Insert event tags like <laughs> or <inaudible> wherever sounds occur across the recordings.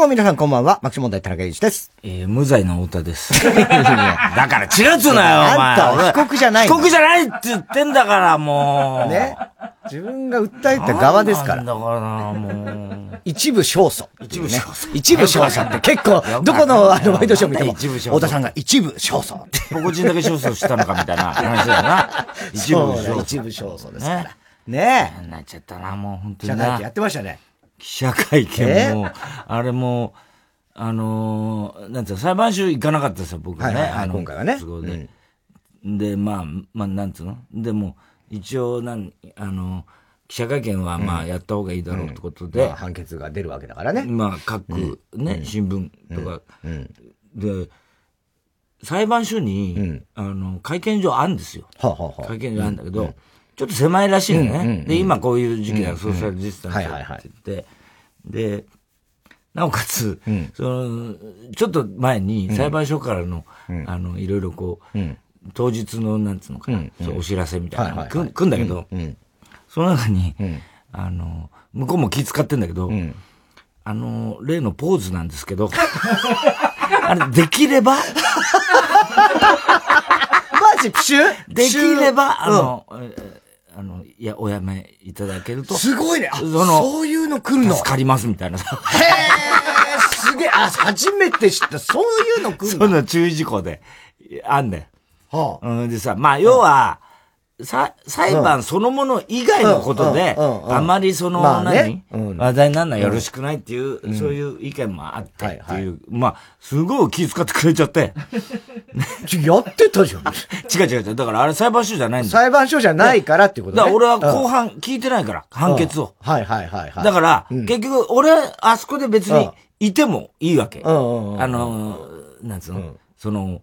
も皆さんこんばんは、マキシ問題田中裕一です。えー、無罪の太田です。<laughs> だから違うっつうなよ、お前。あんたは被告じゃない被告じゃないって言ってんだから、もう。ね。自分が訴えた側ですから。だからな、もう。一部勝訴、一部勝訴。一部勝訴って結構、どこのあのワイドショー見ても、太田さんが一部勝訴って。個人だけ勝訴したのかみたいな話だよな。<laughs> 一部勝訴。一部勝訴ですから。ねえ。なっちゃったな、もう本当にな。記者会見やってましたね。記者会見も、あれも、あのー、なんつうの、裁判所行かなかったですよ、僕はね。はいはいはいあの今回はね。都合で。で、まあ、まあ、なんつうの？でも、一応、なん、あの、記者会見は、まあ、やった方がいいだろうってことで、まあ判決が出るわけだからね。まあ、各、ね、新聞とか、で、裁判所に、あの、会見場あるんですよ。はあはあはあ。会見場あるんだけど、ちょっと狭いらしいのね。で、今こういう時期だ、ソーシャルディスタンスはいはいはい。って言って、で、なおかつ、その、ちょっと前に裁判所からの、あの、いろいろこう、当日の、なんつうのかな、そうお知らせみたいなの来ん来んだけど、その中に、あの、向こうも気遣ってんだけど、あの、例のポーズなんですけど、<laughs> あれ、できれば、<laughs> マジプシュ？できれば、あうんの、えーあの、いや、おやめいただけると、すごいね。あそのそういうの来るの？助かりますみたいなさ。へえ、すげえ。あ、初めて知った。そういうの来るその。んな注意事項で、あんねはあん。うん、でさ、まあ、要は、さ、裁判そのもの以外のことで、あまりその、何？話題になるのはよろしくないっていう、そういう意見もあってっていう、まあ、すごい気遣ってくれちゃって。ち <laughs> やってたじゃん。<laughs> 違う違う違う。だからあれ裁判所じゃないんだよ。裁判所じゃないからってことね。だから俺は後うん半聞いてないから、判決を。はいはいはいはい。だから、結局、俺、あそこで別にいてもいいわけ。あの、なんつうの、その、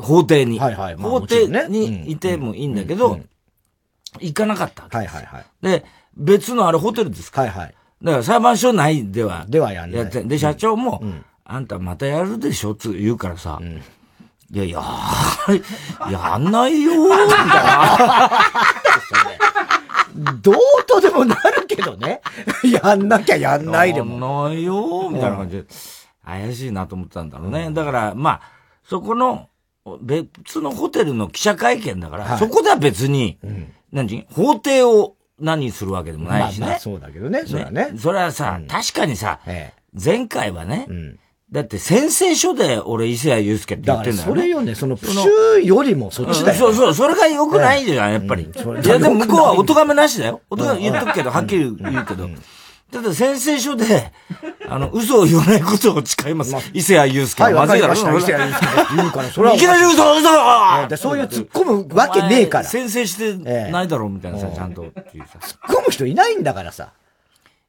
法廷に。はいはいまあ法廷にいてもいいんだけど、行かなかったわけ。はいはいはい。で、別のあれホテルですから。はいはい。だから裁判所内では。ではやんない。で、社長も、あんたまたやるでしょって言うからさ、いやいや、<laughs> やんないよーみたいな。どうとでもなるけどね。やんなきゃやんないでも。やんないよ、みたいな感じで、怪しいなと思ったんだろうね。だから、まあ、そこの、別のホテルの記者会見だから、はいそこでは別に、何法廷を何するわけでもまないしね。あまあそうだけどね。それはね。それはさ、確かにさ、え前回はね、え。うん。だって宣誓書で俺伊勢谷友介って言ってんだよね。それよね、そのプシュよりもそっちだよ。そうそう、それが良くないじゃん、やっぱり。いや、でも向こうはお咎めなしだよ。お咎め言っとくけど、はっきり言うけど。ただ宣誓書で、<laughs> あの、嘘を言わないことを誓います。伊勢谷友介はい、はまずいだろ。伊勢谷友介言うから、それは。いきなり嘘嘘ええでそういう突っ込むわけねえから。突っ宣誓してないだろ、みたいなさ、ちゃんとっていうさ。込む人いないんだからさ。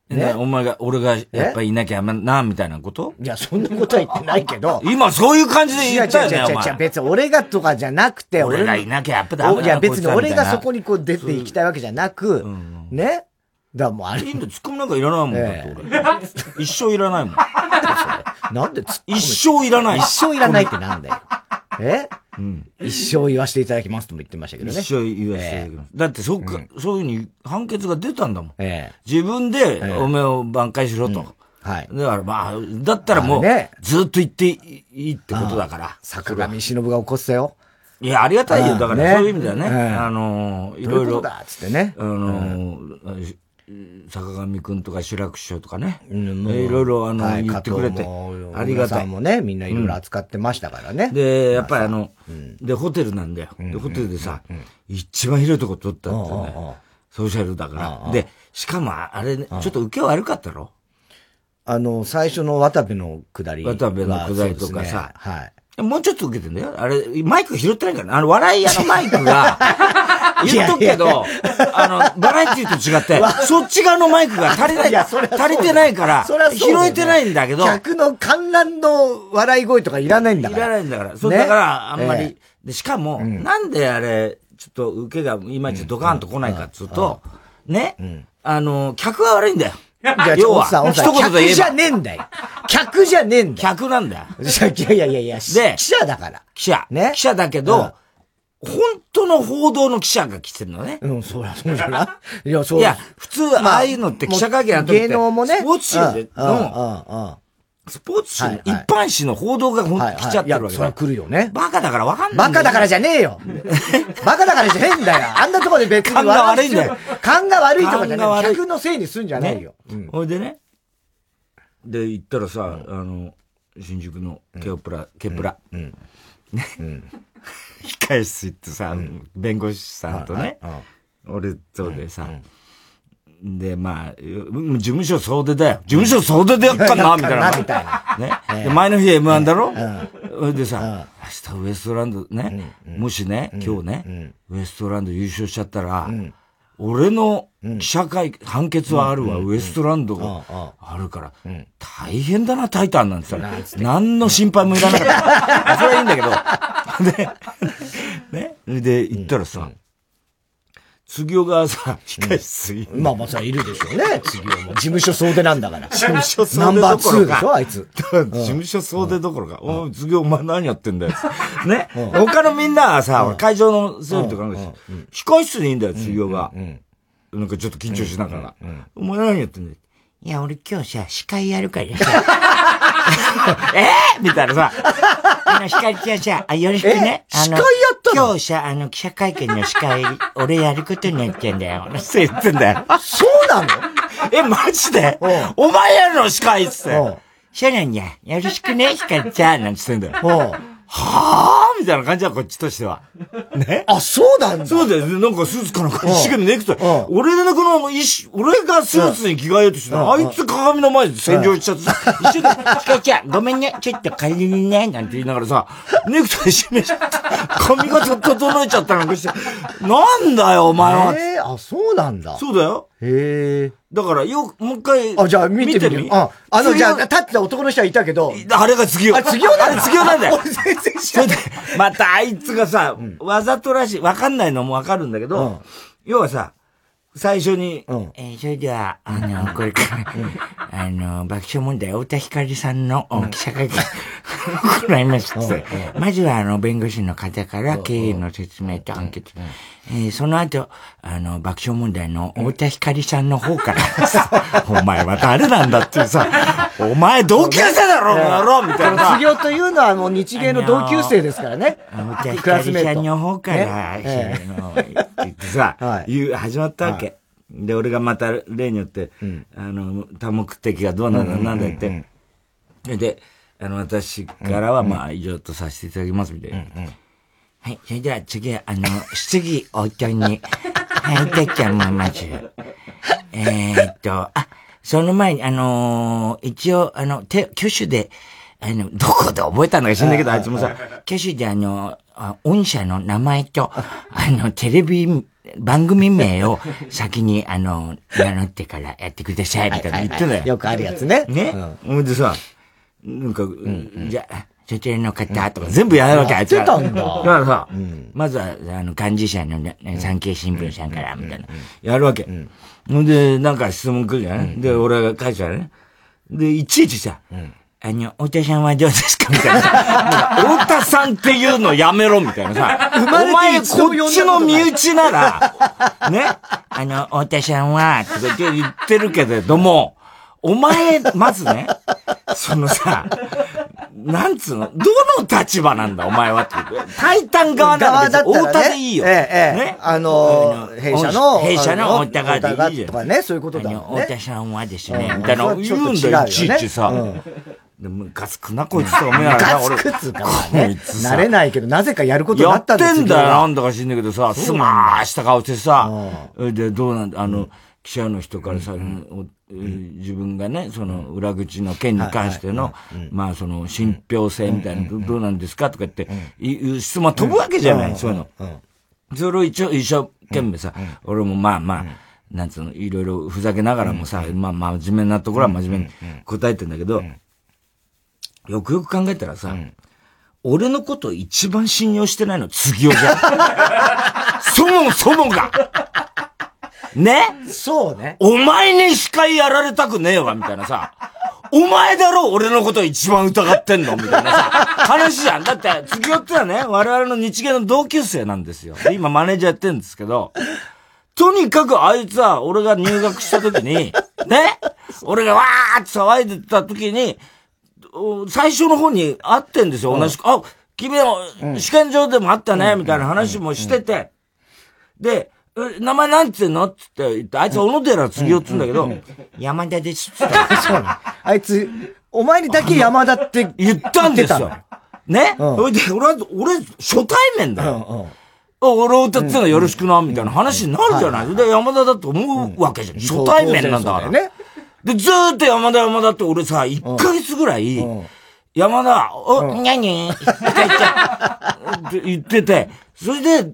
ね、お前が、俺がやっぱりいなきゃな、みたいなこと？いや、そんなことは言ってないけど。今そういう感じで言ったよね、お違う。別に俺がとかじゃなくて、俺がのいなきゃやっぱダメだないや、別に俺がそこに。にこう出ていきたいわけじゃなく、ね。だもうあれいいんツッコミなんかいらないもん、だって俺。一生いらないもん。<laughs> なんで一生いらない。一生いらないってなんだよ。え？一生言わせていただきますとも言ってましたけどね。一生言わせていただきます。だってそっか、そういうふうに判決が出たんだもん。ええ。自分でおめを挽回しろと。はい。だからまあ、だったらもうずっと言っていいってことだから。坂上忍が起こしたよ。いや、ありがたいよ。だからねそういう意味ではね、ええあの、いろいうろ、だっつってね。あの、坂上くんとか志らく師匠とかね、うんいろいろあの、はい言ってくれてありがたい。もね、みんないろいろ扱ってましたからね。で、やっぱりあの、で、ホテルなんだよ。で、ホテルでさ、一番広いとこ取ったってね、ソーシャルだから。で、しかもあれね、ちょっと受け悪かったろ？あの、最初の渡部の下りは。渡部の下りとかさはい。もうちょっと受けてんだよ。あれ、マイク拾ってないからね。あの、笑い屋のマイクが、<laughs> 言っとくけど、あの、バラエティと違って、そっち側のマイクが足りない、足りてないから、それは拾えてないんだけど、客の観覧の笑い声とかいらないんだいから。らないんだから。そう、ねだから、あんまり、えで、しかも、なんであれ、ちょっと受けがいまいちドカーンと来ないかっつうと、ね、あの、客が悪いんだよ。じゃあ、要は一言で言えば客じゃねえんだよ。客じゃねえんだよ。客なんだよ。いやいやいやいや、で記者だから。記者。ね？記者だけど、本当の報道の記者が来てるのね。うん、そりゃそうじゃない <laughs> いや、そう。いや、普通、ああいうのって記者会見やっとって、芸能もね。スポーツ紙でうんうんの、スポーツ紙、一般紙の報道がほん来ちゃってるわけだ。それ来るよね。バカだからわかんない。バカだからじゃねえよ。<laughs> バカだからじゃねえんだよ。あんなとこで別に勘が悪いんだよ。勘が悪いとかじゃねえ。客のせいにすんじゃないよ。ほいでね。で、行ったらさ、あの、新宿のケオプラ、ケプラ。ね。控室行ってさ、弁護士さんとね、俺とでさ、で、まあ、事務所総出だよ。事務所総出でやっかな、みたいな。みたいな。ね。で、前の日 M1 だろ？うん。でさ、明日ウエストランドね、もしね、今日ね、ウエストランド優勝しちゃったら、俺の記者会、判決はあるわ、ウエストランドが。あるから、大変だな、タイタンなんてさ、何の心配もいらなかった。それはいいんだけど、で、<laughs> ね、で、行ったらさ、次男がさ、控室に、まあまあさ、いるでしょうね、<laughs> 次男も。事務所総出なんだから。事務所総出ナンバー2でしょ、あいつ。<laughs> 事務所総出どころか。お次男お前何やってんだよ。ね。他のみんなはさ、会場の整理とかなんか控室にいいんだよ、次男が。なんかちょっと緊張しながら。お前何やってんだよ。いや、俺今日さ、司会やるからさ。<laughs> えー、みたいなさ。あの、ひかりちゃんさ、あ、よろしくね。司会やったの？今日さ、あの、記者会見の司会、俺やることになってんだよ。そう言ってんだよ。そうなの？え、マジで？お前やるの司会っつって。そうなんや。よろしくね、ひかりちゃん。なんつってんだよ。はぁみたいな感じだ、こっちとしては。<laughs> ね？あ、そうなんだ。そうだよ。なんかスーツかなんか、一生懸命ネクタイ。俺のこの、俺がスーツに着替えようとしてあいつ鏡の前で洗浄しちゃってさ、一緒に、ひかちゃん、ごめんね、ちょっと仮にね、なんて言いながらさ、ネクタイ締めちゃって、髪型整えちゃったなんかして、なんだよ、お前は。えー、あ、そうなんだ。そうだよ。へえ。だから、よ、もう一回。あ、じゃあ見てみるあ、あの、じゃあ、立ってた男の人はいたけど。あれが次よ。あ、次よ <laughs> あれ次よなんだよ。俺 <laughs> 全然知らない。またあいつがさ、わざとらしい、わかんないのもわかるんだけど、要はさ、最初に、えー、それでは、あの、これから、あの、爆笑問題、太田光さんの記者会見、行いますって、まずは、あの、弁護士の方から経営の説明と判決。えー、その後、あの、爆笑問題の太田光さんの方から、<laughs> お前は誰なんだってさ、お前同級生だろ、やろみたいな。卒業というのはもう日芸の同級生ですからね。太田光さんの方から、えー、<laughs> 言ってさ、はい、言う、始まったわけ。で、俺がまた例によって、うん、あの、多目的がどうなんだ、なんだって。で、あの、私からは、まあ、以上とさせていただきます、みたいな。はい、それでは次、あの、質疑応答に <laughs> はい、てっちゃんもまず。えー、っと、あ、その前に、あのー、一応、あの、手、挙手で、あの、どこで覚えたのか知んないけど、あいつもさ、挙手であの、御社の名前と、<laughs> あの、テレビ、番組名を先に、あの、名乗ってからやってください、みたいな言ってたよ。よくあるやつね。ね。うん、でさ、なんか、うん、じゃあ、そちらの方とか全部やるわけ、あいつら。やってたんだ。だからさ、まずは、あの、幹事社の、ね、産経新聞さんから、みたいな。やるわけ。ほんで、なんか質問来るじゃん。で、俺が返したらね。で、いちいちさ、あの、太田さんはどうですか？みたいな。太田さんっていうのやめろみたいなさ。お前こっちの身内なら、ね？あの、太田さんは、とか言ってるけれども、お前、まずね、そのさ、なんつうのどの立場なんだ、お前はって。タイタン側なら別に太田でいいよ。ええ、ええ。ね。あの、弊社の、弊社の太田側でいいじゃん。とかね、そういうことだね。太田さんはですね、みたいな言うんだよ、いちいちさ。でも、ガスくな、こいつと思いながら、俺。ガスくつかね。慣れないけど、なぜかやることになったんやってんだよ、なんだか知んないけどさ、すまーした顔してさ、で、どうなんだ、あの、記者の人からさ、自分がね、その裏口の件に関しての、まあその信憑性みたいな、どうなんですかとか言って、いう質問飛ぶわけじゃない、そういうの。それを一応、一生懸命さ、俺もまあまあ、なんつうの、いろいろふざけながらもさ、まあ真面目なところは真面目に答えてんだけど、よくよく考えたらさ、俺のこと一番信用してないの次男じゃん。<laughs> そもそもがね？そうね。お前に司会やられたくねえわ、みたいなさ。お前だろ俺のこと一番疑ってんのみたいなさ、話じゃん。だって、次よってはね、我々の日芸の同級生なんですよ。今マネージャーやってるんですけど、とにかくあいつは、俺が入学した時に、<laughs> ね、俺がわーって騒いでた時に、最初の方に会ってんですよ、同じ。あ、君は試験場でもあったね、みたいな話もしてて。で、名前なんて言うの？って言って、あいつ小野寺次夫っつうんだけど、山田ですっつって。<laughs> そうなあいつ、お前にだけ山田って言ったんですよ。ね、それで、俺は、俺、初対面だよ。俺を歌ってたのよろしくな、みたいな話になるじゃない？で、山田だと思うわけじゃん。初対面なんだから。ね。で、ずーっと山田山田って俺さ、1ヶ月ぐらい、山田、お、にゃに <laughs> って言ってて、それで、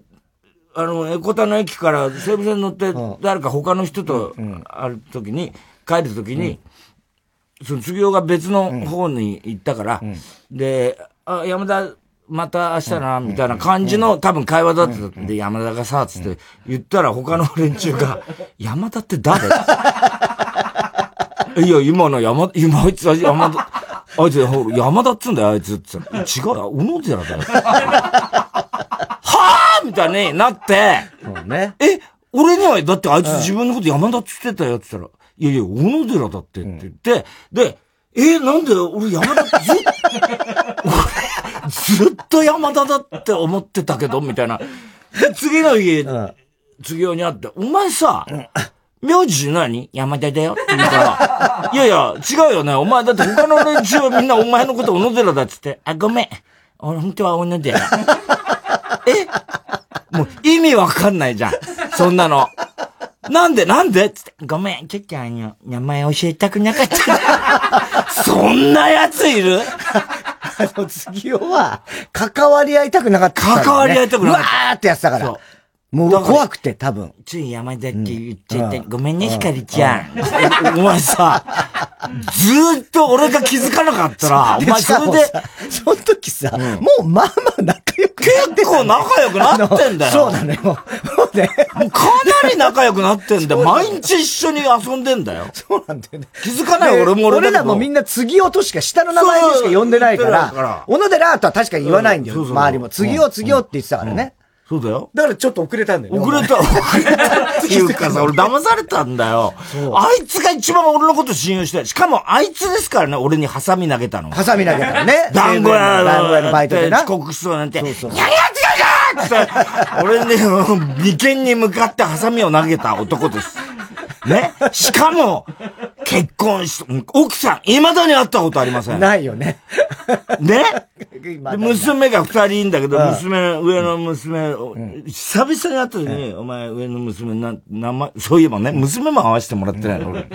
あの、エコタの駅から西武線乗って、誰か他の人と、ある時に、帰る時に、その次郎が別の方に行ったから、で、あ、山田、また明日な、みたいな感じの、多分会話だったん。で、山田がさ、つって言ったら他の連中が、山田って誰？<laughs> いや、今の山、今あいつは山田、あいつ、山田っつんだよ、あいつ。つ違う、小野寺だよ。みたいになって、そうね。え、俺には、だってあいつ自分のこと山田っつってたよって言ったら、いやいや、小野寺だってって言って、で、え、なんで俺山田ずっ <laughs> ずっと山田だって思ってたけど、みたいな。で、次の日、次のに会って、お前さ、名字何？山田だよって言うから、いやいや、違うよね。お前、だって他の連中はみんなお前のこと小野寺だっつって、あ、ごめん。俺本当は小野寺。<laughs> えもう意味わかんないじゃん。そんなの。なんでなんで？つって、ごめん、ちょっとあの、名前教えたくなかった。<laughs> そんな奴いる？<laughs> あの、次は、関わり合いたくなかった、ね、関わり合いたくなかった。うわーってやつだから。もう怖くて多分。つい山田って言っちゃって、ごめんね、ひかりちゃん。お前さ、ずーっと俺が気づかなかったら、<laughs> お前それで。その時さ、もうまあまあ仲良く結構仲良くなってんだよ。そうだね、もう。ね。もうかなり仲良くなってんだよ。毎日一緒に遊んでんだよ。そうなんだよね。気づかない？俺も俺俺らもみんな次音としか下の名前でしか呼んでないから、小野寺とは確かに言わないんだよ。周りも。次を次をって言ってたからね。そうだよ。だからちょっと遅れたんだよ、ね。遅れた、遅れたっていうかさ、<laughs> 俺騙されたんだよ。あいつが一番俺のこと信用して、しかもあいつですからね、俺にハサミ投げたの。ハサミ投げたのね。<laughs> 団子屋団子屋のバイトでな。遅刻しそうなんて。そうそう。にゃにゃ違うかって、俺ね、眉間に向かってハサミを投げた男です。ね？しかも、結婚し、奥さん、未だに会ったことありません。ないよね。ね？<laughs> 娘が二人いんだけど、娘、上の娘、久々に会った時に、お前、上の娘、な、名前、そういえばね、娘も会わせてもらってないの、俺。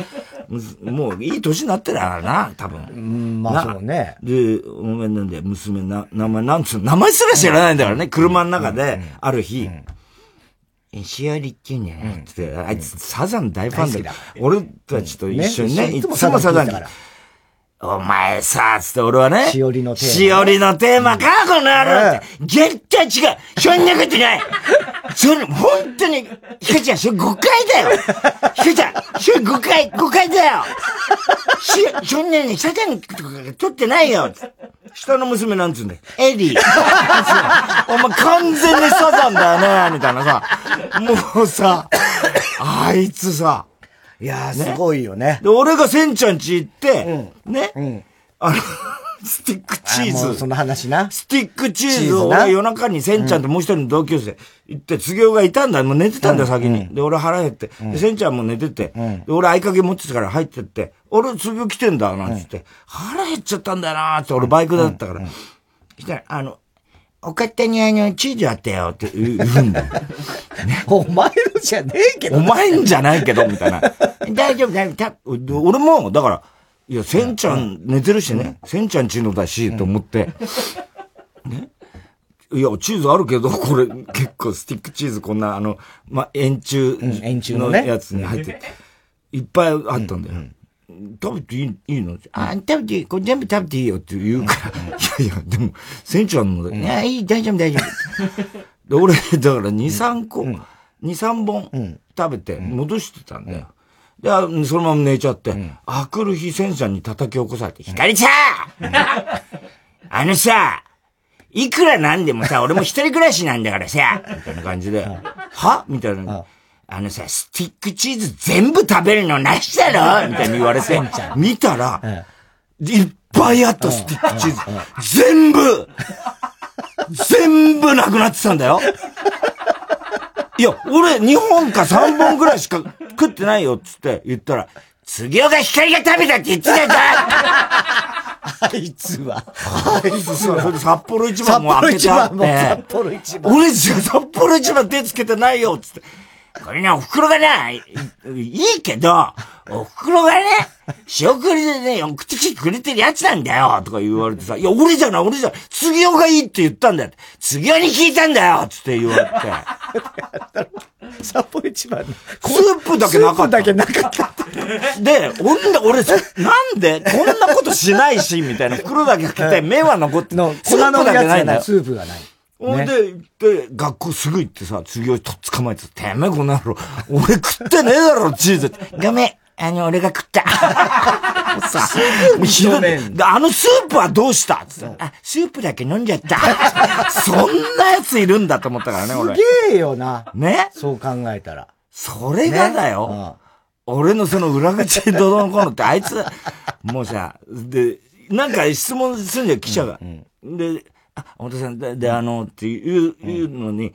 もう、いい年になってるからな、多分。うん、まあそうね。で、お前なんで、娘、な、名前、なんつうの、名前すら知らないんだからね、車の中で、ある日、りって言うんって、あいつサザン大ファンだよ。俺たちと一緒にね、いつもサザンに。お前さ、つって俺はね。しおりのテーマ。しおりのテーマか、この野郎って。絶対違うそんなことないそれ、本当に、ひかちゃん、それ誤解だよひかちゃん、それ誤解、誤解だよし、そんなにサザンとか撮ってないよ下の娘なんつうんだよ。エリー。お前完全にサザンだよね、みたいなさ。もうさ、あいつさ。いやー、すごいよね。で、俺がセンちゃんち行って、ね。うん。あの、<laughs> スティックチーズ。その話な。スティックチーズを俺夜中にセンちゃんともう一人の同級生行って、次男がいたんだ。もう寝てたんだよ、先に。で、俺腹減って。で、センちゃんも寝てて。で、俺合鍵持ってたから入ってって、俺次男来てんだ、なんつって。腹減っちゃったんだよなーって、俺バイクだったから。来たら、あの、お方にあの、チーズあったよって言うんだよ。ね、<laughs> お前のじゃねえけど。お前んじゃないけど、みたいな。<laughs> 大丈夫、大丈夫。俺も、だから、いや、せんちゃん寝てるしね。せんちゃんちのだし、と思って。<laughs> ね。いや、チーズあるけど、これ、結構スティックチーズこんな、あの、ま、円柱のやつに入っていっぱいあったんだよ。食べていいいいの？あ、食べていい。これ全部食べていいよって言うから。<laughs> いやいや、でも、せんちゃん。の、いや、いい、大丈夫、大丈夫。で、俺、だから2、3個、2、3本食べて戻してたんだよ。で、そのまま寝ちゃって、うん、あくる日、センちゃんに叩き起こされて、ひかりちゃん！あのさ、いくらなんでもさ、俺も一人暮らしなんだからさ、みたいな感じで、は？みたいな。あのさ、スティックチーズ全部食べるのなしだろ？みたいに言われて、見たら、いっぱいあったスティックチーズ、全部、全部なくなってたんだよ。いや、俺2本か3本ぐらいしか食ってないよっつって言ったら、次岡光が食べたって言ってたじゃんあいつは。あいつは。それで札幌一番も開けてあって。札幌一番。俺じゃ札幌一番手つけてないよっつって。これね、お袋がね、いいけど、お袋がね、仕送りでね、口口くれてるやつなんだよとか言われてさ、いや、俺じゃない、俺じゃない、次男がいいって言ったんだよ。次男に聞いたんだよつって言われて。札幌一番の。スープだけなかった。スープだけなかった。で、俺、俺、なんでこんなことしないし、みたいな。袋だけ開けて、麺は残って、の粉のだけないんだよ。スープがない。ほ、んで、で、学校すぐ行ってさ、次をとっ捕まえててめえこの野郎、俺食ってねえだろ、チーズごめん。あの、俺が食った。さ、ひどい。あのスープはどうした？つって。あ、スープだけ飲んじゃった。そんなやついるんだと思ったからね、俺。すげえよな。ね？そう考えたら。それがだよ。ね？俺のその裏口でどのこのって、あいつ、もうさ、で、なんか質問するんだよ、記者が。で、あ、本田さん、で、であの、っていう、いうのに、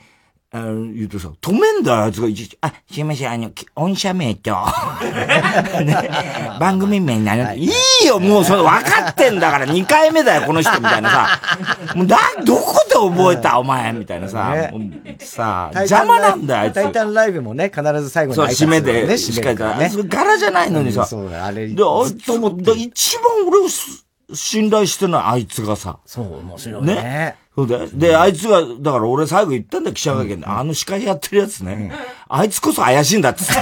あの、言うとさ、止めんだよ、あいつがいちいち。あ、すいません、あの、御社名と、<laughs> ね、<laughs> 番組名になる。いいよ、もうそれ分かってんだから、2回目だよ、この人、みたいなさ。<laughs> もうだ、どこで覚えた、お前、みたいなさ。ね、さあ、邪魔なんだよ、あいつ。タイタンライブもね、必ず最後に、そう、締めで、ね、締めで。あいつ柄じゃないのにさ。そうだ、あれ。で、あいつも、一番俺を信頼してない、あいつがさ。そう、面白いね。ねそうだよ。で、あいつが、だから俺最後言ったんだよ、記者会見で。あの司会やってるやつね。あいつこそ怪しいんだって。<laughs>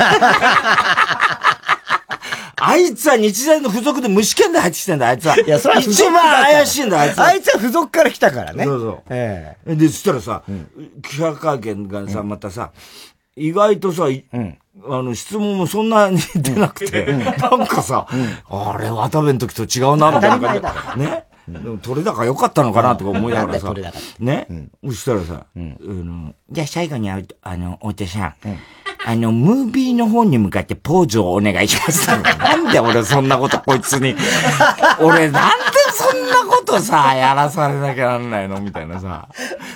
あいつは日大の付属で無試験で入ってきてんだ、あいつは。いや、それは一番怪しいんだ、あいつは。あいつは付属から来たからね。そうそう。ええで、そしたらさ、記者会見がさ、またさ、意外とさ、あの、質問もそんなに出なくて、なんかさ、あれ、渡部の時と違うな、みたいな。感じで。ね。でも取れ高良かったのかなとか思いながらさ。<laughs> ね、そしたらさ、じゃあ最後にあの、太田さん、あの、ムービーの方に向かってポーズをお願いします。なんで俺そんなことこいつに。俺なんでそんなことさ、やらされなきゃなんないの？みたいなさ。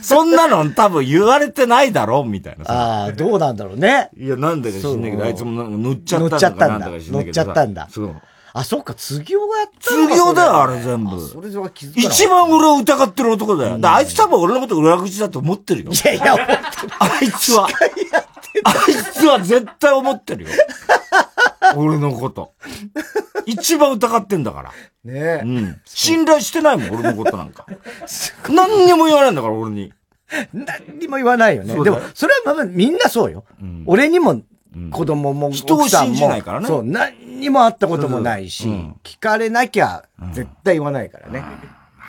そんなの多分言われてないだろ？みたいなさ。ああ、どうなんだろうね。いや、なんでか知んないけど、あいつも乗っちゃったんだ。ちゃったんだ。乗っちゃったんだ。そう。あ、そっか、次男がやった次男だよ、あれ全部。それは気づか一番俺を疑ってる男だよ。だあいつ多分俺のこと裏口だと思ってるよ。いやいや、あいつは。あいつは絶対思ってるよ。俺のこと。一番疑ってんだから。ねえ。うん。信頼してないもん、俺のことなんか。何にも言わないんだから、俺に。何にも言わないよね。でも、それはまあみんなそうよ。俺にも子供も、人を信じないからね。そう、何にも会ったこともないし、聞かれなきゃ絶対言わないからね。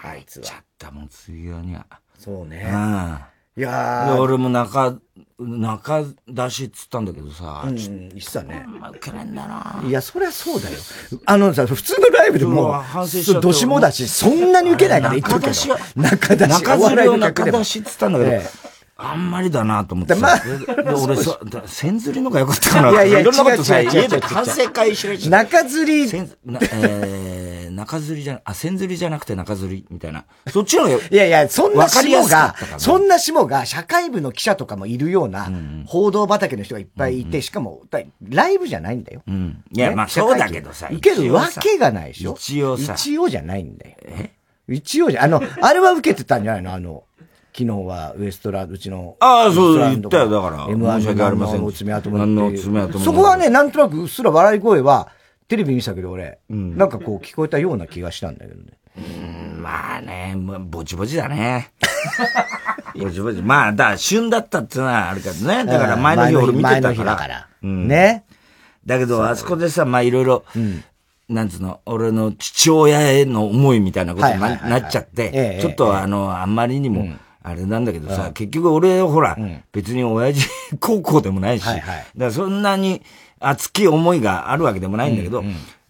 あいつは。ちゃったもん、次はには。そうね。いやー。俺も中、中出しっつったんだけどさ。うん、言ってたね。まあ、受けないんだな。いや、そりゃそうだよ。あのさ、普通のライブでも、反省しちゃどしもだし、そんなに受けないから言っとくけど。中出し。中出しを中出しっつったんだけど。あんまりだなと思ってまあ、俺、そ、千釣りのが良かったかな。いやいや、いろんなことさ、家で反省会しない中釣り。えー、中釣りじゃ、あ、千釣りじゃなくて中釣りみたいな。そっちのが <laughs> いやいや、そんな下が、そんな下が、社会部の記者とかもいるような、報道畑の人がいっぱいいて、しかも、ライブじゃないんだよ。うん。いや、まあそうだけどさ。受けるわけがないでしょ？一応さ。一応じゃないんだよ。え？一応じゃ、あの、<laughs> あれは受けてたんじゃないの？あの、昨日はウエストランド、うちの。ああ、そう、言ったよ、だから。M1 申し訳ありません。の爪痕も。何の爪痕も。そこはね、なんとなくうっすら笑い声は、テレビ見てたけど俺、うん、なんかこう聞こえたような気がしたんだけどね。うん、まあね、ぼちぼちだね。<laughs> ぼちぼち。まあ、だ旬だったってのはあるけどね。だから前の日俺見てたから。から。うん、ね。だけど、あそこでさ、まあいろいろ、なんつうの、俺の父親への思いみたいなことになっちゃって、ちょっとあの、あんまりにも、あれなんだけどさ、結局俺、ほら、別に親父高校でもないし、だからそんなに熱き思いがあるわけでもないんだけど、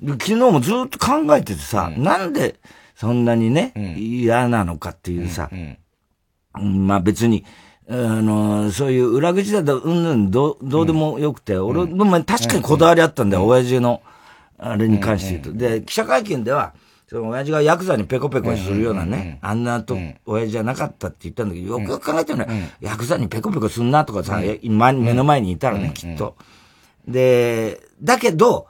昨日もずっと考えててさ、なんでそんなにね、嫌なのかっていうさ、まあ別に、あの、そういう裏口だと、うんうん、どう、どうでもよくて、俺、も確かにこだわりあったんだよ、親父の、あれに関して言うと。で、記者会見では、その親父がヤクザにペコペコするようなね、あんなと、親父じゃなかったって言ったんだけど、よくよく考えてるね、ヤクザにペコペコすんなとかさ、今目の前にいたらね、きっと。で、だけど、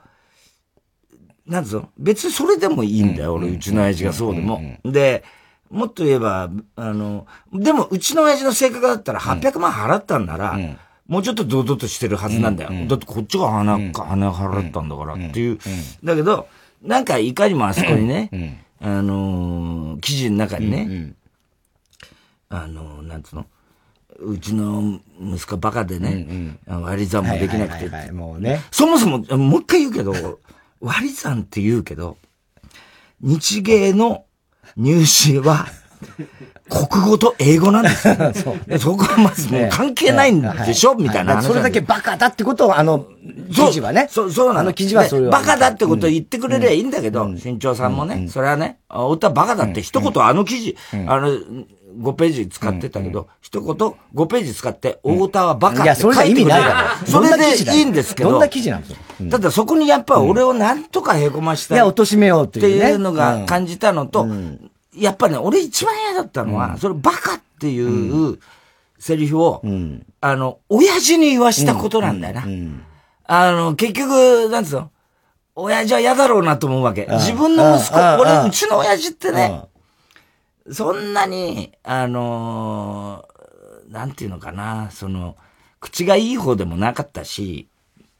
なんつうの？別にそれでもいいんだよ、俺、うちの親父がそうでも。で、もっと言えば、あの、でも、うちの親父の性格だったら800万払ったんなら、もうちょっと堂々としてるはずなんだよ。だってこっちが花、花払ったんだからっていう。だけど、なんかいかにもあそこにね、あの記事の中にね、あのなんつうの、うちの息子バカでね、割り算もできなくて。もうね。そもそも、もう一回言うけど、<laughs> 割り算って言うけど、日芸の入試は、国語と英語なんです。<laughs> よ。そそこはまずもう関係ないんでしょ、みたいなそれだけバカだってことを、あの、記事はね。そう、そうなの。あの記事はそれバカだってことを言ってくれりゃいいんだけど、新潮さんもね、それはね、おたバカだって一言あの記事、あの、5ページ使ってたけど、一言5ページ使って、太田はバカって書いてくれる。いや、それ意味ないから。それでいいんですけど。どんな記事なんですただそこにやっぱ俺をなんとかへこましたい。いや、貶めようっていう。っていうのが感じたのと、やっぱね、俺一番嫌だったのは、それバカっていうセリフを、あの、親父に言わしたことなんだよな。あの、結局、なんつうの親父は嫌だろうなと思うわけ。自分の息子、俺、うちの親父ってね、そんなに、あのなんていうのかな、その、口がいい方でもなかったし、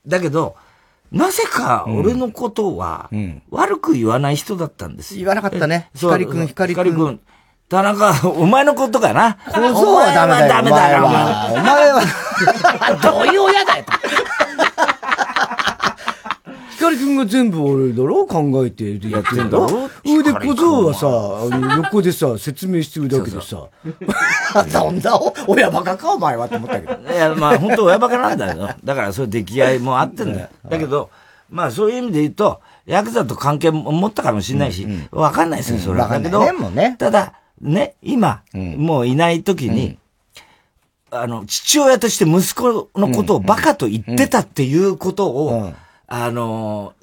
だけど、なぜか俺のことは、悪く言わない人だったんですよ。言わなかったね。光くん、光くん。光くん。田中、お前のことかな？小僧はダメだよ。ダメだよ。お前は。<laughs> どういう親だよ。光くんが全部俺だろ考えてやってんだろ？上で小僧はさ、横でさ、説明してるだけでさ。そ <laughs> んな親バカかお前はって思ったけど。いや、まあ本当親バカなんだよ。だからそういう出来合いもあってんだよ。<laughs> だけど、まあそういう意味で言うと、ヤクザと関係も持ったかもしれないし、わかんないですよ、それは。だけど、ただ、ね、今、もういない時に、あの、父親として息子のことをバカと言ってたっていうことを、あの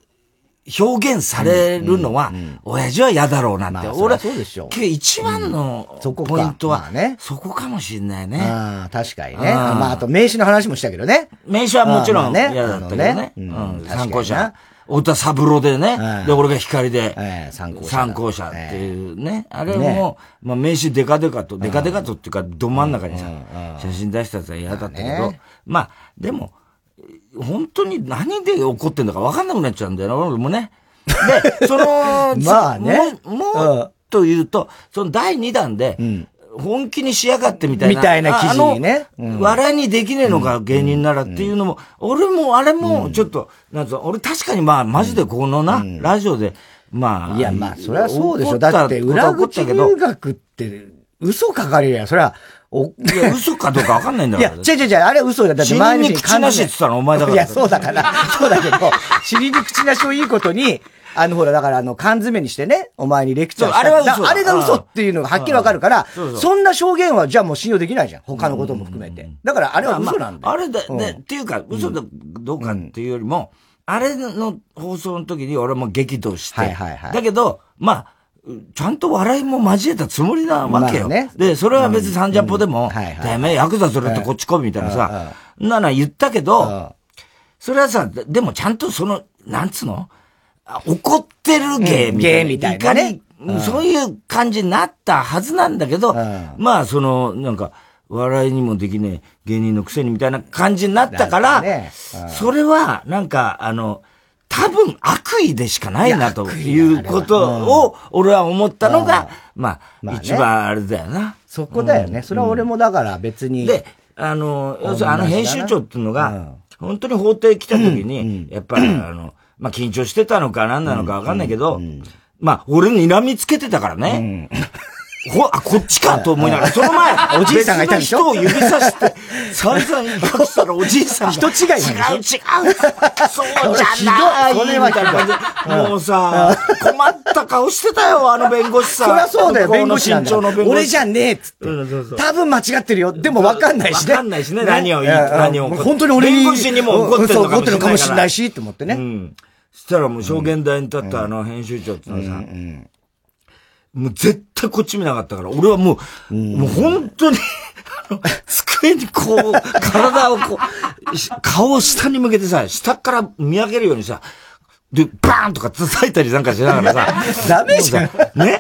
表現されるのは、親父は嫌だろうなって。俺、そうでしょ一番のポイントは、そこかもしれないね。確かにね。まあ、あと名刺の話もしたけどね。名刺はもちろん嫌だったけどね。参考者。太田三郎でね。で、俺が光で、参考者っていうね。あれも、まあ名刺デカデカと、デカデカとっていうか、ど真ん中にさ、写真出したやつは嫌だったけど、まあ、でも、本当に何で怒ってんだか分かんなくなっちゃうんだよな、俺もね。<laughs> で、その、まあね。もう、もうと言うと、その第2弾で、本気にしやがってみたいな。みたいな記事にね。笑いにできねえのか、芸人ならっていうのも、俺も、あれも、ちょっと、なんつう俺確かにまあ、マジでこのな、ラジオで、まあ。いや、まあ、それはそうでしょ。だって、裏口入学って、嘘書かれりゃ、それは、お、いや、嘘かどうかわかんないんだから。いや、違う違う違う、あれは嘘だ。だって前に口なしって言ったのお前だから。いや、そうだから、<laughs> そうだけど、尻に口なしをいいことに、あの、ほら、だから、あの、缶詰にしてね、お前にレクチャーした。あれは嘘あれが嘘っていうのがはっきりわかるから、そんな証言は、じゃあもう信用できないじゃん。他のことも含めて。だから、あれは嘘なんだよ。あれだ、ね、っていうか、嘘だ、どうかっていうよりも、あれの放送の時に俺も激怒して、はいはいはい。だけど、まあ、ちゃんと笑いも交えたつもりなわけよ。ね、で、それは別にサンジャポでも、てめえヤクザするとこっち来いみたいなさ、なら言ったけど、それはさ、でもちゃんとその、なんつうの？怒ってる芸みたいな。芸みたいなね。そういう感じになったはずなんだけど、まあ、その、なんか、笑いにもできねえ芸人のくせにみたいな感じになったから、それは、なんか、あの、多分悪意でしかないなということを俺は思ったのが、まあ、一番あれだよな。そこだよね。それは俺もだから別に。で、あの、要するにあの編集長っていうのが、本当に法廷来た時に、やっぱりあの、まあ緊張してたのか何なのかわかんないけど、まあ俺睨みつけてたからね。ほ、あ、こっちかと思いながら、その前、<laughs> おじいさんがいたでしょ？人を指さして、散々言したらおじいさんが。人違い違う違う。そうじゃないそれは感じ。もうさ、困った顔してたよ、あの弁護士さん。そりゃそうだよ、弁護士なんだ。俺じゃねえっつって。多分間違ってるよ。でも分かんないしね。分かんないしね、何を言う、何を。本当に俺に。弁護士にも怒ってるのかもしれないし、って思ってね。そしたらもう証言台に立ったあの編集長ってのはさ、もう絶対こっち見なかったから、俺はもう、もう本当に <laughs> 机にこう、<laughs> 体をこう、顔を下に向けてさ、下から見上げるようにさ、で、バーンとか叩いたりなんかしながらさ、<laughs> ダメじゃん。ね。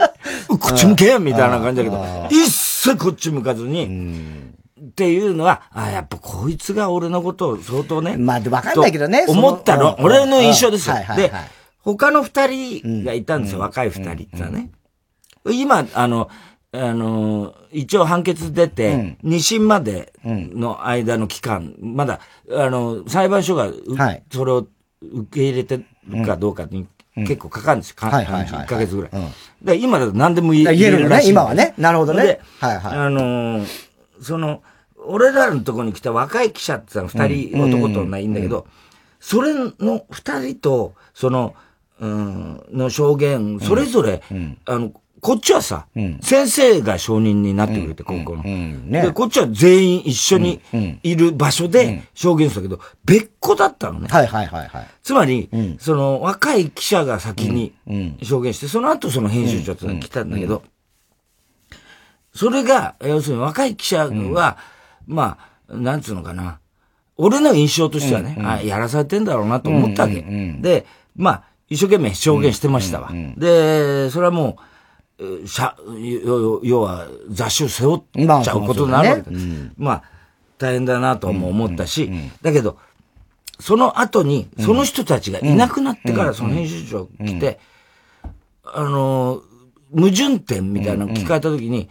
こっち向けみたいな感じだけど、一切こっち向かずに、っていうのは、あやっぱこいつが俺のことを相当ね。まあ、わかんないけどね。思ったの、俺の印象ですよ。で、他の二人がいたんですよ、若い二人ってね。今、あの、あの、一応判決出て、二審までの間の期間、まだ、あの、裁判所が、それを受け入れてるかどうかに結構かかるんです。よ。はいはい1ヶ月ぐらい。で、今だと何でも言える言えるね、今はね。なるほどね。はいはい。あの、その、俺らのところに来た若い記者ってさ、二人男と女いいんだけど、それの二人と、その、うん、の証言、それぞれ、あの、こっちはさ、先生が証人になってくれて、高校の、で、こっちは全員一緒にいる場所で証言したけど、別個だったのね。はいはいはいはい。つまり、その若い記者が先に証言して、その後その編集長って来たんだけど、それが、要するに若い記者は、まあ、なんつうのかな。俺の印象としてはね、あやらされてんだろうなと思ったわけ。で、まあ、一生懸命証言してましたわ。で、それはもう、しゃ、要は雑誌を背負っちゃうことになるわけだ。まあ、大変だなとも思ったし、だけど、その後に、その人たちがいなくなってからその編集長来て、あの、矛盾点みたいなの聞かれた時に、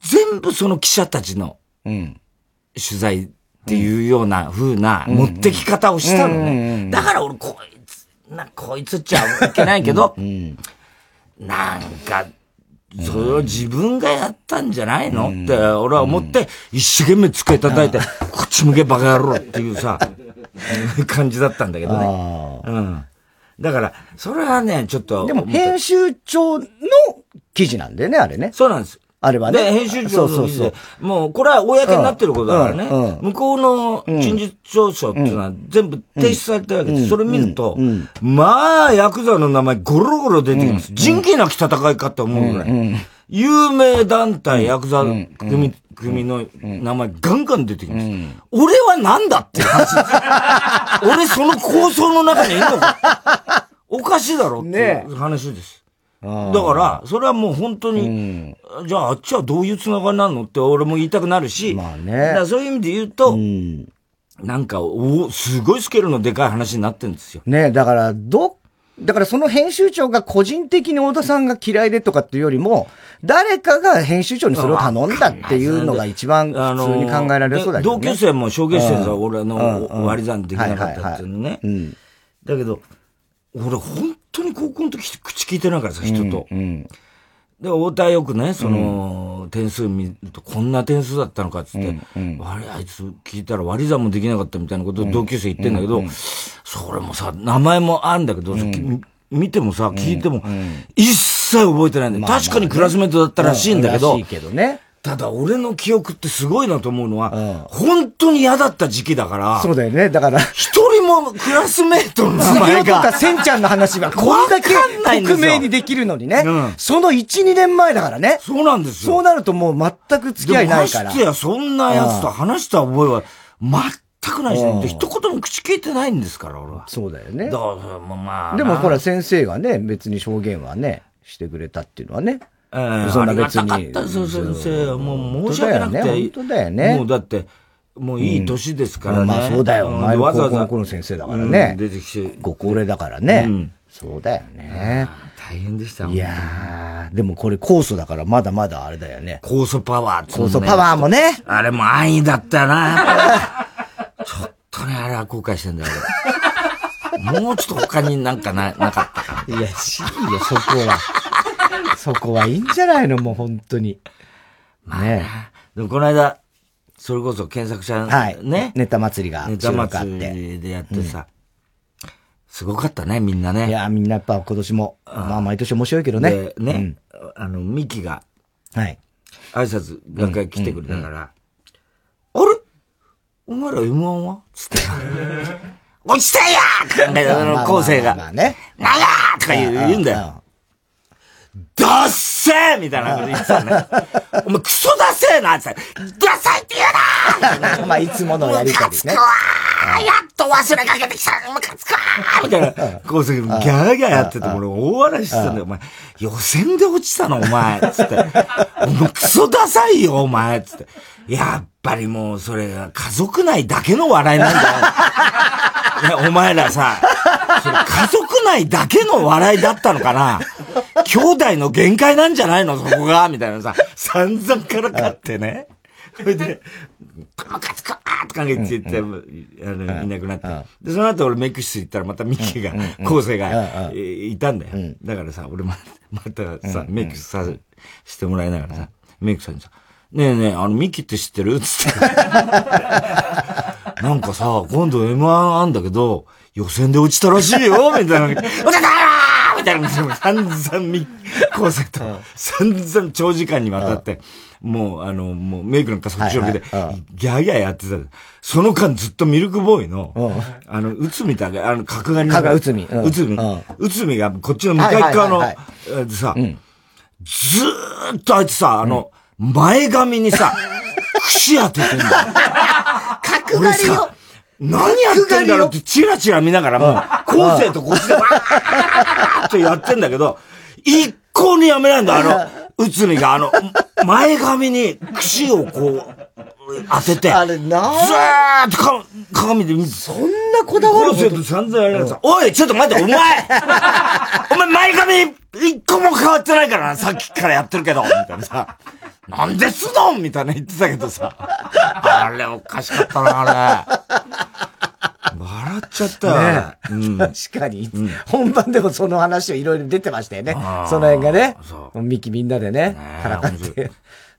全部その記者たちの、取材っていうような風な持ってき方をしたのね。だから俺、こいつ、な、こいつっちゃいけないけど、なんか、それを自分がやったんじゃないの？って俺は思って、一生懸命机叩いて、<laughs> こっち向けバカ野郎っていうさ、<laughs> 感じだったんだけどね。うん。だから、それはね、ちょっと。でも、編集長の記事なんだよね、あれね。そうなんです。あれはね。で、編集長の店で、もう、これは公になってることだからね。うんうん、向こうの陳述調書っていうのは全部提出されてるわけです。それ見ると、まあ、ヤクザの名前ゴロゴロ出てきます。仁義なき戦いかって思うぐらい。有名団体、ヤクザ組、組の名前ガンガン出てきます。俺は何だって話です。俺その構想の中にいるのか。おかしいだろっていう話です。だから、それはもう本当に、うん、じゃああっちはどういうつながりなのって俺も言いたくなるし、まあね。そういう意味で言うと、うん、なんか、おすごいスケールのでかい話になってるんですよ。ねだから、ど、だからその編集長が個人的に太田さんが嫌いでとかっていうよりも、誰かが編集長にそれを頼んだっていうのが一番普通に考えられそうだけど、ね、同級生も証言してるんですよ、俺の割り算できなかったっていうのね。だけど、俺本当に高校の時口聞いてないからさ、人と。うん、で、太田よくね、その、点数見ると、こんな点数だったのかっつって、うんあれ、あいつ聞いたら割り算もできなかったみたいなことを同級生言ってんだけど、それもさ、名前もあるんだけど、見てもさ、聞いても、一切覚えてないんだよ。確かにクラスメートだったらしいんだけど、ただ俺の記憶ってすごいなと思うのは、うん、本当に嫌だった時期だから。そうだよね。だから。一人もクラスメートの名前が。とかせんちゃんの話が <laughs> こんだけ匿名にできるのにね。うん、その1、2年前だからね。そうなんですよ。そうなるともう全く付き合いないから。ましてや、そんなやつと話した覚えは全くないし、ね、一言も口聞いてないんですから、俺は。そうだよね。だからまあ。でもほら先生がね、別に証言はね、してくれたっていうのはね。えー、そんな別に。ありがたかったですよ、先生。もう申し訳なくて。本当だよね。もうだって、もういい年ですからね。まあそうだよ。前は高校の頃先生だからね。出てきて。ご高齢だからね。そうだよね。大変でしたいやー、でもこれ酵素だからまだまだあれだよね。酵素パワー酵素パワーもね。あれも安易だったな。<laughs> ちょっとね、あれは後悔してんだよ。<laughs> もうちょっと他になんかな、なかったかな。いや、しいよ、そこは。そこはいいんじゃないのもう本当に。まあ、ねでもこの間、それこそ検索者、はい、ね。ネタ祭りが。ネタ祭りでやってさ、うん、すごかったね、みんなね。いや、みんなやっぱ今年も、まあ毎年面白いけどね。で、ね、うん、あの、ミキが、はい。挨拶、学会来てくれたから、あれ？お前ら M1 は？つって。落ちたやーって、あの、構成が。まあね。なやーとか言うんだよ。ダッセーみたいなこと言ってたね。<laughs> お前クソダッセーなって言ったダサいって言うな <laughs> まあ、いつものやり方ですね。ムカつくわやっと忘れかけてきたムカつくわみたいな。こうするギャーギャーやってて、俺大笑いしてたんだよ。お前、予選で落ちたの？お前。つって。お前クソダサいよお前。つって。やっぱりもうそれが家族内だけの笑いなんだよ。お前らさ、それ家族内だけの笑いだったのかな？兄弟の限界なんじゃないの？そこが？みたいなさ、散々からかってね。それで、ムカつくーとか言って言って、あの、いなくなって。で、その後俺メイク室行ったらまたミッキーが、昴生が、いたんだよ。だからさ、俺ままたさ、メイクさ、してもらいながらさ、メイクさんにさ、ねえねえ、あの、ミキって知ってる？つって。<laughs> なんかさ、今度 M1 あんだけど、予選で落ちたらしいよ <laughs> みたいな。落ちたよみたいな。散々み、コーセット、散々長時間にわたって、もう、あの、もうメイクなんかそっちのけで、ギャーギャーやってた。その間ずっとミルクボーイの、あの、うつみたいな、あの、角刈りの。角うつみ。うつみ。うつみがこっちの向かい側の、さ、ずーっとあいつさ、あの、前髪にさ、<laughs> 串当ててんだよ。角刈りを。何やってんだろうってチラチラ見ながらもう、後世とこっちでわーってやってんだけど、一向にやめないんだ、あの、うつみが、あの、前髪に串をこう、当てて、あれなずーっとか鏡で見て、そんなこだわる後世と散々やられておい、ちょっと待って、お前。<laughs> お前前髪一個も変わってないからな、さっきからやってるけど、みたいなさ。なんですのみたいな言ってたけどさ。あれおかしかったな、あれ。笑っちゃったね、うん、確かに、うん、本番でもその話をいろいろ出てましたよね。その辺がね。ミキみんなでね、からかって。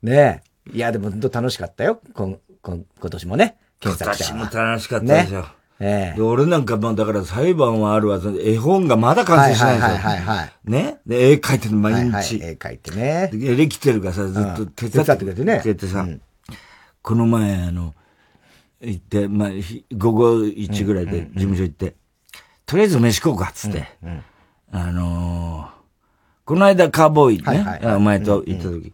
ねいや、でも本当楽しかったよ。今今今年もね。今年も楽しかったですよ。ねええ、俺なんか、まあ、だから裁判はあるわ。絵本がまだ完成しないんですよ。はいはいはい、はい、ね。で、絵描いてる毎日。はいはい、絵描いてね。エレキテルがさ、ずっと手伝ってくれてね。くれてさ、うん、この前、あの、行って、まあ、午後1ぐらいで事務所行って、とりあえず飯食おうか、つって。うんうん、あのー、この間カーボーイね、はいはいはい、お前と行った時、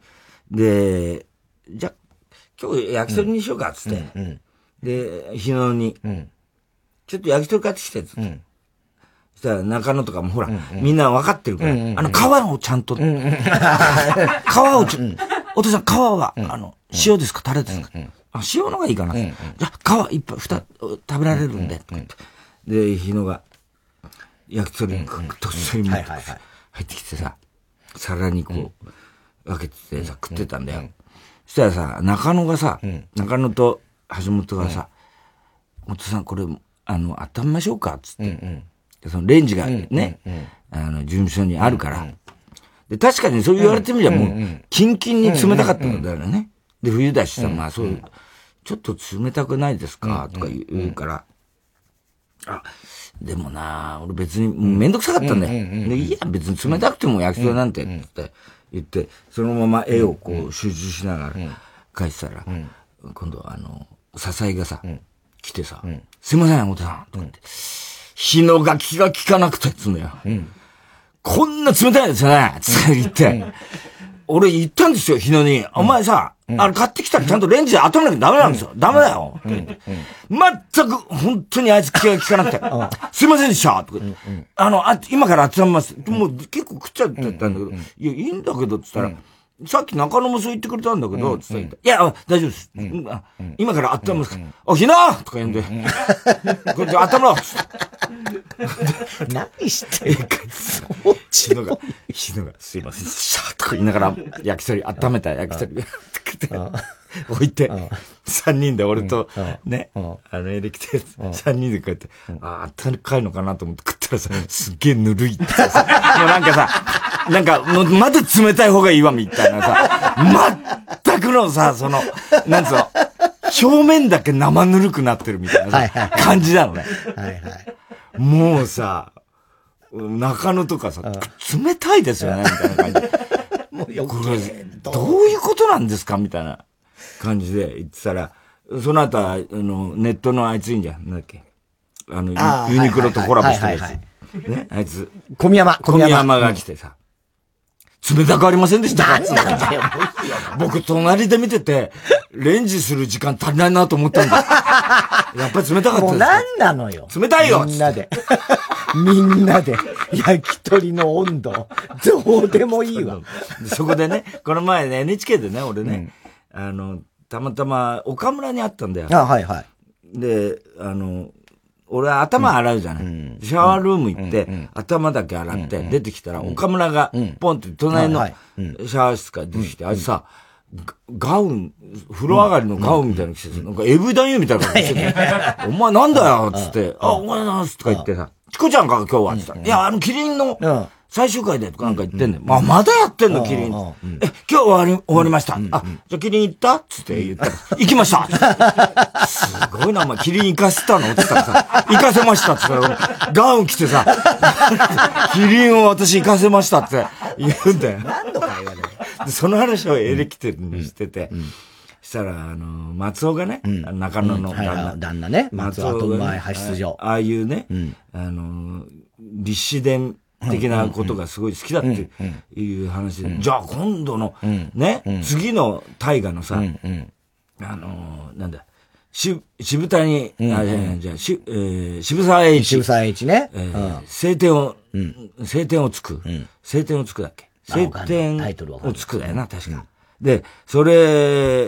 うん、で、じゃ、今日焼き鳥にしようか、つって。うんうん、で、日野に、ちょっと焼き鳥買ってきて、つって。そしたら中野とかもほら、うんうん、みんな分かってるから、うんうん、あの皮をちゃんと、うんうん、<laughs> 皮をちょ、お父さん皮は、あの、塩ですかタレですか、うんうんあ、塩のがいいかな。うんうん、じゃあ、皮一杯、二、食べられるんで。うんうん、で、日野が、焼き鳥にとっさに持って入ってきてさ、皿にこう、分けててさ、食ってたんだよ。そしたらさ、中野がさ、中野と橋本がさ、本さんこれ、あの、温めましょうか？つって。そのレンジがね、あの、事務所にあるから。で、確かにそう言われてみりゃもう、キンキンに冷たかったんだよね。で、冬だしさ、まあそういう、ちょっと冷たくないですか？とか言うから、あ、でもな俺別にめんどくさかったんだよ。で、いや、別に冷たくても焼き鳥なんて、って言って、そのまま絵をこう集中しながら描いてたら、今度あの、笹井がさ、来てさ、すいません、太田さん、とかって、日のが気が利かなくて、つんのよ。こんな冷たいですよね、つって言って、俺言ったんですよ、日野に。お前さ、あれ買ってきたらちゃんとレンジで温めなきゃダメなんですよ。ダメだよ。全く、本当にあいつ気が利かなくて。<laughs> すいませんでした。とか。あの、あ、今から温めます。もう結構食っちゃってたんだけど、いや、いいんだけど、つったら、さっき中野もそう言ってくれたんだけど、つって、いや、大丈夫です。今から温めますか？ら。あ、ひなとか言うんで。これで温めろ何してんか、<laughs> ひのが、ひのが、すい。ません、シャーとか言い。ながら、焼き鳥、温めた焼き鳥、<laughs> 置いて、三人で俺と、ね、あの、エレキテ三人でこうやって、ああ、ったかいのかなと思って食ったらさ、すっげえぬるいってさ、<laughs> もうなんかさ、なんか、まだ冷たい方がいいわ、みたいなさ、全くのさ、その、なんつうの、表面だけ生ぬるくなってるみたいな感じなのね。はいはい。もうさ、中野とかさ、冷たいですよね、みたいな感じ。<laughs> もうよくどういうことなんですかみたいな感じで言ってたら、その後は、あの、ネットのあいついいんじゃん。なんだっけ。あの、ユニクロとコラボしてるやつ。ね、あいつ。小宮山。小宮山が来てさ、冷たくありませんでしたなんなんだよ、<laughs> 僕、隣で見てて、レンジする時間足りないなと思ったんだ。<laughs> やっぱり冷たかったもう何なのよ。冷たいよみんなで。みんなで、焼き鳥の温度、どうでもいいわ。そこでね、この前ね、NHK でね、俺ね、うん、あの、たまたま岡村に会ったんだよ。あ、はいはい。で、あの、俺は頭洗うじゃない。うん、シャワールーム行って、うん、頭だけ洗って、出てきたら、岡村が、ポンって隣のシャワー室から出てきて、あれさ、ガウン、風呂上がりのガウンみたいなの着てなんかエブ男優みたいなの着てて、お前なんだよつって、あ、お前なんすとか言ってさ、チコちゃんか今日はつったら、いや、あの、キリンの、最終回でとかなんか言ってんね、うん。まあ、まだやってんの、キリン。え、今日終わり、終わりました。あ、じゃキリン行った？つって言ったら、行きましたすごいな、お前、キリン行かせたの？つったらさ、行かせましたって言ったら、ガウン着てさ、<laughs> キリンを私行かせましたって言うんだよ。何度か言われその話をエレキテルにしてて、したら、あの、松尾がね、中野の旦那。旦那ね。松尾後前派出所。ああいうね、あの、立志伝的なことがすごい好きだっていう話で、じゃあ今度の、ね、次の大河のさ、あのなんだ、し、渋谷、あ、じゃあ、し、えー、渋沢栄一。渋沢栄一ね。えー、晴天を、晴天をつく。晴天をつくだっけ？晴天をつくだよな、確か。で、それ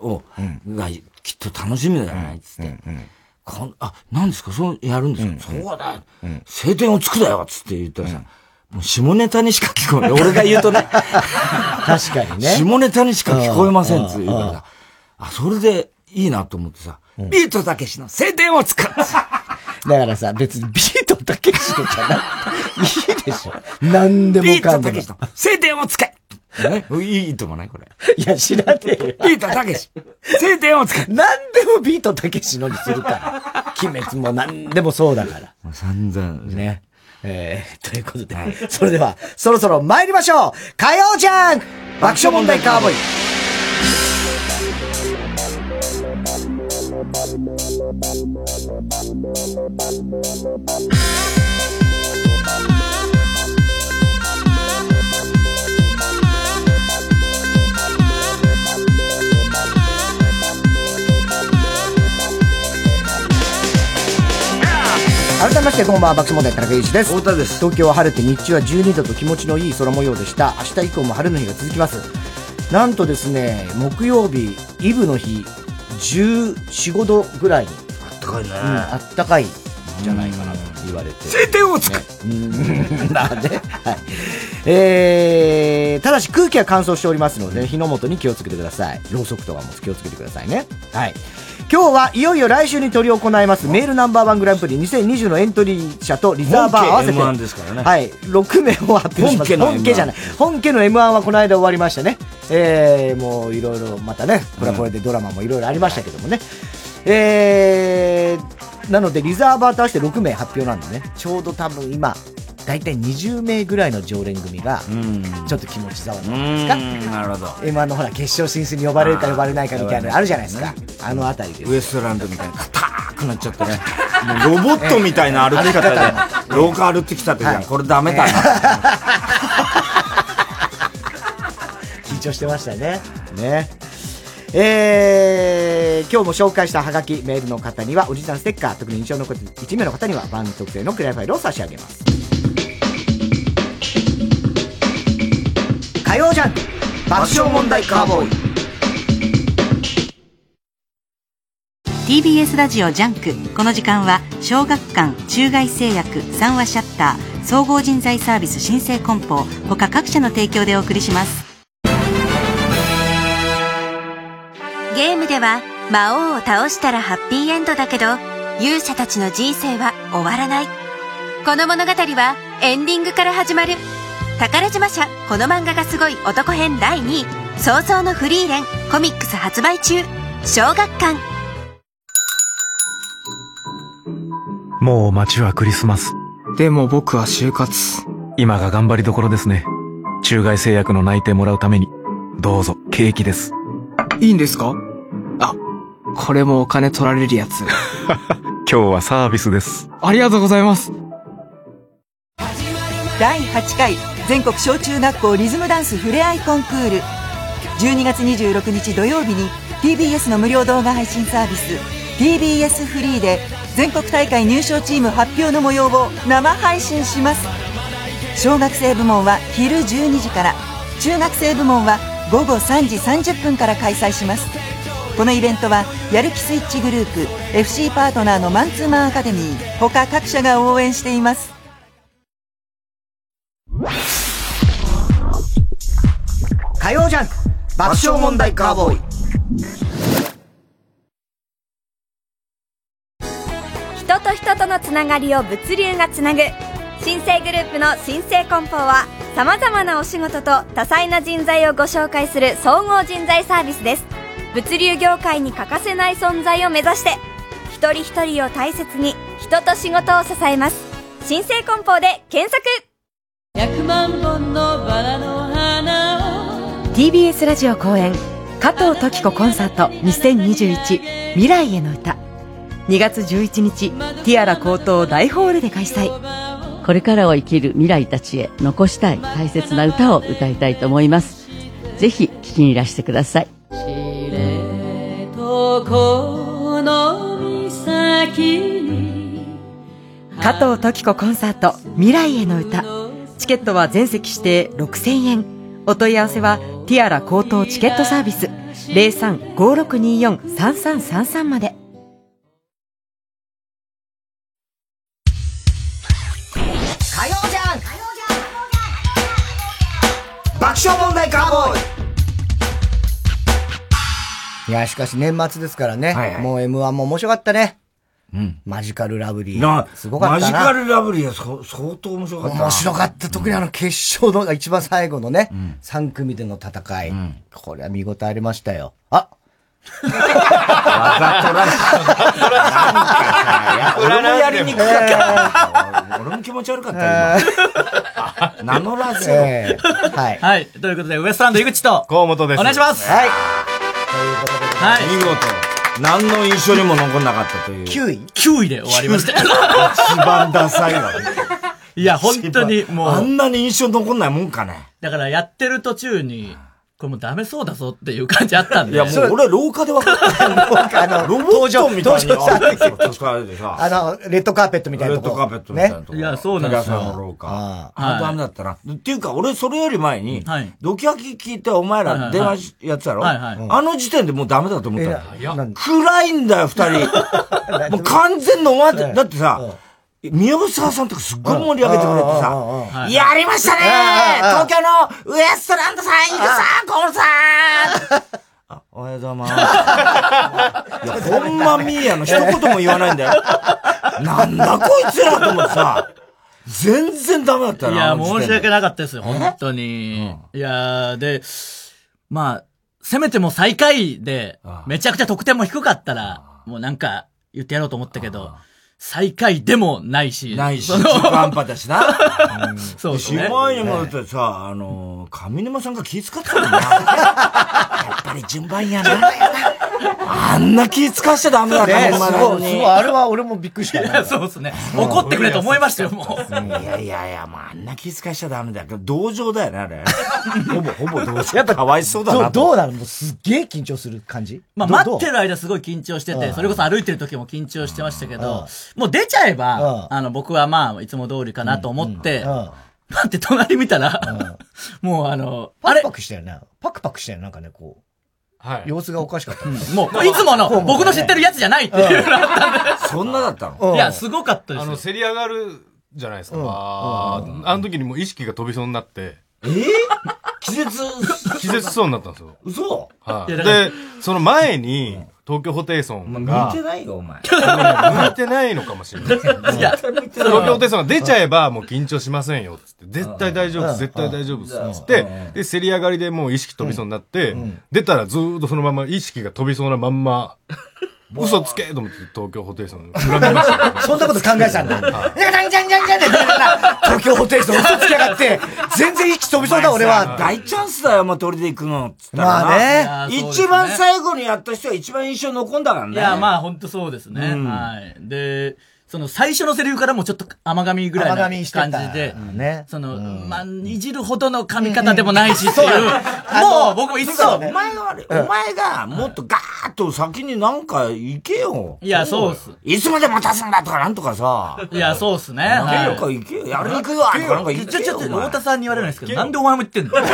を、が、きっと楽しみだよね、つって。こんあ、何ですか？そうやるんですか、うん、そうだよ、うん、晴天をつくだよつって言ったらさ、もう下ネタにしか聞こえない。<laughs> 俺が言うとね。<laughs> 確かにね。下ネタにしか聞こえませんって言うからさ。あ、それでいいなと思ってさ、ビートたけしの晴天をつくだからさ、別にビートたけしのじゃなくていいでしょ。何でもかんでも。ビートたけしの晴天をつけね、いいと思わないこれ。いや、知らねえよ。ビートたけし。晴天をつけ何でもビートたけしのにするから。鬼滅も何でもそうだから。もう散々。ね。えー、ということで、はい、それでは、そろそろ参りましょう火曜じゃん爆笑問題カーボーイ改めましてこんばんは爆笑問題田中裕二です太田です東京は晴れて日中は12度と気持ちのいい空模様でした明日以降も晴れの日が続きますなんとですね木曜日イブの日1415度ぐらいにあったかいね、うん、あったかいじゃないかなと言われて。晴天をつく、ね、うん。<laughs> まあね。はい。えー、ただし空気は乾燥しておりますので、火の元に気をつけてください。ろうそくとかも気をつけてくださいね。はい。今日はいよいよ来週に取り行いますメールナンバーワングランプリ2020のエントリー者とリザーバー合わせて、ね、はい、6名を発表します。本家じゃない。本家の M1 はこの間終わりましたね。えー、もういろいろまたね、これはこれでドラマもいろいろありましたけどもね。えー、なのでリザーバーと合わせて6名発表なんでね、ちょうど多分今、大体20名ぐらいの常連組が、ちょっと気持ちざわなんですか？なるほど。M1 のほら、決勝進出に呼ばれるか呼ばれないかみたいなのあるじゃないですか。あのあたりでウエストランドみたいな、硬くなっちゃってね。<laughs> ロボットみたいな歩き方で、廊下歩ってきた時は、これダメだな。緊張してましたね。ね。えー、今日も紹介したハガキ、メールの方には、おじさんステッカー、特に印象の残って1名の方には、番組特製のクリアファイルを差し上げます。火曜ジャンク爆笑問題カーボーイ。TBS ラジオジャンク。この時間は小学館中外製薬三和シャッター総合人材サービス新生梱包他各社の提供でお送りします。ゲームでは魔王を倒したらハッピーエンドだけど勇者たちの人生は終わらない。この物語はエンディングから始まる宝島社。この漫画がすごい。男編第2位。早々のフリーレン。コミックス発売中。小学館。もう街はクリスマス。でも僕は就活。今が頑張りどころですね。中外製薬の内定もらうために。どうぞケーキです。いいんですか？あこれもお金取られるやつ。<laughs> 今日はサービスです。ありがとうございます。第8回全国小中学校リズムダンスふれあいコンクール。12月26日土曜日に TBS の無料動画配信サービス TBS フリーで全国大会入賞チーム発表の模様を生配信します。小学生部門は昼12時から中学生部門は午後3時30分から開催します。このイベントはやる気スイッチグループ FC パートナーのマンツーマンアカデミー他各社が応援しています。火曜ジャンク。爆笑問題カーボーイ。人と人とのつながりを物流がつなぐ。新生グループの新生梱包はさまざまなお仕事と多彩な人材をご紹介する総合人材サービスです。物流業界に欠かせない存在を目指して一人一人を大切に人と仕事を支えます。新生梱包で検索。100万本のバラの TBS ラジオ公演加藤登紀子コンサート2021未来への歌。2月11日ティアラ高等大ホールで開催。これからを生きる未来たちへ残したい大切な歌を歌いたいと思います。ぜひ聴きにいらしてください。加藤登紀子コンサート未来への歌。チケットは全席指定6000円。お問い合わせはティアラ高等チケットサービス。0356243333まで。火曜じゃん。爆笑問題カーボーイ。いや、しかし年末ですからね。はいはい。もう M1 も面白かったね。うん。マジカルラブリー。な、すごかったな。マジカルラブリーはそ相当面白かったな。面白かった。特にあの決勝の一番最後のね、3組での戦い。これは見応えありましたよ。あわざとらしい。なんかさ、俺もやりにくかった。俺も気持ち悪かった、今。名乗らせろ。えーはい。はい。ということで、ウエストランド井口と、河本です。お願いします。はい。はい。見事。何の印象にも残んなかったという。9位 ?9 位で終わりました。一番ダサいわ。いや、本当にもう。あんなに印象残んないもんかね。だからやってる途中に、これもうダメそうだぞっていう感じあったんで。いや、もう俺廊下で分かった。あの、ロボットみたいに。登場した時あの、レッドカーペットみたいなとこ。レッドカーペットみたいなとこ。いやそうなんですよの廊下。ああ、ダメだったな。っていうか、俺それより前に、ドキハキ聞いてお前ら電話しやってたろ？はいはいあの時点でもうダメだと思った暗いんだよ、二人。<laughs> もう完全のお前って、だってさ、宮本沢さんとかすっごい盛り上げてくれてさ、やりましたね。東京のウエストランドさん、井口さん、河本さんあおはようございます。いや、ほんまみーやの一言も言わないんだよ。<laughs> なんだこいつらと思ってさ、全然ダメだったな。いや、申し訳なかったですよ、本当に。いやで、まあ、せめても最下位で、めちゃくちゃ得点も低かったら、もうなんか言ってやろうと思ったけど、最下位でもないし。ないし、中途半端だしな。<laughs> そうですね。しまいにもだってさ、あの、上沼さんが気遣ってたもんな。<laughs> やっぱり順番やな。あんな気遣わしちゃダメだねすごい、なのに。すごい、あれは俺もびっくりしたそうですね。怒ってくれと思いましたよ、もう。いやいやいや、もうあんな気遣いしちゃダメだよ。同情だよね、あれ。<laughs> ほぼ、ほぼ同情。やっぱかわいそうだどうなと。どうなの？もうすっげえ緊張する感じまあ、ど待ってどる間すごい緊張してて、うんそれこそ歩いてる時も緊張してましたけうんど、もう出ちゃえうばん、あの、僕はまあ、いつも通りかなと思ってう、ん。待って隣見たら、もうあの、あれパクパクしたよね。パクパクしたよ、なんかね、こう。はい。様子がおかしかった。もう、いつもの、僕の知ってるやつじゃないっていうのがあったんで。そんなだったの？いや、すごかったですあの、よ。せり上がるじゃないですか。うん。あーあの時にもう意識が飛びそうになって、えー？気絶、気絶しそうになったんですよ。嘘？はい。で、その前に、東京ホテイソンが見て、ないよ、お前。向いてないのかもしれない。<laughs> いや、東京ホテイソンが出ちゃえばもう緊張しませんよ、つって。絶対大丈夫です、絶対大丈夫です、つって。で、競り上がりでもう意識飛びそうになって、出たらずーっとそのまま意識が飛びそうなまんま、嘘つけと思って東京ホテイソン恨みましたね。<laughs> そんなこと考えてたんだ。じゃんじゃんじゃんじゃんって言ったら、東京ホテイソン嘘つきやがって、全然息飛びそうだ、俺は。大チャンスだよ、まあ、鳥で行くの。つったらなまあね。一番最後にやった人は一番印象残んだからね。いや、まあ、本当そうですね。うんはい。で、その最初のセリフからもうちょっと甘噛みぐらいな感じで、ね。その、まあ、いじるほどの噛み方でもないしってそういう、もう僕もいつそう、もお前が悪い。お前がもっとガーッと先になんか行けよ。いやそうっす。いつまで待たすんだとかなんとかさ。いや、そうっすね。行けよはか行けよ。やりに行くよとかなんか言ってちょ、ちょ、ちょ、よお前太田さんに言われるんですけど、なんでお前も言ってんの？<laughs>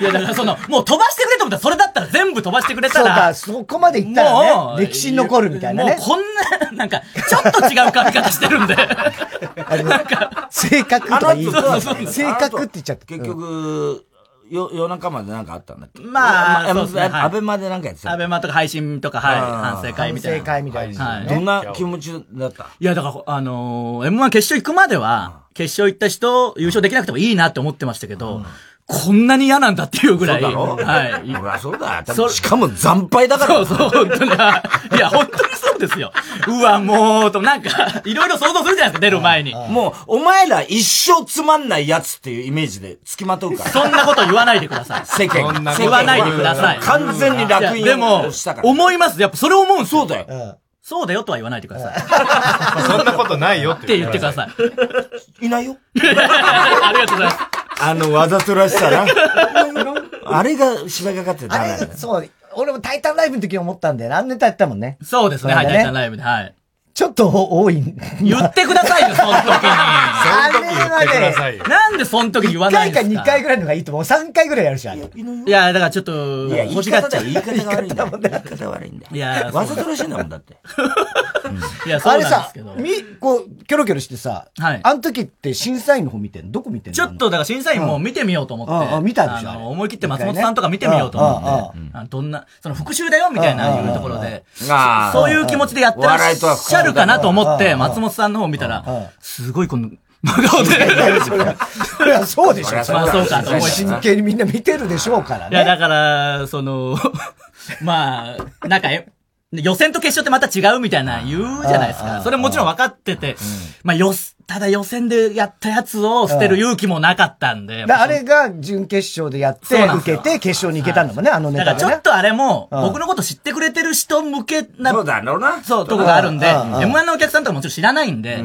いや、だからその、もう飛ばしてくれと思ったら、それだったら全部飛ばしてくれたら。そうか、そこまで行ったらね、歴史に残るみたいなねもう。こんな、なんか、ちょっと違う髪型してるんで。<laughs> 性格とか言いあの後性格って言っちゃった。結局、よ、夜中までなんかあったんだっけ？まあ、そうですね。はいアベマでなんかやってたアベマとか配信とか、はい、反省会みたいな。反省会みたいなはい。どんな気持ちだった？いや、だから、あのー、M1 決勝行くまでは、決勝行った人、優勝できなくてもいいなって思ってましたけど、こんなに嫌なんだっていうぐらい。そうだろ？はい。そりゃそうだしかも惨敗だから。そうそう、本当に。はいいや、本当にそうですよ。うわ、もう、と、なんか、いろいろ想像するじゃないですか、出る前に。もう、お前ら一生つまんないやつっていうイメージで付きまとうから。そんなこと言わないでください。世間そんなこと言わないでください。完全に楽いやで印もをしたから。、思います。やっぱそれ思うんですよ。そうだよ。そうだよとは言わないでください。<laughs> そんなことないよっってて言ってください。いないよ。<laughs> ありがとうございます。あの、わざとらしさな。あれが芝居がかってあダメだよれ、そう、俺もタイタンライブの時に思ったんだよ。何ネタやったもんね。そうですね、タイタンライブで、はい。ちょっと多い。言ってくださいよ、その時に。あれはね、なんでその時に言わ1ない回かんですか？2回ぐらいのがいいと思う。3回ぐらいやるし、あれ。いや、だからちょっと、いや、言い欲しがっちゃう。方だよ。言い方が悪いんだよ。言い方悪いんだよ。いや、わざとらしいんだもん、だって。<laughs> いや、そうあれさなんですけど、。み、こう、キョロキョロしてさ、はいあの時って審査員の方見てんの？どこ見てんの？ちょっと、だから審査員も見てみようと思って。うんうん見たでしょあの思い切って松本さんとか見てみようと思って。どんな、その復習だよみたいないうところで、そういう気持ちでやってらっしゃるかなと思って、うん松本さんの方を見たら、すごいこの、真顔で。そうでしょ。まあそうかと思真剣にみんな見てるでしょうからいや、ね。だから、その、<laughs> まあ、なんか、え予選と決勝ってまた違うみたいな言うじゃないですか。それもちろん分かってて、まあ、よ、ただ予選でやったやつを捨てる勇気もなかったんで。だあれが準決勝でやって、受けて決勝に行けたんだもんね、あのネタでねだからちょっ。とあれも、うん僕のこと知ってくれてる人向けな、そうだろうな。そう、とこがあるんで、うんうん M1 のお客さんとかもちろん知らないんで、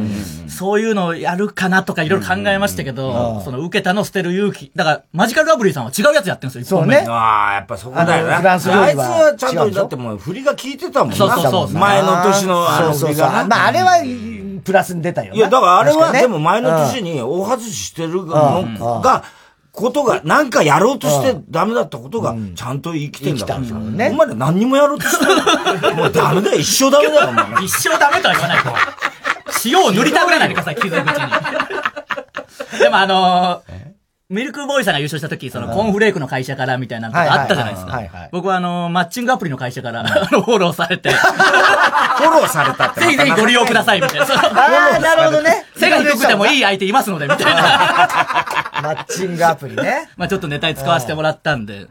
そういうのをやるかなとかいろいろ考えましたけど、その受けたの捨てる勇気。だから、マジカルラブリーさんは違うやつやってるんですよ、そうねああ、やっぱそこだよな。あのフランス料あいつ理ははちゃんと、だってもう振りが効いてたもんな。そうそうそう前の年のあのそうそうそう。振りがな。まあ、あれは、プラスに出たよな。いや、だからあれは、確かにねでも前の年に大外ししてるのが、ことが、なんかやろうとしてダメだったことが、ちゃんと生きてんだからさ。お前ら何にもやろうとしてる。もうダメだよ、一生ダメだよ、お前。一生ダメとは言わないと。<laughs> 塩を塗りたぐらないでください、傷口に。<laughs> でもあのーミルクボーイさんが優勝した時、そのコーンフレークの会社からみたいなのがあったじゃないですか。僕はあのーマッチングアプリの会社から、あの、フォローされて、フォローされたって。<laughs> ぜひぜひご利用ください、みたいな。ああ、なるほどね。背が低くてもいい相手いますので、みたいな。<laughs> マッチングアプリね。まあちょっとネタに使わせてもらったんで。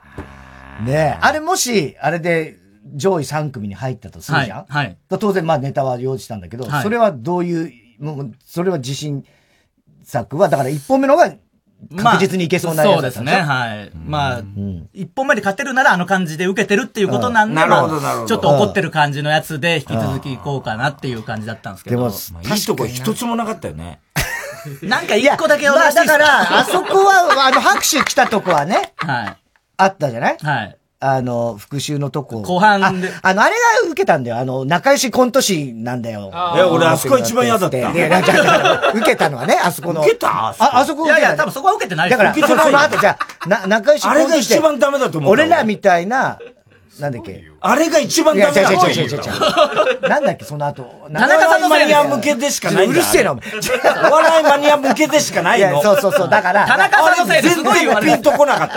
ねえ。あれもし、あれで上位3組に入ったとするじゃんはいはい当然まあネタは用意したんだけど、はいそれはどういう、もう、それは自信作は、だから1本目のが確実にいけそうなやつそうですね、はい。まあ、一本目で勝てるならあの感じで受けてるっていうことなんで、まあ、ほどなるほどちょっと怒ってる感じのやつで引き続き行こうかなっていう感じだったんですけど。でもいいとこ一つもなかったよね。<laughs> なんか一個だけまあお出しだから、あそこは、あの、拍手来たとこはね、はい。あったじゃない？はい。あの、復習のとこ。後半でああの、あれが受けたんだよ。あの、仲良しコント師なんだよ。いや俺あそこ一番嫌だったいや、いやじゃあ受けたのはね、あそこの。受けた？あそこあ、あそこ受けた。いやいや、多分そこは受けてないだから、その後、じゃあ、な、仲良しコあれがント師で一番ダメだと思う。俺らみたいな、なんだっけ？あれが一番ダメだ違う違う違う違う違う。なんだっけ、その後。田中さんのマニア向けでしかないんだうるせえな、お前。お笑いマニア向けでしかないの。そうそうそう。だから、田中さんのせいですごい言わピンとこなかっ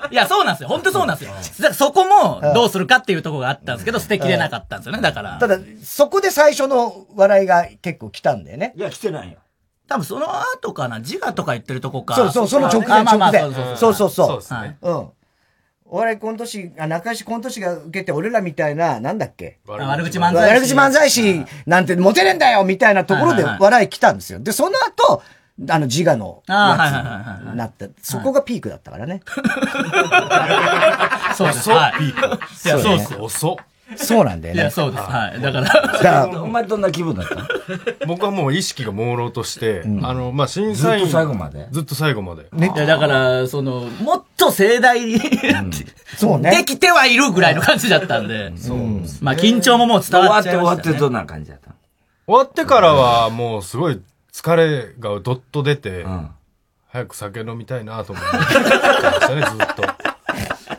た。いや、そうなんですよ。本当そうなんですよ。そこもどうするかっていうところがあったんですけど、捨てきれなかったんですよね、だから。ただ、そこで最初の笑いが結構来たんだよね。いや、来てないよ。多分その後かな、自我とか言ってるとこか。そうそう、その直前、直前。あそうそうそうそうそう。そうですねうん。お笑いコント師、あ、仲良しコント師が受けて、俺らみたいな、なんだっけ悪口漫才師。悪口漫才師なんてモテねえんだよみたいなところで笑い来たんですよ。で、その後、あの自我のなった。そこがピークだったからね。<laughs> そうです。遅っはい。ピーク。そうですよ。遅っ。そうなんだよね。いや、そうです。はい。だから。お前どんな気分だった？僕はもう意識が朦朧として、あの、まあ、審査員。ずっと最後まで？ずっと最後まで。いや、だから、その、もっと盛大に、そうね。できてはいるぐらいの感じだったんで。そう。まあ、緊張ももう伝わっちゃいました、ね。終わって終わってどんな感じだった？終わってからは、もうすごい疲れがどっと出て、早く酒飲みたいなと思ってましたね、ずっと。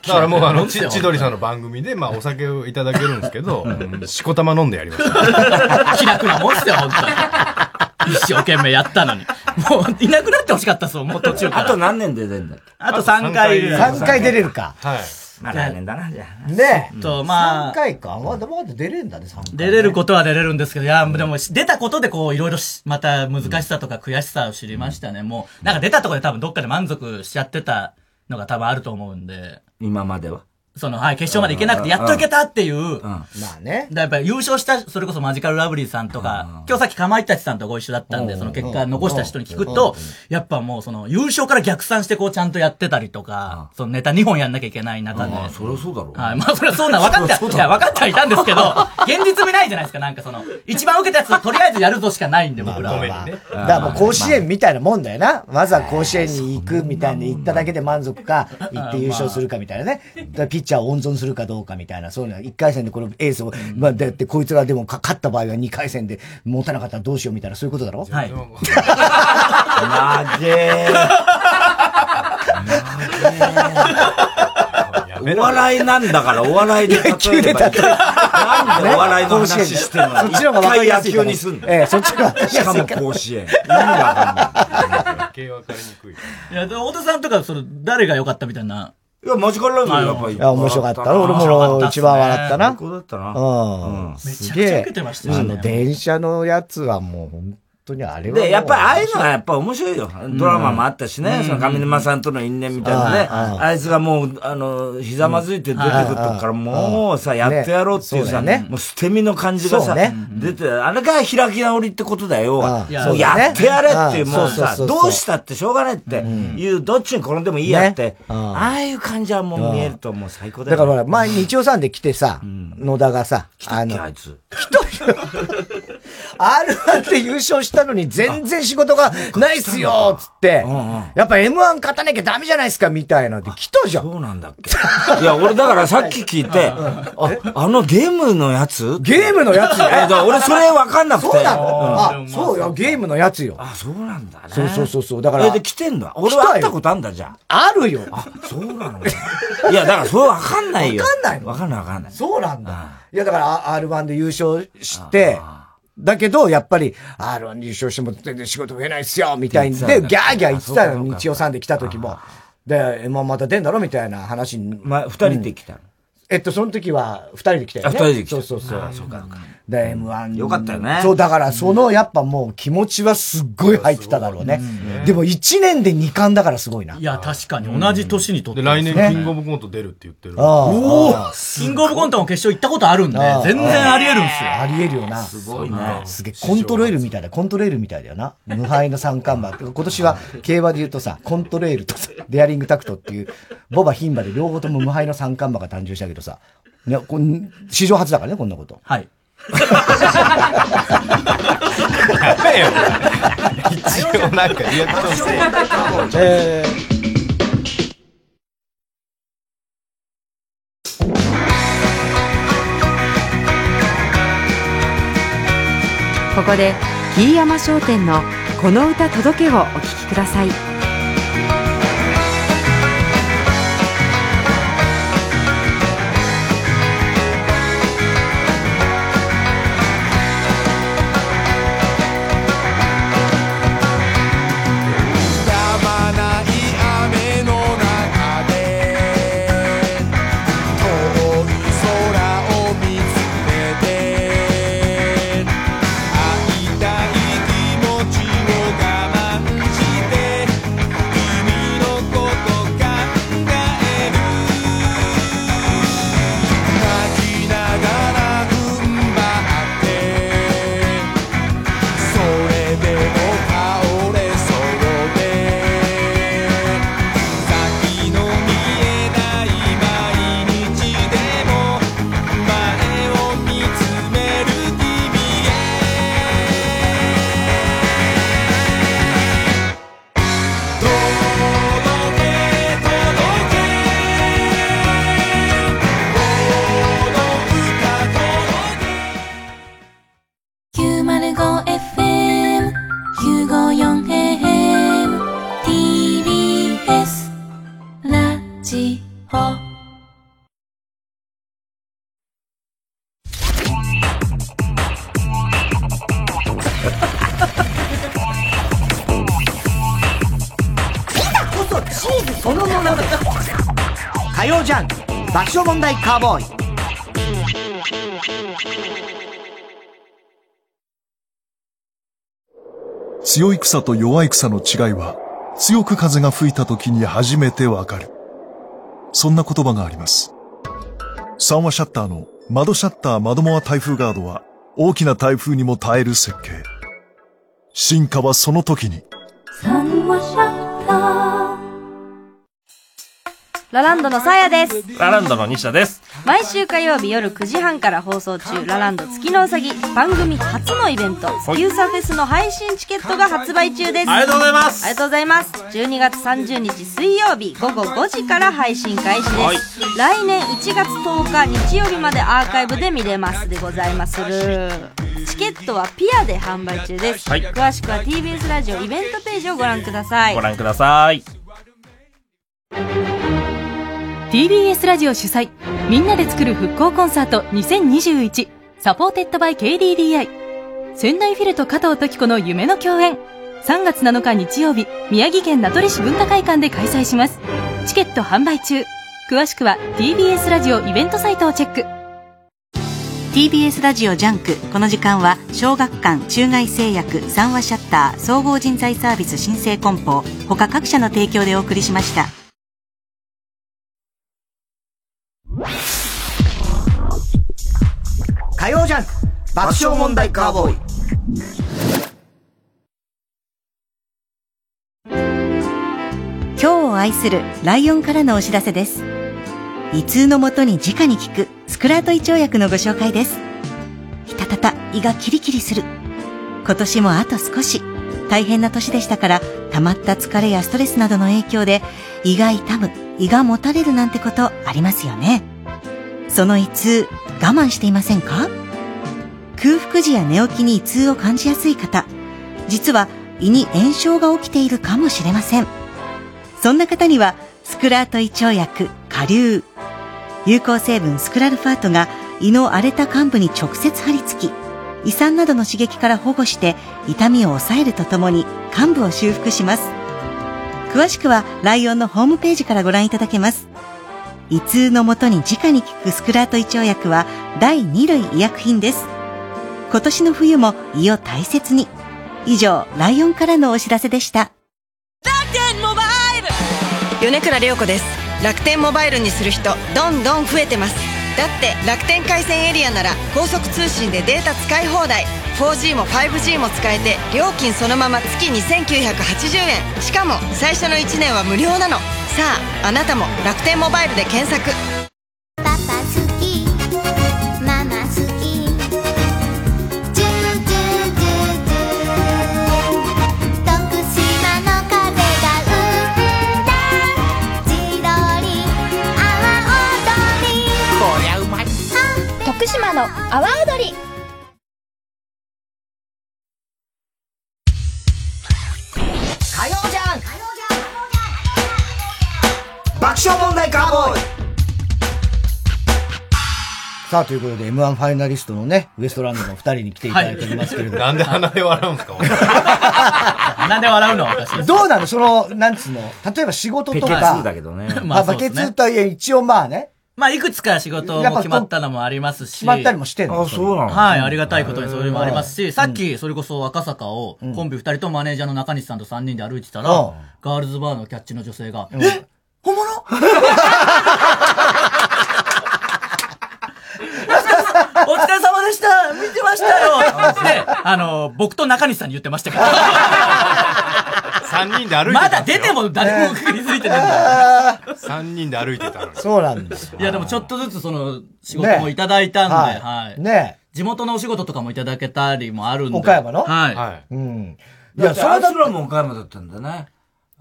だからもうあの、ち、千鳥さんの番組で、まあお酒をいただけるんですけど、しこたま飲んでやりました。気楽なもんっすよ、本当に。一生懸命やったのに。もう、いなくなってほしかったっすもう途中から。あと何年で出るんだっけ？あと3回。3回出れるか。はい。まあ来年だな、じゃあ。ねと、まあ。3回か。まだまだ出れるんだね、3回。出れることは出れるんですけど、いや、でも、出たことでこう、いろいろまた難しさとか悔しさを知りましたね。もう、なんか出たところで多分どっかで満足しちゃってたのが多分あると思うんで。今までは。その、はい、決勝まで行けなくて、やっと行けたっていう。まあね。やっぱり優勝した、それこそマジカルラブリーさんとか、今日さっきかまいたちさんとご一緒だったんで、その結果残した人に聞くと、やっぱもうその優勝から逆算してこうちゃんとやってたりとか、そのネタ2本やんなきゃいけない中で。そりゃそうだろう。はい、まあそれはそうな、分かって <laughs> はいや、分かってはいたんですけど、現実味ないじゃないですか、なんかその、一番受けたやつをとりあえずやるぞしかないんで、僕らは。だからもう甲子園みたいなもんだよな。まずは甲子園に行くみたいに行っただけで満足か、行って優勝するかみたいなね。チャーを温存するかどうかみたいな、そういうの。1回戦でこのエースを、まあ、だってこいつがでもか勝った場合は2回戦で持たなかったらどうしようみたいな、そういうことだろ？はい。なげお笑いなんだから、お笑いで例え野球で例えなんでお笑いの話してんの？そっちの方が分かりやすい一回野球にすんの？ええ、そっちがしかも。甲子園。意味わかんない。余計わかりにくい。いや、で太田さんとか、その、誰が良かったみたいな。いや、マジカルラブリーやっぱり。いや、面白かった。俺も一番笑ったな。最高だったな。うん。めすげえちゃくちゃ受けてましたよねあの、電車のやつはもう本当にあれは。で、やっぱりああいうのはやっぱ面白いよ。ドラマもあったしね、その上沼さんとの因縁みたいなね。うん。あいつがもう、あの、ひざまずいて出てくるとこからもうさ、やってやろうっていうさ、もう捨て身の感じがさ出て、あれが開き直りってことだよ。うん。もうやってやれっていう、うん。もうさ、どうしたってしょうがないっていう、どっちに転ん。でもいいやってああいう感じはもう見えるともう最高だよ。だから前日曜さん。で来てさ、野田がさ、あの、あいつ。R1 で優勝したのに全然仕事がないっすよつって、やっぱ M1 勝たなきゃダメじゃないですかみたいなで来たじゃん。そうなんだっけ。いや、俺だからさっき聞いて、<laughs> あ、あのゲームのやつ？ゲームのやついやだ俺それ分かんなくて。そうなんあ、そうよ、ゲームのやつよ。あ、そうなんだね。そうそうそうそう。だから。え、で来てんだ。俺は会ったことあんだじゃん。あるよ。あ、そうなのいや、だからそれ分かんないよ。わかんないの分かんない分かんない。そうなんだ。いや、だから、あ R1 で優勝して、だけど、やっぱり、R1 で優勝しても全然仕事増えないっすよ、みたいに。で、ギャーギャー言ってたの、日曜さんで来た時も。で、M1 また出んだろ？みたいな話に。まあ、二人で来たの。えっと、その時は、二人で来たよね。あ二人で来たそうそうそう。あそうかそうかで、M1。よかったよねそう、だから、その、やっぱもう気持ちはすっごい入ってただろうね。でも、一年で二冠だからすごいな。いや、確かに同じ年にとってで、来年ねキングオブコント出るって言ってる。ああおおキングオブコントも決勝行ったことあるんで、全然あり得るんすよ。あり得るよな。すごいねすげえ、コントレールみたいだ。コントレールみたいだよな。無敗の三冠馬。今年は競馬で言うとさ、コントレールとさ、デアリングタクトっていう、ボバ牝馬で両方とも無敗の三冠馬が誕生したけどさ、ね、こん史上初だからね、こんなこと。はい。やべえよ。一応なんかリアクションして。えーここで飯山商店の「この歌届け」をお聴きください爆笑問題カーボーイ強い草と弱い草の違いは、強く風が吹いた時に初めてわかる。そんな言葉があります。三話シャッターの窓シャッター窓モア台風ガードは、大きな台風にも耐える設計。進化はその時に。ラランドのさやです。ラランドの西田です。毎週火曜日夜9時半から放送中、ラランド月のうさぎ、番組初のイベント、月うさフェスの配信チケットが発売中です。ありがとうございますありがとうございます。12月30日水曜日午後5時から配信開始です。はい来年1月10日日曜日までアーカイブで見れますでございまする。チケットはピアで販売中です。はい詳しくは TBS ラジオイベントページをご覧ください。ご覧ください。TBS ラジオ主催みんなで作る復興コンサート2021 supported by KDDI 仙台フィルと加藤登紀子の夢の共演。3月7日日曜日宮城県名取市文化会館で開催します。チケット販売中。詳しくは TBS ラジオイベントサイトをチェック。TBS ラジオジャンク。この時間は小学館中外製薬三和シャッター総合人材サービス新生梱包。他各社の提供でお送りしました。火曜ジャンク爆笑問題カーボーイ。今日を愛するライオンからのお知らせです。胃痛のもとに直に効くスクラート胃腸薬のご紹介です。ひたたた胃がキリキリする。今年もあと少し。大変な年でしたから溜まった疲れやストレスなどの影響で胃が痛む胃がもたれるなんてことありますよね。その胃痛我慢していませんか？空腹時や寝起きに胃痛を感じやすい方実は胃に炎症が起きているかもしれません。そんな方にはスクラート胃腸薬下流有効成分スクラルファートが胃の荒れた患部に直接張り付き胃酸などの刺激から保護して痛みを抑えるとともに患部を修復します。詳しくはライオンのホームページからご覧いただけます。胃痛のもとに直に効くスクラート胃腸薬は第2類医薬品です。今年の冬も胃を大切に。以上ライオンからのお知らせでした。米倉涼子です。楽天モバイルにする人どんどん増えてます。だって楽天回線エリアなら高速通信でデータ使い放題。4G も 5G も使えて料金そのまま月2980円。しかも最初の1年は無料なの。さああなたも楽天モバイルで検索。の阿波踊り。火曜ジャンク爆笑問題カーボーイ。さあ、ということで M1 ファイナリストのね、ウエストランドの二人に来ていただいておりますけれども。なんで鼻で笑うんですかなん <laughs> で笑うの？どうなの？その、なんつうの？例えば仕事とペケか。ツだけどね。まあ、バケツとはいえ、一応まあね。まあ、いくつか仕事も決まったのもありますし。決まったりもしてんの？あそうなの？はい、ありがたいことにそれもありますし、さっき、それこそ赤坂を、コンビ二人とマネージャーの中西さんと三人で歩いてたら、うん。ガールズバーのキャッチの女性が、え？本物 <laughs> お疲れ様でした見てましたよって、<laughs> あの、僕と中西さんに言ってましたけど。<laughs> 3人で歩いてたまだ出ても誰も気づいてないんだよ。3人で歩いてたのに。そうなんですよ。いや、でもちょっとずつその、仕事もいただいたんで、ねはい。ね地元のお仕事とかもいただけたりもあるんで。岡山の？はい。うん。いや、それだらも岡山だったんだね。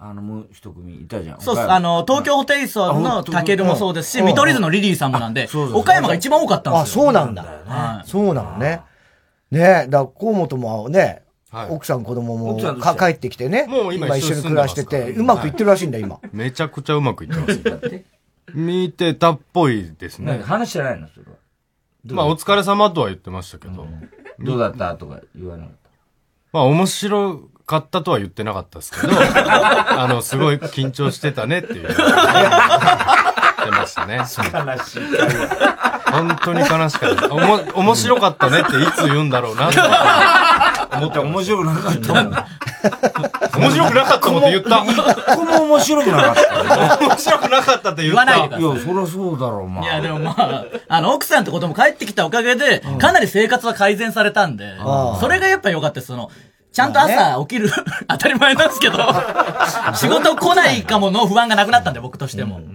あの、もう一組いたじゃん。そうっす。あの、東京ホテイソンのタケルもそうですし、うん見取り図のリリーさんもなんで、岡山が一番多かったんあ、ですよ。そうなんだ。そうなのね。ねだから河本もね、はい奥さん子供も帰ってきてね。もう今一緒に暮らしてて、うまくいってるらしいんだ、今。めちゃくちゃうまくいってます。<laughs> 見てたっぽいですね。話してないのそれは。まあ、お疲れ様とは言ってましたけど。どうだった？とか言わなかっまあ、面白かったとは言ってなかったですけど、<laughs> あの、すごい緊張してたねっていう。言ってましたね。悲しい。本当に悲しかった。おも、面白かったねっていつ言うんだろうなって思って面白くなかったもん。<laughs> 面白くなかったもんって言った？一個も面白くなかった。面白くなかったって言った。言わないでくださいいや、そりゃそうだろう、まあ。いや、でもまあ、あの、奥さんってことも帰ってきたおかげで、かなり生活は改善されたんであ、それがやっぱ良かったです。その、ちゃんと朝起きる、<laughs> 当たり前なんですけど、<laughs> 仕事来ないかもの不安がなくなったんで、僕としても。<laughs>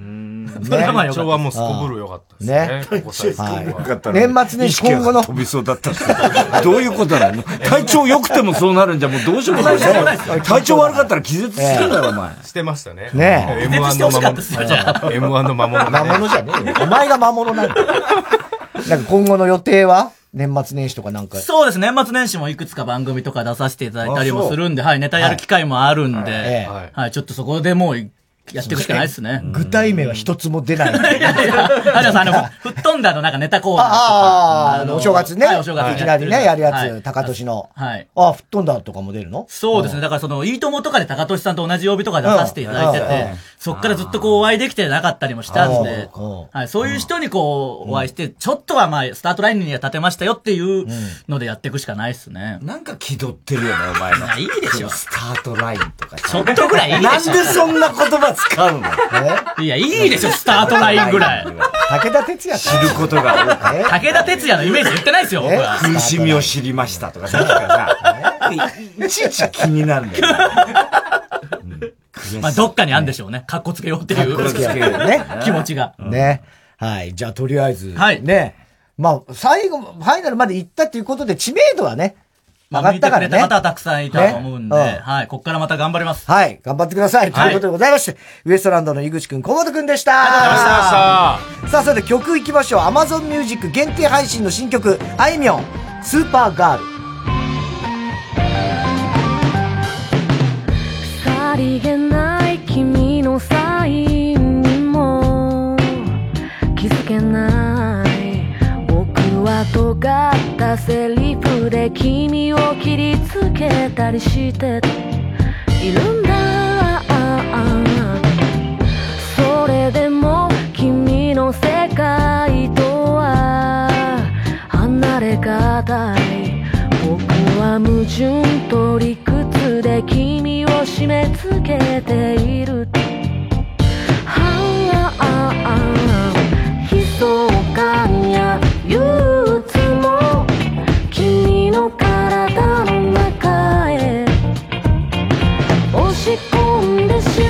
それはまはもうすこぶる良かったですね。ねここ最近はよかった年末年始今後の飛びそうだったどういうことなの？体調良くてもそうなるんじゃもうどうしようもない。体調悪かったら気絶するだろ、お前。してましたね。ねえ M1 の魔物。M1 の魔物。魔物じゃねえよ。お前が魔物なんだよ。なんか今後の予定は？年末年始とかなんか。そうです。年末年始もいくつか番組とか出させていただいたりもするんで、はい、ネタやる機会もあるんで、えはい、ちょっとそこでもう、やっていくしかないですね。具体名は一つも出ない。<laughs> いやいや、あ、じゃあさん、あの、吹っ飛んだのなんかネタコーナーとか。ああ、あの、お正月ね。はいお正月いきなりね、やるやはいつ、高年の。はい。あ、吹っ飛んだとかも出るの？そうですね。だからその、いいともとかで高俊さんと同じ曜日とか出させていただいてて、そっからずっとこうお会いできてなかったりもしたんでうん、はい、そういう人にこう、お会いして、ちょっとはまあ、スタートラインには立てましたよっていうのでやっていくしかないですね。なんか気取ってるよね、お前ら。いいでしょ。スタートラインとか。ちょっとぐらいいいでしょ。なんでそんな言葉使うの？いや、いいでしょ、スタートラインぐらい。武田鉄矢知ることが多い。武田鉄矢のイメージ言ってないですよ、僕は。苦しみを知りましたとか、さ、いいちいち気になるんだよ。まあ、どっかにあるんでしょうね。かっこつけようっていう。かっこつけようね気持ちが。ね。はい。じゃあ、とりあえず。はいね。まあ、最後、ファイナルまで行ったっていうことで、知名度はね、まあ、上が見ってたからね。くれた方はたくさんいたと思うんで、ねうんはい。こっからまた頑張ります。はい。頑張ってください。ということでございまして、ウエストランドの井口くん、小本くんでした。ありがとうございました。さあ、それで曲いきましょう。Amazon Music 限定配信の新曲、あいみょん、スーパーガール。さりげない君のサインにも気づけない尖ったセリフで君を切りつけたりしているんだそれでも君の世界とは離れがたい僕は矛盾と理屈で君を締め付けているはあ悲壮感や憂込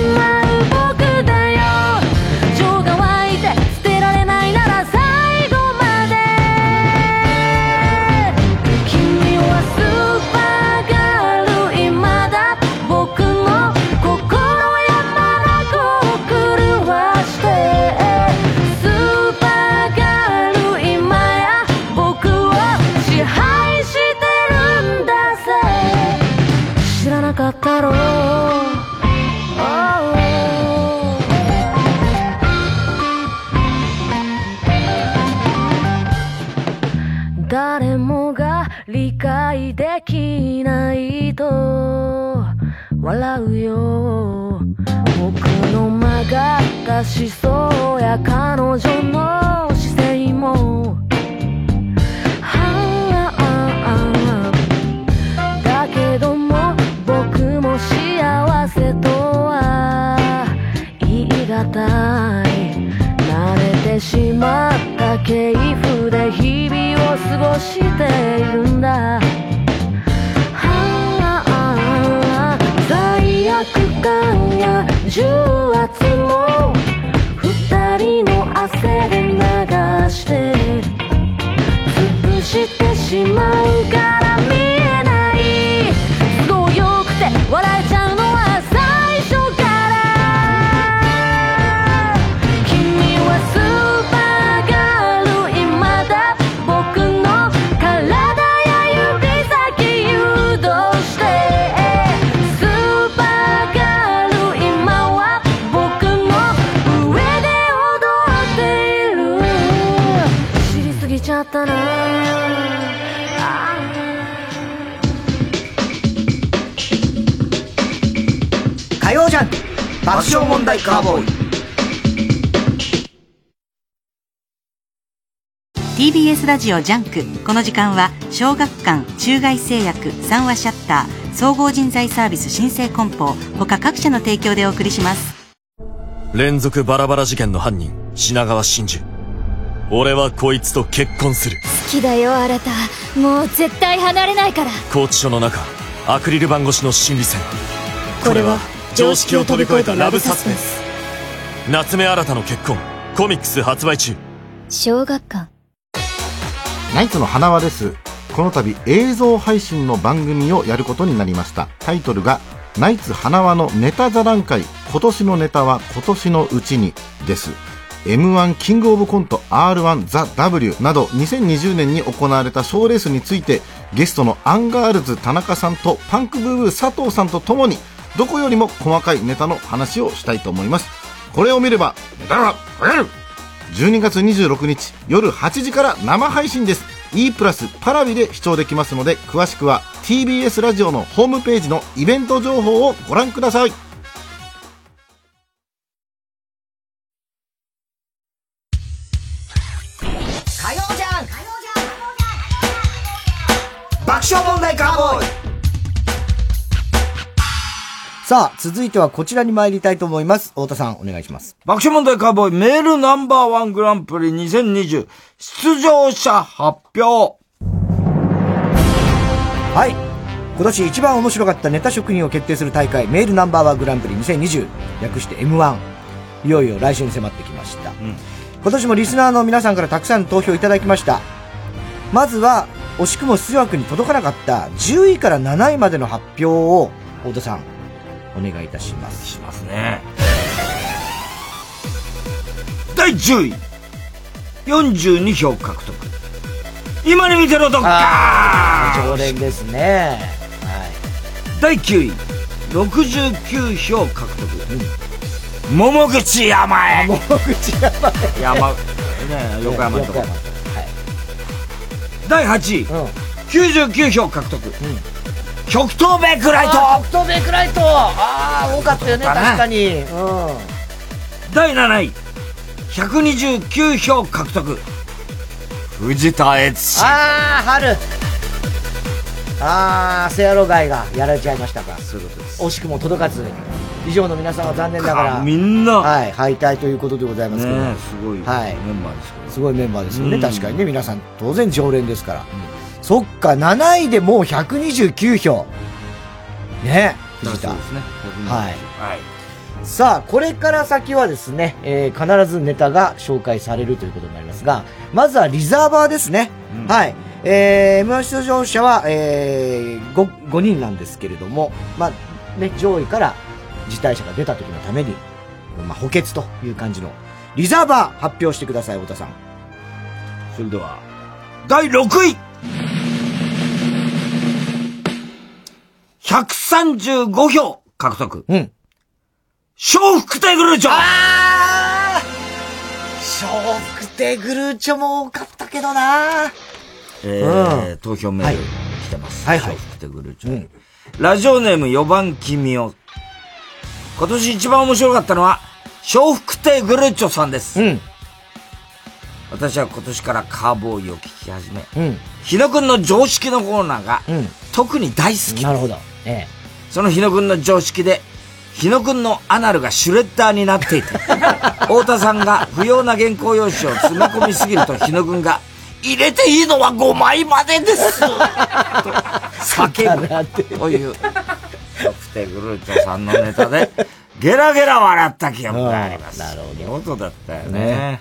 がった思想や彼女の姿勢も。はあだけども僕も幸せとは言い難い慣れてしまった系譜で日々を過ごしているんだ。はあ罪悪感や重圧から見えない。都合よくて笑え爆笑問題カーボーイ。TBS ラジオジャンク。この時間は小学館中外製薬三和シャッター総合人材サービス新生梱包他各社の提供でお送りします。連続バラバラ事件の犯人品川真珠。俺はこいつと結婚する。好きだよアラタもう絶対離れないから。拘置所の中アクリル板越しの心理戦。これは？常識を飛び越えたラブサスペンス夏目新の結婚コミックス発売中小学館ナイツの花輪です。この度映像配信の番組をやることになりました。タイトルが、ナイツ花輪のネタ座談会、今年のネタは今年のうちにです。M1 キングオブコント R1 ザ・ W など2020年に行われた賞レースについてゲストのアンガールズ田中さんとパンクブーブー佐藤さんとともにどこよりも細かいネタの話をしたいと思います。これを見ればネタが流行る。12月26日夜8時から生配信です。E プラスパラビで視聴できますので詳しくは TBS ラジオのホームページのイベント情報をご覧ください。さあ、続いてはこちらに参りたいと思います。太田さん、お願いします。爆笑問題カーボーイメールナンバーワングランプリ2020出場者発表。はい。今年一番面白かったネタ職人を決定する大会、メールナンバーワングランプリ2020、略して M1。いよいよ来週に迫ってきました。今年もリスナーの皆さんからたくさん投票いただきました。まずは、惜しくも出場枠に届かなかった10位から7位までの発表を、太田さん、お願いいたします。しますね。第10位。42票獲得。今に見てろドッカーン常連ですね。第9位。69票獲得。桃口山へ。桃口山へ。山、ね、横浜のとこ。第8位。99票獲得。極東ベックライト極東ベックライトああ、多かったよね、確かに。うん。第7位。129票獲得。藤田悦司。ああ、春。ああ、セアロガイがやられちゃいましたか。そういうことです。惜しくも届かず。以上の皆さんは残念ながら。かみんなはい、敗退ということでございますけど。ねえすごいはい。メンバーですけどすごいメンバーですよね。うん確かにね、皆さん当然常連ですから。そっか、7位でもう129票。ね藤田。そうですね。はい。はい。さあ、これから先はですね、えー必ずネタが紹介されるということになりますが、まずはリザーバーですね。はい。えー、M1 出場者は、えー、5, 5人なんですけれども、まあ、ね、上位から辞退者が出た時のために、まあ、補欠という感じの、リザーバー発表してください、太田さん。それでは、第6位135票獲得。うん。笑福亭グルーチョあ笑福亭グルーチョも多かったけどなえーうん投票メール来てます。はいはい笑福亭グルーチョ。ラジオネーム4番君を。今年一番面白かったのは、笑福亭グルーチョさんです。私は今年からカーボーイを聞き始め、うん。日野くんの常識のコーナーが、特に大好き。なるほど。えその日野くんの常識で、日野くんのアナルがシュレッダーになっていて、<laughs> 太田さんが不要な原稿用紙を詰め込みすぎると日野くんが、入れていいのは5枚までですと叫ぶという、ソフテグルーチョさんのネタで、ゲラゲラ笑った記憶があります。なるほど。見事だったよね。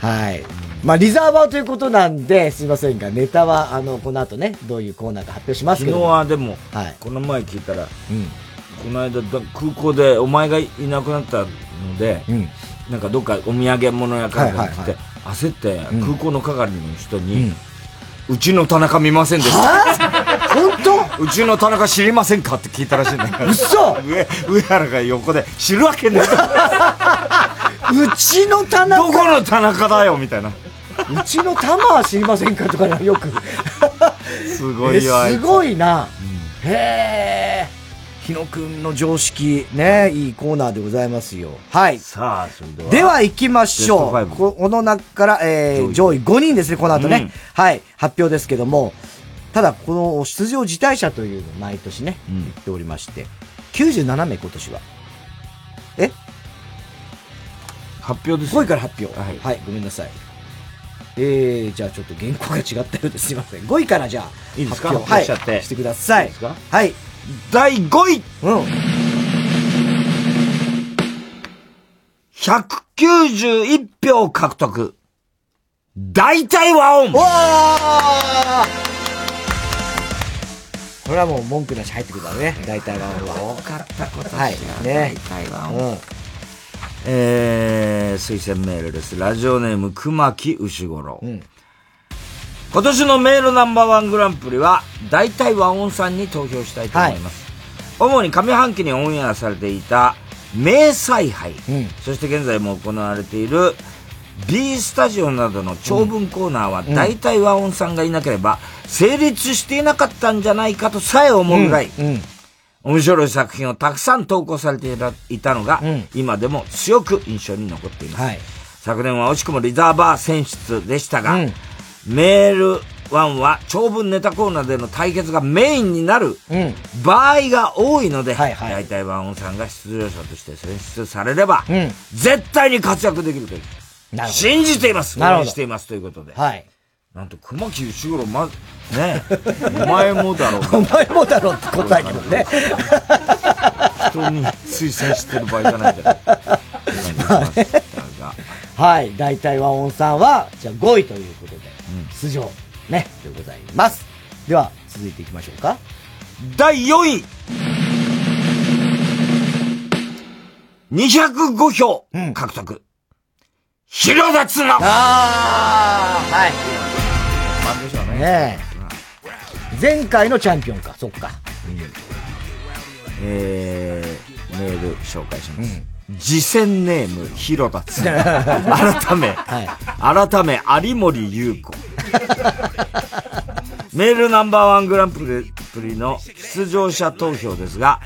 はい。まあ、リザーバーということなんで、すいませんが、ネタは、あの、この後ね、どういうコーナーか発表します昨日けど。はでも、はい。この前聞いたら、この間だ空港でお前がいなくなったので、なんかどっかお土産物屋から行って、焦って空港の係の人に、うちの田中見ませんでした。本当？うちの田中知りませんか？って聞いたらしいんだよ。嘘！上、上原が横で、知るわけねえうちの田中どこの田中だよみたいな。うちの玉は知りませんかとかよく。すごいすごいな。へえ。日野くんの常識、ね、いいコーナーでございますよ。はい。さあ、それでは。では行きましょう。ここの中から、えー、上位5人ですね、この後ね、うんはい、発表ですけども、ただ、この出場辞退者というのを毎年ね、言っておりまして、97名今年は。発表です。5位から発表。はい、ごめんなさい。えー、じゃあちょっと原稿が違ったようです。すいません。5位からじゃあ、いいですか？発表発表しちゃってはい、してください。いいですか？はい。第5位うん。191票獲得。大体和音おーこれはもう文句なし入ってくるだろうね。大体は。多かったことはい。ね。大体はうん。えー、推薦メールです。ラジオネーム、熊木牛五郎。今年のメールナンバーワングランプリは、大体和音さんに投票したいと思います。主に上半期にオンエアされていた、名采配、そして現在も行われている、B スタジオなどの長文コーナーは、うん。大体和音さんがいなければ、成立していなかったんじゃないかとさえ思うぐらい、面白い作品をたくさん投稿されていたのが、今でも強く印象に残っています。昨年は惜しくもリザーバー選出でしたが、メール1は長文ネタコーナーでの対決がメインになる場合が多いので、大体ワンオンさんが出場者として選出されれば、絶対に活躍できるという。信じています。応援していますということで。はい。なんと、熊木内五郎、ま、ねお前もだろう。<laughs> お前もだろうって答えてるね。人に推薦してる場合じゃないんだよ。<laughs> はい。大体和音さんは、じゃあ5位ということで、出場、ね、でございます。では、続いていきましょうか。第4位 !205 票獲得。広田つなあー、はい。ね。ねえ。前回のチャンピオンか、そっか。えー、メール紹介します。次戦ネーム、広田つな改め、改め、有森優子。メールナンバーワングランプリの出場者投票ですが、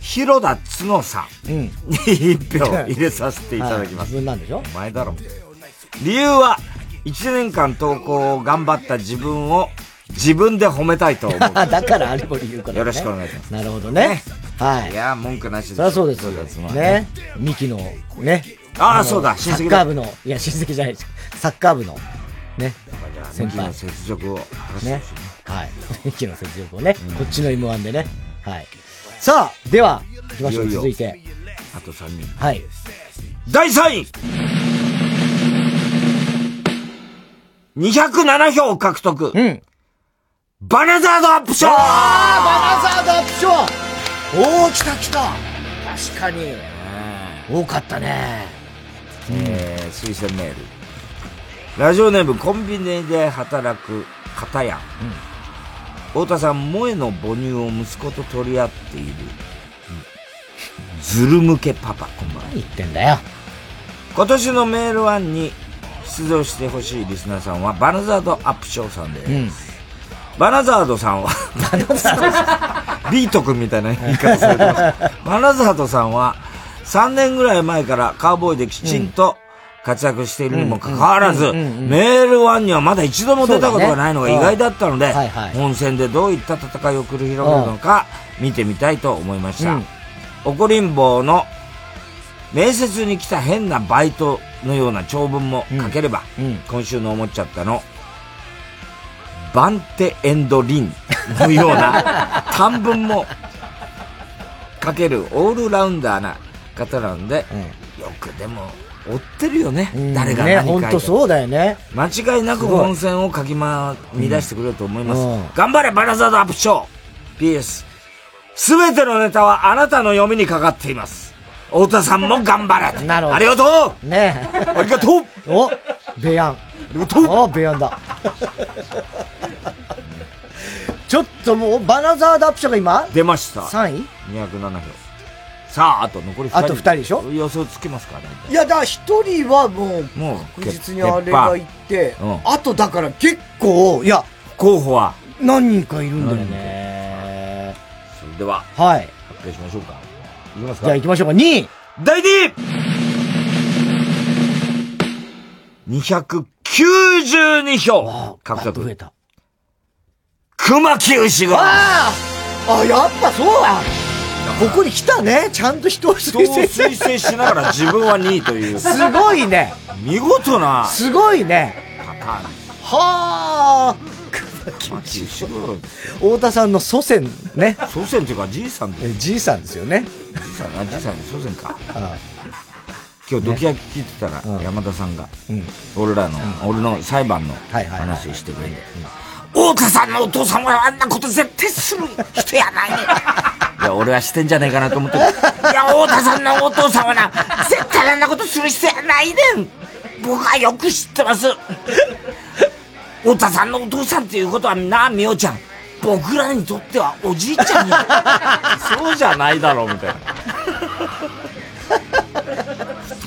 広田つのさんに一票入れさせていただきます。自分なんでしょ？お前だろ。理由は、1年間投稿を頑張った自分を自分で褒めたいと思う。<laughs> だから有森優子だねよろしくお願いします。なるほどね。はい。いや、文句なしです。そりゃそうですよ。ね。ミキの、ね。のああそうだ親戚だサッカー部の、いや、親戚じゃないです。サッカー部の、ね。先輩ミキの。雪辱をね。はい。ミキの雪辱をね。こっちの M1 でね。はい。さあ、では、行きましょう。いよいよ続いて。あと3人。はい。第3位 !207 票獲得。うん。バナザードアップショーあーバナザードアップショーおー、来た来た確かに。多かったね。えー、推薦メール。ラジオネームコンビニで働く片や。太田さん、萌えの母乳を息子と取り合っている。ズル向けパパ、こんばんは。言ってんだよ。今年のメールワンに出場してほしいリスナーさんは、バナザードアップショーさんです。バナザードさんは、ビート君みたいな言い方されてます。バナザードさんは、3年ぐらい前からカウボーイできちんと活躍しているにもかかわらず、うんうんうんうんメールワンにはまだ一度も出たことがないのが意外だったので、本戦でどういった戦いを繰り広げるのか見てみたいと思いました。うん。怒りん坊の面接に来た変なバイトのような長文も書ければ、今週の思っちゃったの、バンテエンドリンのような <laughs> 短文も書けるオールラウンダーな方なので、よくでも追ってるよね、誰がね、何書いてほんとそうだよね。間違いなく本戦を書きま、乱してくれると思います。うん頑張れ、バナザードアップショー !PS。すべてのネタはあなたの読みにかかっています。太田さんも頑張れなるほど。ありがとうねありがとうおベヤン。ありがとうおベヤンだ。ちょっともう、バナザードアップショーが今？出ました。3位 ?207 票。さあ、あと残り2人。あと二人でしょ？予想つけますかね。いや、だから一人はもう、もう、確実にあれがいて、うんあとだから結構、いや、候補は何人かいるんだよね。それでは、はい。発表しましょうか。いきますかじゃあ行きましょうか。2位第2位 !292 票獲得。増えた。熊木牛が。あああ、やっぱそうだここに来たね。ちゃんと人を人を推薦しながら自分は2位という。<laughs> すごいね。見事な。すごいね。パターン。はあ。太田さんの祖先ね。祖先っていうかじいさんです。じいさんですよね。じいさん、あ、じいさんの祖先か。今日、ドキヤキ聞いてたら、山田さんが、俺らの、俺の裁判の話をしてくれて、太田さんのお父さんはあんなこと絶対する人やないね。<laughs> いや、俺はしてんじゃねえかなと思ってる。いや、太田さんのお父さんはな、絶対あんなことする人やないねん。僕はよく知ってます。太田さんのお父さんっていうことはな、みおちゃん。僕らにとってはおじいちゃんや。<laughs> そうじゃないだろう、みたいな。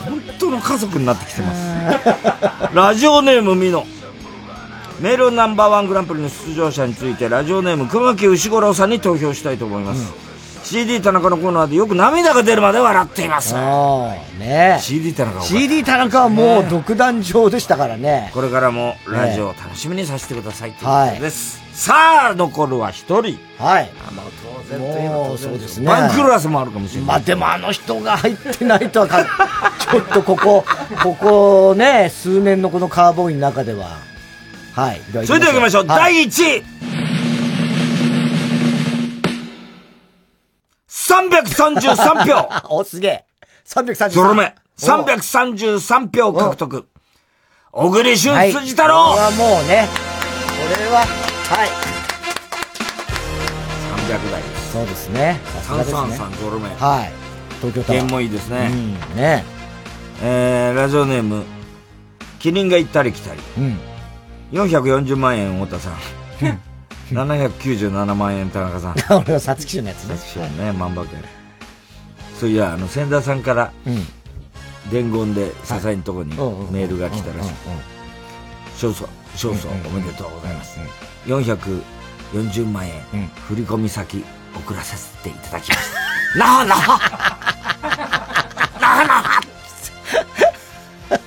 本当の家族になってきてます。<laughs> ラジオネームミノ。メールナンバーワングランプリの出場者について、ラジオネーム熊木牛五郎さんに投票したいと思います。CD 田中のコーナーでよく涙が出るまで笑っています。ね CD 田中は CD 田中はもう独壇場でしたからね。これからもラジオを楽しみにさせてくださいということです。さあ、残るは一人。はい。まあ、当然といえばそうですね。バンクラスもあるかもしれない。まあでもあの人が入ってないとはか、<laughs> ちょっとここ、ここね、数年のこのカーボーイの中では。はい。それでは行きましょう。はい第1位。333票。<laughs> お、すげえ。333。ゾロ目。333票獲得。小栗旬はい辻太郎。これはもうね、これは、はい。300台です。そうですね。さすがですね333ゾロ目。はい。東京タワー。弦もいいですね。うんねえー、ラジオネーム、キリンが行ったり来たり。うん。440万円、太田さん。797万円、田中さん。<laughs> 俺は皐月賞のやつね。皐月賞ね、万馬券。そういや、あの、千田さんから、伝言で、笹井のとこにメールが来たらしい。勝訴、勝訴、おめでとうございます。440万円、振り込み先、送らせていただきました。<laughs> なはなはなはなは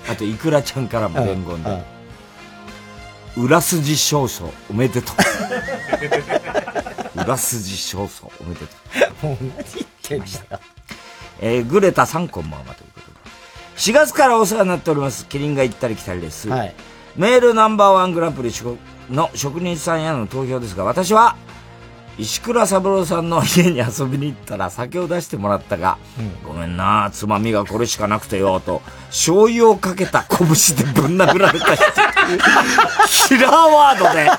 あと、いくらちゃんからも伝言で、裏筋少々おめでとう。<laughs> 裏筋少々おめでとう。もう何言ってん。えー、グレタ3コンママということで。4月からお世話になっております。キリンが行ったり来たりです。はいメールナンバーワングランプリの職人さんへの投票ですが、私は、石倉三郎さんの家に遊びに行ったら酒を出してもらったが、ごめんな、つまみがこれしかなくてよ、と、醤油をかけた拳でぶん殴られた人。キラーワードで、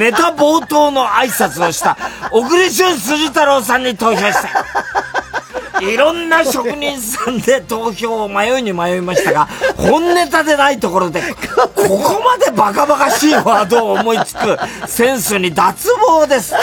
ネタ冒頭の挨拶をした、小栗旬辻太郎さんに投票した。いろんな職人さんで投票を迷いに迷いましたが、本ネタでないところで、ここまでバカバカしいワードを思いつくセンスに脱帽です。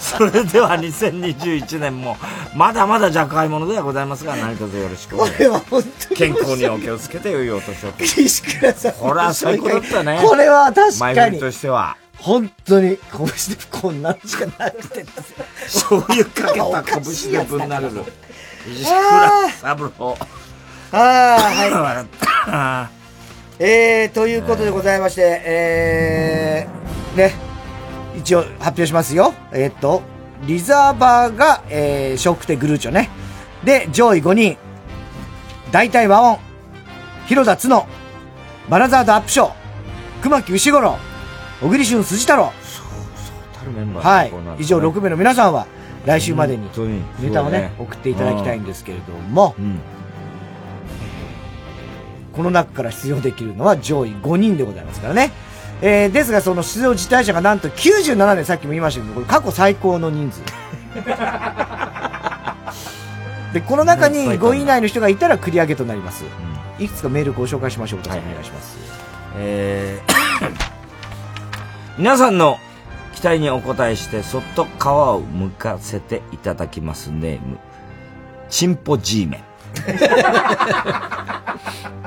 <laughs> それでは2021年も、まだまだ若輩者ではございますが、何卒よろしくお願いします。健康にお気をつけて良いお年を。石倉さん。これは最高だったね。これは確か前振。としては。本当に、拳でこんなんしかなくて。醤油かけた拳でぶん殴る。石倉三郎。ああ、はい。<laughs> えー、ということでございまして、えー、ね、一応発表しますよ。えーっと、リザーバーが、えー、ショックテグルーチョね。で、上位5人。大体和音、広田角、バナザードアップショー、熊木牛五郎、小栗旬辻太郎。はい。以上6名の皆さんは、来週までにネタをね、送っていただきたいんですけれども、この中から出場できるのは上位5人でございますからね。えー、ですがその出場辞退者がなんと97年さっきも言いましたけど、これ過去最高の人数。<laughs> で、この中に5位以内の人がいたら繰り上げとなります。いくつかメールご紹介しましょう。はい、お願いします。えー皆さんの期待にお答えして、そっと皮を剥かせていただきますネーム、チンポ G メン。<laughs>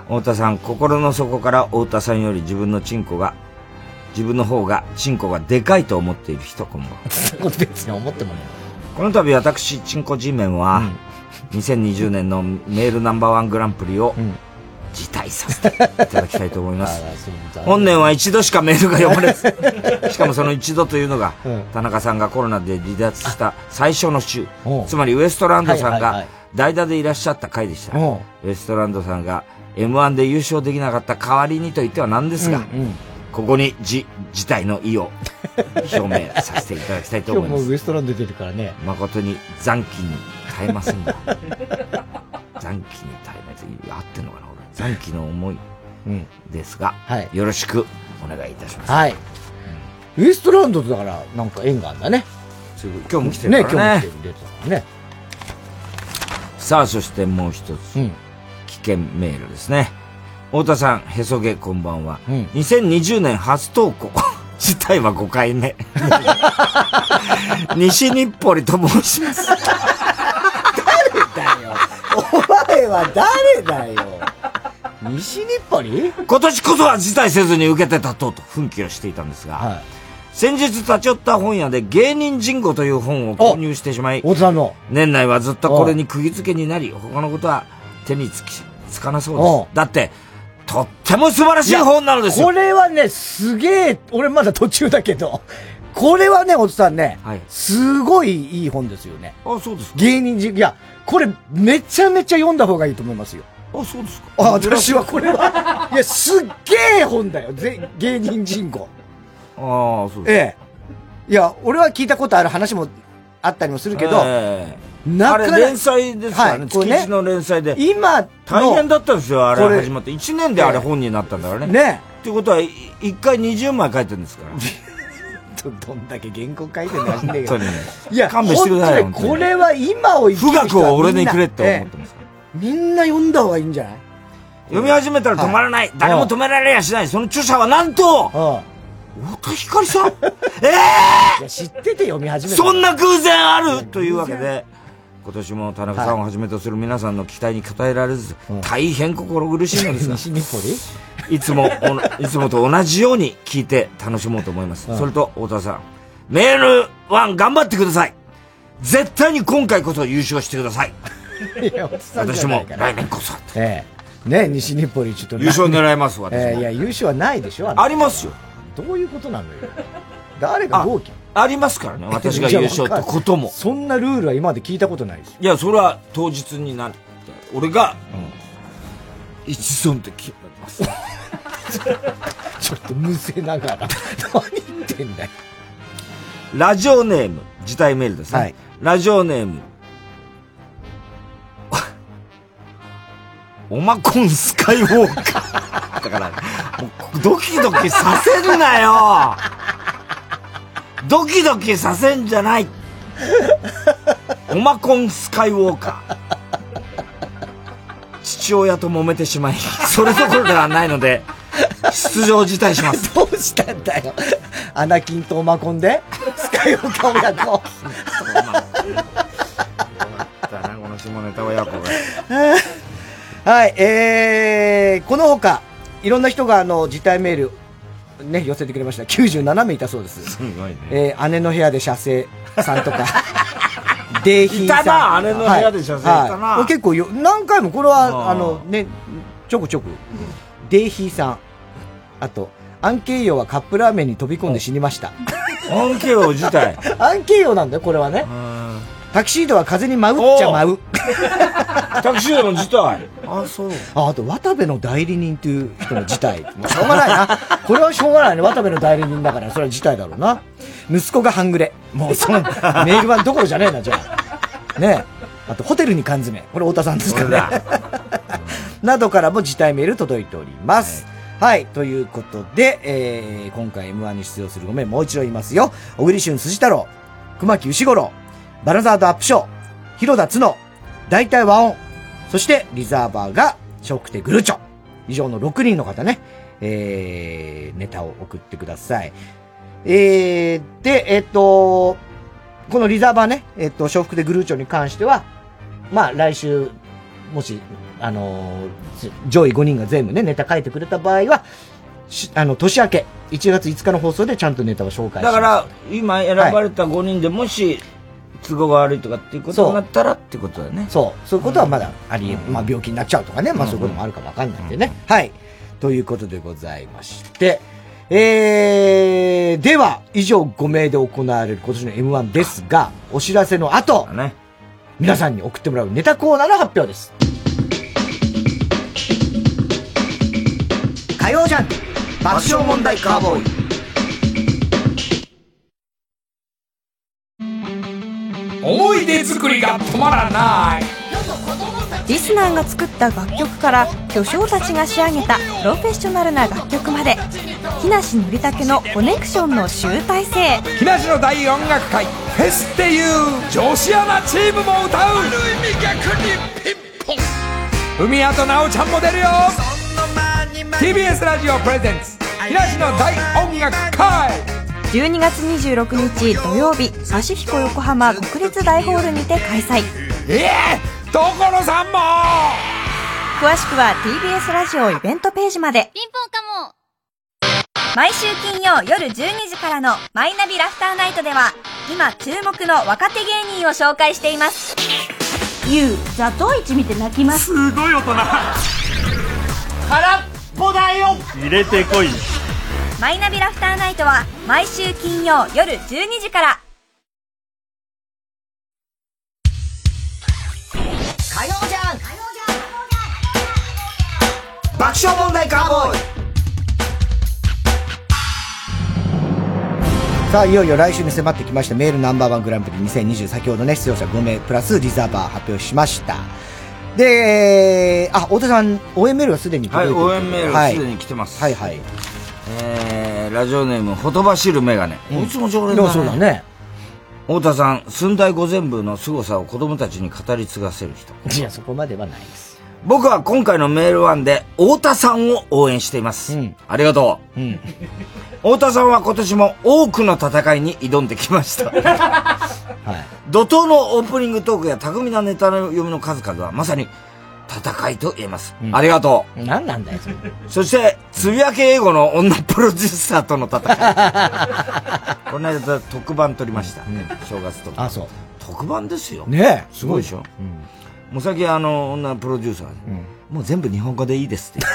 太田さん、心の底から太田さんより自分のチンコが、自分の方がチンコがでかいと思っている人、こんばんは。そこ別に思っても。ね。<laughs> この度私、チンコ G メンは、2020年のメールナンバーワングランプリを辞退させていただきたいと思います。<laughs> 本年は一度しかメールが読まれず、<laughs> しかもその一度というのが、田中さんがコロナで離脱した最初の週、つまりウエストランドさんが代打でいらっしゃった回でした。ウエストランドさんが M1 で優勝できなかった代わりにと言ってはなんですが、ここに辞、辞退の意を表明させていただきたいと今思います。<laughs> 日もウエストランド出てるからね。誠に残機に耐えませんが。<laughs> 残機に耐えない合ってんのかな俺。残機の思いですが、よろしくお願いいたします。はい。ウエストランドとだから、なんか縁があるんだね。今日も来てるからね今日も来てる、出てたからね。さあ、そしてもう一つ、危険メールですね。太田さん、へそげこんばんは。2020年初投稿。<laughs> 自体は5回目。<laughs> 西日暮里と申します。お前は誰だよ。西日暮里？今年こそは辞退せずに受けて立とうと奮起をしていたんですが、先日立ち寄った本屋で芸人人語という本を購入してしまい、年内はずっとこれに釘付けになり、他のことは手につき、つかなそうです。だって、とっても素晴らしい本なのですよ。これはね、すげえ、俺まだ途中だけど、これはね、おじさんね、すごいいい本ですよね。あ、そうです芸人人、いや、これめちゃめちゃ読んだ方がいいと思いますよ。あ、そうですか。あ、私はこれは、いや、すっげえ本だよ、ぜ芸人人語。ああ、そうええ。いや、俺は聞いたことある話もあったりもするけど、ええなかあれ連載ですからね、はいこれね月一の連載で。今の大変だったんですよ、あれ始まって。1年であれ本になったんだからね。ね。っていうことは、い一回20枚書いてるんですから。<laughs> どどんだけ原稿書いてるのか知んねえけいや、勘弁してくださいこれは今を生きる人は富岳を俺にくれって思ってます。ええ。みんな読んだ方がいいんじゃない？読み始めたら止まらない。誰も止められやしない。その著者はなんと、太田光さん。<laughs> ええ！知ってて読み始めたそんな偶然あるというわけで、今年も田中さんをはじめとする皆さんの期待に応えられず、大変心苦しいのですが、<laughs> いつも <laughs> いつもと同じように聞いて楽しもうと思います。うんそれと、太田さん、メール1頑張ってください。絶対に今回こそ優勝してください。私も来年こそ。ええ。ね西日暮里ちょっと。優勝狙います私もええいや、優勝はないでしょありますよ。どういうことなのよ。誰が合計ありますからね、<laughs> 私が優勝ってことも。そんなルールは今まで聞いたことないです。いや、それは当日になって、俺が、一存で決めます。<laughs> ちょっとむせながら。<laughs> 何言ってんだよ。ラジオネーム、自体メールですね。ラジオネーム、オマコンスカイウォーカー。だから、もうドキドキさせるなよドキドキさせんじゃないオマコンスカイウォーカー。父親と揉めてしまい、それどころではないので、出場辞退します。どうしたんだよ。アナキンとオマコンで？スカイオカ親子。この下ネタ親子が。はい、えー、このほか、いろんな人があの、辞退メール、ね、寄せてくれました。97名いたそうです。すごいね。えー、姉の部屋で射精さんとか、<laughs> デーヒーさん。いたな姉の部屋で射精いたなはいはい結構よ、何回も、これは、あの、ね、ちょこちょこ、デーヒーさん。あと、アンケイヨはカップラーメンに飛び込んで死にました。アンケイヨ自体。<laughs> アンケイヨなんだよ、これはね。タキシードは風に舞うっちゃ舞う。タキシードの自体。あ、そう。あ、あと、渡部の代理人っていう人の辞退。<laughs> もうしょうがないな。これはしょうがないね。渡部の代理人だから、それは辞退だろうな。息子が半グレ。もうその、メールはどころじゃねえな、じゃあ。ねえ。あと、ホテルに缶詰。これ太田さんですからね。などからも辞退メール届いております。はい。ということで、えー、今回 M1 に出場する5名もう一度言いますよ。小栗旬辻太郎、熊木牛五郎、バラザードアップショー、広田角、大体和音、そしてリザーバーが、ショックテグルチョ。以上の6人の方ね、えー、ネタを送ってください。えー、で、えっ、と、このリザーバーね、えっ、と、笑福でグルーチョに関しては、まあ、来週、もし、あの上位5人が全部ね、ネタ書いてくれた場合は、あの、年明け、1月5日の放送でちゃんとネタを紹介します。だから、今選ばれた5人でもし、都合が悪いとかっていうことになったらってことだよね。そう。そういうことはまだありえ、まあ病気になっちゃうとかね。まあそういうこともあるかもわかんないんでね。はい。ということでございまして、えー、では、以上5名で行われる今年の M1 ですが、お知らせの後、皆さんに送ってもらうネタコーナーの発表です。火曜ジャンク爆笑問題カーボーイ。思い出作りが止まらない。リスナーが作った楽曲から巨匠たちが仕上げたプロフェッショナルな楽曲まで木梨憲武のコネクションの集大成。木梨の大音楽会フェスっていう女子アナチームも歌う。ある意味逆にピンポン海谷と奈緒ちゃんも出るよ。TBS ラジオプレゼンツ木梨の大音楽会12月26日土曜日パシフィコ横浜国立大ホールにて開催。ええ所さんも！詳しくは TBS ラジオイベントページまで。ピンポンかも毎週金曜夜12時からの「マイナビラフターナイト」では今注目の若手芸人を紹介しています。ゆうザトウイチ見て泣きます。すごい大人。空っぽだよ。入れてこいマイナビラフターナイトは毎週金曜夜12時から火曜ジャンク爆笑問題カーボーイさあ、いよいよ来週に迫ってきましたメールナンバーワングランプリ2020先ほどね、出場者5名プラスリザーバー発表しました。で、あ、太田さん、応援メールがすでにはい、届いて応援メールはいすでに来てます。はいはい。えー、ラジオネーム、ほとばしるメガネ。いつも常連だね。そうだね。太田さん、寸大五全部の凄さを子供たちに語り継がせる人。いや、そこまではないです。僕は今回のメールワンで、太田さんを応援しています。ありがとう。太田さんは今年も多くの戦いに挑んできました。<laughs> 怒涛のオープニングトークや巧みなネタの読みの数々はまさに戦いと言えます。ありがとう。何なんだよ、それ。そして、つぶやけ英語の女プロデューサーとの戦い。<laughs> この間特番撮りました。正月特番。あ、そう。特番ですよ。ねえすごいでしょ。もう最近あの、女プロデューサーで、もう全部日本語でいいですって。<laughs>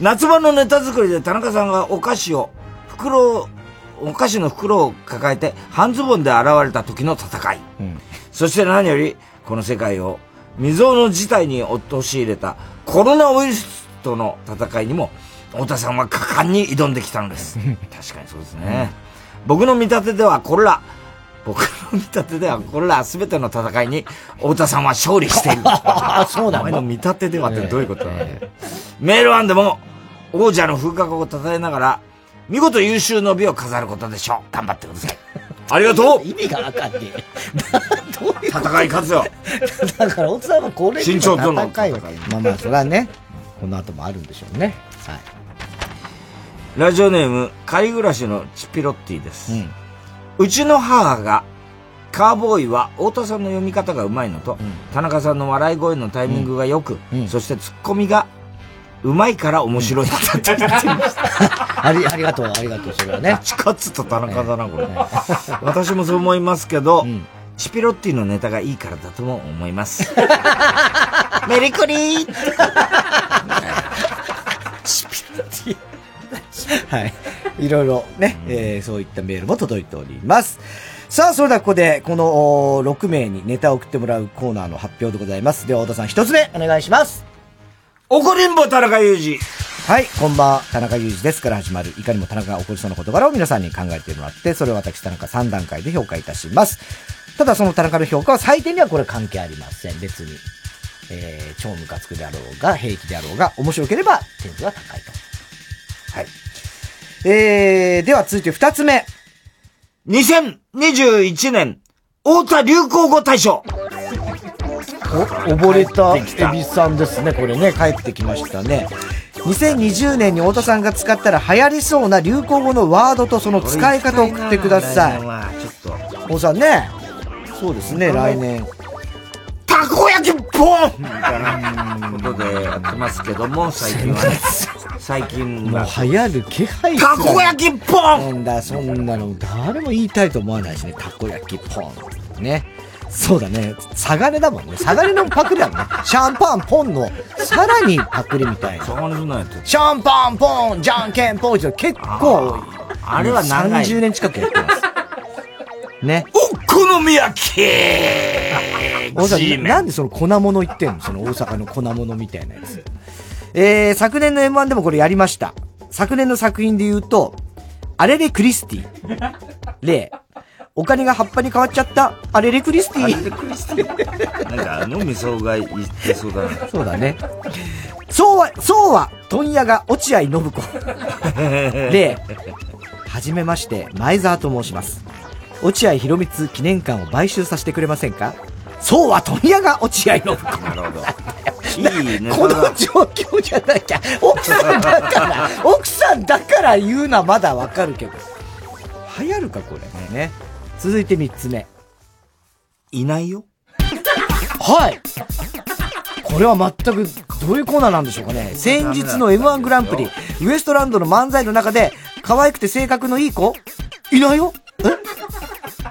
夏場のネタ作りで田中さんがお菓子を、袋を、お菓子の袋を抱えて半ズボンで現れた時の戦い。そして何より、この世界を未曾有の事態に陥れたコロナウイルスとの戦いにも、太田さんは果敢に挑んできたのです。確かにそうですね。僕の見立てではこれら、僕の見立てではこれら全ての戦いに太田さんは勝利している。<laughs> そうなのお前の見立てではってどういうことだ、メールワンでも王者の風格を称えながら見事優秀の美を飾ることでしょう。頑張ってください。ありがとう意味がわかんねえ。<laughs> 戦い勝つよ。だから、大津さんはこれ身長との戦いはまあまあ、それはね、この後もあるんでしょうね。はい。ラジオネーム、仮暮らしのチピロッティです。うちの母が、カーボーイは太田さんの読み方がうまいのと、田中さんの笑い声のタイミングが良く、そしてツッコミがうまいから面白いんだって言ってました。<laughs> あり、ありがとう、ありがとう、それはね。チカツと田中だな、これ。私もそう思いますけど、チピロッティのネタがいいからだとも思います。<laughs> メリクリーチピロッティ。はい。いろいろね、えーそういったメールも届いております。さあ、それではここで、このおー6名にネタを送ってもらうコーナーの発表でございます。では、太田さん一つ目、お願いします。怒りんぼ田中裕二。はい、こんばんは、田中裕二ですから始まる、いかにも田中が起こりそうな事柄を皆さんに考えてもらって、それを私田中3段階で評価いたします。ただその田中の評価は採点にはこれ関係ありません、別に。えー、超ムカつくであろうが、平気であろうが、面白ければ点数は高いと。はい。えー、では続いて二つ目。2021年、太田流行語大賞。溺れたエビさんですね、これね、帰ってきましたね。2020年に太田さんが使ったら流行りそうな流行語のワードとその使い方を送ってください。ちょっと。太田さんね、そうですね、来年。たこ焼きポン！みたいなことでやってますけども、最近は。最近もう流行る気配たこ焼きポンなん。だ、そん。なの誰も言いたいと思わないしね、たこ焼きポン。ね。そうだね。サガネだもんね。サガネのパクリだもんね。シャンパンポンの、さらにパクリみたいな。シャンパンポン、じゃんけんポンって結構、あれは長い30年近くやってます。ね。お好み焼き大阪ななんでその粉物言ってんの？その大阪の粉物みたいなやつ。えー、昨年の M1 でもこれやりました。昨年の作品で言うと、アレレクリスティ。例、お金が葉っぱに変わっちゃった、アレレクリスティ。アレレクリスティ。なんかあの味噌が言ってそうだな。そうだね。そうは、そうは、問屋が落合信子。<laughs> 例、はじめまして、前澤と申します。落合博光記念館を買収させてくれませんか？そうは問屋が落合信子。なるほど。<laughs> いいね。この状況じゃなきゃ、奥さんだから、奥さんだから言うのはまだわかるけど。流行るか、これ。ね。続いて三つ目。いないよ。はい。これは全く、どういうコーナーなんでしょうかね。先日の M1 グランプリ、ウエストランドの漫才の中で、可愛くて性格のいい子？いないよ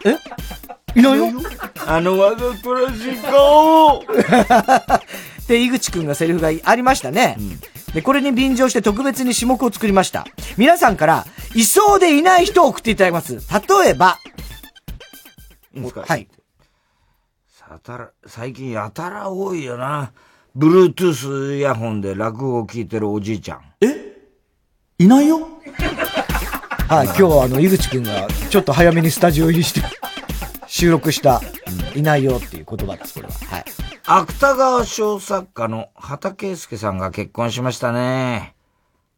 え？え？いないよあのわざとらしい顔 <laughs> で、井口くんがセリフがありましたね。で、これに便乗して特別に種目を作りました。皆さんから、いそうでいない人を送っていただきます。例えば、はい。さたら、最近やたら多いよな。Bluetooth イヤホンで落語を聞いてるおじいちゃん。いないよ？はい、今日はあの、井口くんがちょっと早めにスタジオ入りして、収録した、いないよっていう言葉です、これは。はい。芥川賞作家の畑圭介さんが結婚しましたね。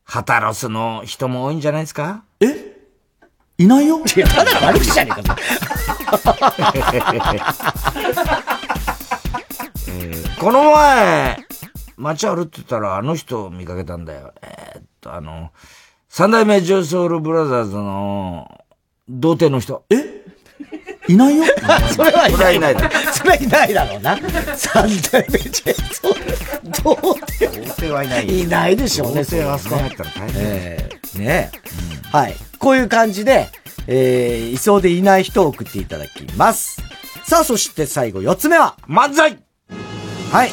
ハタロスの人も多いんじゃないですか？いないよ？いや、ただの悪口じゃねえか、え <laughs> ーこの前、街歩ってたらあの人を見かけたんだよ。えーっと、あの、三代目ジョイソウルブラザーズの、童貞の人。え？いないよ？それはいそれはいない。それはいないだろうな。三代目ジェイソン、どう童貞はいないよ。いないでしょうね。童貞はあそこ入ったら大変。ええねえ、はい。こういう感じで、えー、いそうでいない人を送っていただきます。さあ、そして最後、四つ目は漫才はい。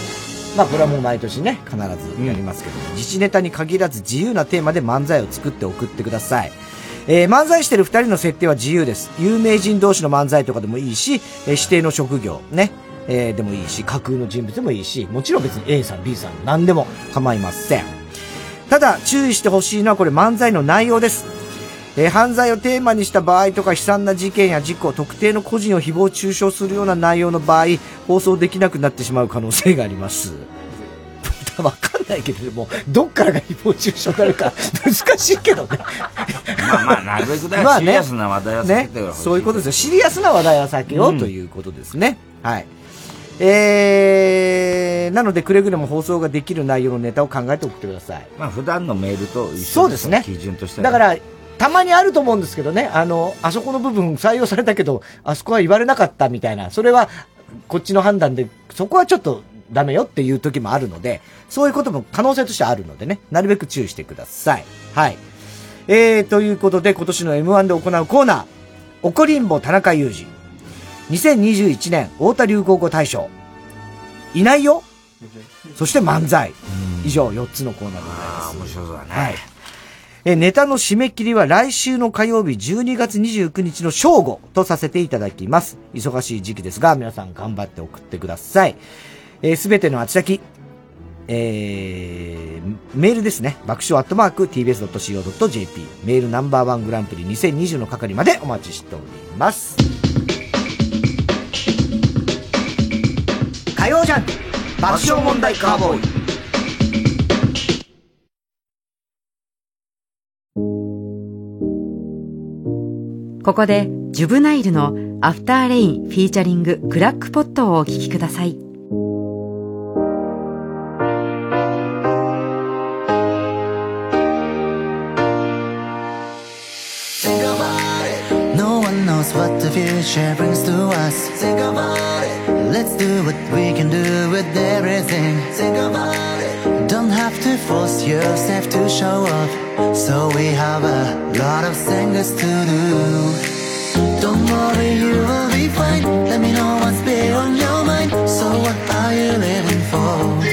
まあ、これはもう毎年ね、必ずやりますけど、自治ネタに限らず自由なテーマで漫才を作って送ってください。えー漫才してる二人の設定は自由です。有名人同士の漫才とかでもいいし、えー指定の職業、ね、えーでもいいし、架空の人物でもいいし、もちろん別に A さん、B さん、何でも構いません。ただ、注意してほしいのはこれ漫才の内容です。えー犯罪をテーマにした場合とか悲惨な事件や事故、特定の個人を誹謗中傷するような内容の場合、放送できなくなってしまう可能性があります。<laughs> わかんないけど、もう、どっからが誹謗中傷になるか、難しいけどね。まあまあ、なるべくだよ、<laughs> まあねシリアスな話題は避けねてほしい。そういうことですよ。シリアスな話題は避けよううんということですね。はい。えー、なのでくれぐれも放送ができる内容のネタを考えて送ってください。まあ、普段のメールと一緒そうですね基準としてはだから、たまにあると思うんですけどね、あの、あそこの部分採用されたけど、あそこは言われなかったみたいな、それは、こっちの判断で、そこはちょっとダメよっていう時もあるので、そういうことも可能性としてはあるのでね、なるべく注意してください。はい。えー、ということで、今年の M1 で行うコーナー、怒りんぼ田中裕二。2021年太田流行語大賞。いないよそして漫才。以上4つのコーナーでございます。ああ、面白そうだね。はい。え、ネタの締め切りは来週の火曜日12月29日の正午とさせていただきます。忙しい時期ですが、皆さん頑張って送ってください。えすべての宛先、えー、メールですね。爆笑アットマーク tbs.co.jp メールナンバーワングランプリ2020の係までお待ちしております。火曜ジャンク爆笑問題カーボーイ。ここでジュブナイルの After Rain featuring Crackpot をお聴きください。Knows what the future brings to us. Think about it. Let's do what we can do with everything. Think about it. Don't have to force yourself to show up. So we have a lot of things to do. Don't worry, you will be fine. Let me know what's been on your mind. So what are you living for?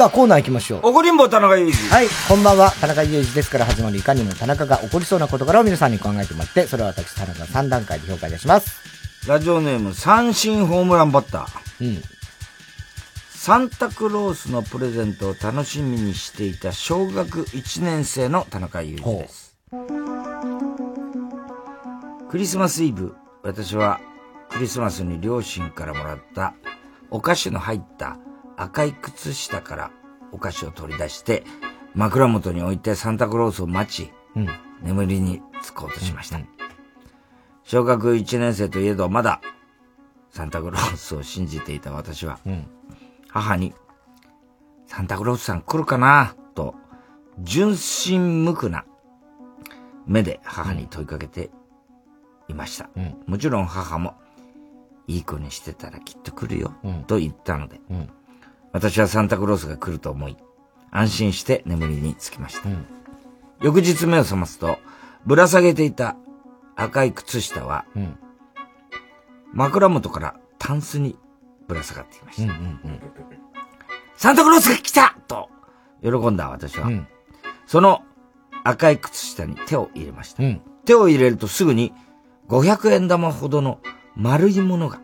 さあ、コーナー行きましょう。怒りんぼ田中裕二。はい、こんばんは。田中裕二ですから始まるいかにも田中が起こりそうな事柄を皆さんに考えてもらって、それを私、田中が3段階で評価いたします。ラジオネーム、三振ホームランバッター。うん。サンタクロースのプレゼントを楽しみにしていた小学1年生の田中裕二です。クリスマスイブ、私はクリスマスに両親からもらったお菓子の入った赤い靴下からお菓子を取り出して枕元に置いてサンタクロースを待ち、うん。眠りにつこうとしました。小学1年生といえどまだサンタクロースを信じていた私は、うん。母に、サンタクロースさん来るかな？と、純真無垢な目で母に問いかけていました。もちろん母も、いい子にしてたらきっと来るよ、と言ったので、私はサンタクロースが来ると思い、安心して眠りにつきました。翌日目を覚ますと、ぶら下げていた赤い靴下は、枕元からタンスにぶら下がっていました。サンタクロースが来たと喜んだ私は、その赤い靴下に手を入れました。手を入れるとすぐに500円玉ほどの丸いものが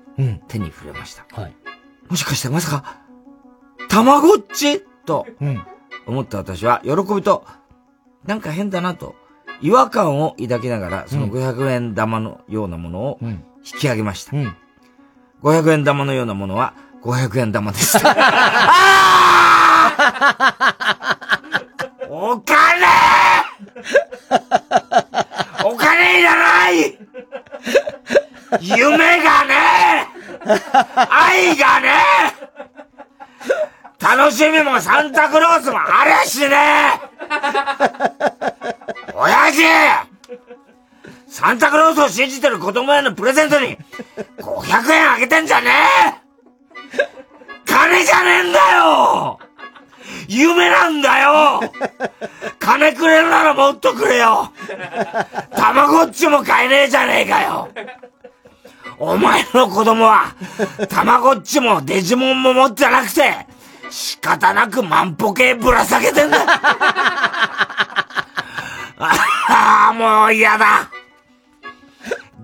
手に触れました。もしかしてまさか、たまごっち？と。思った私は。喜びと、なんか変だなと。違和感を抱きながら、その500円玉のようなものを引き上げました。500円玉のようなものは500円玉でした。<laughs> お金！お金いらない！夢がね！愛がね楽しみもサンタクロースもあるしね <laughs> 親父！サンタクロースを信じてる子供へのプレゼントに500円あげてんじゃねえ。金じゃねえんだよ。夢なんだよ。金くれるならもっとくれよ。たまごっちも買えねえじゃねえかよ。お前の子供は、たまごっちもデジモンも持ってなくて、仕方なく万歩計ぶら下げてんだ。ああ、もう嫌だ。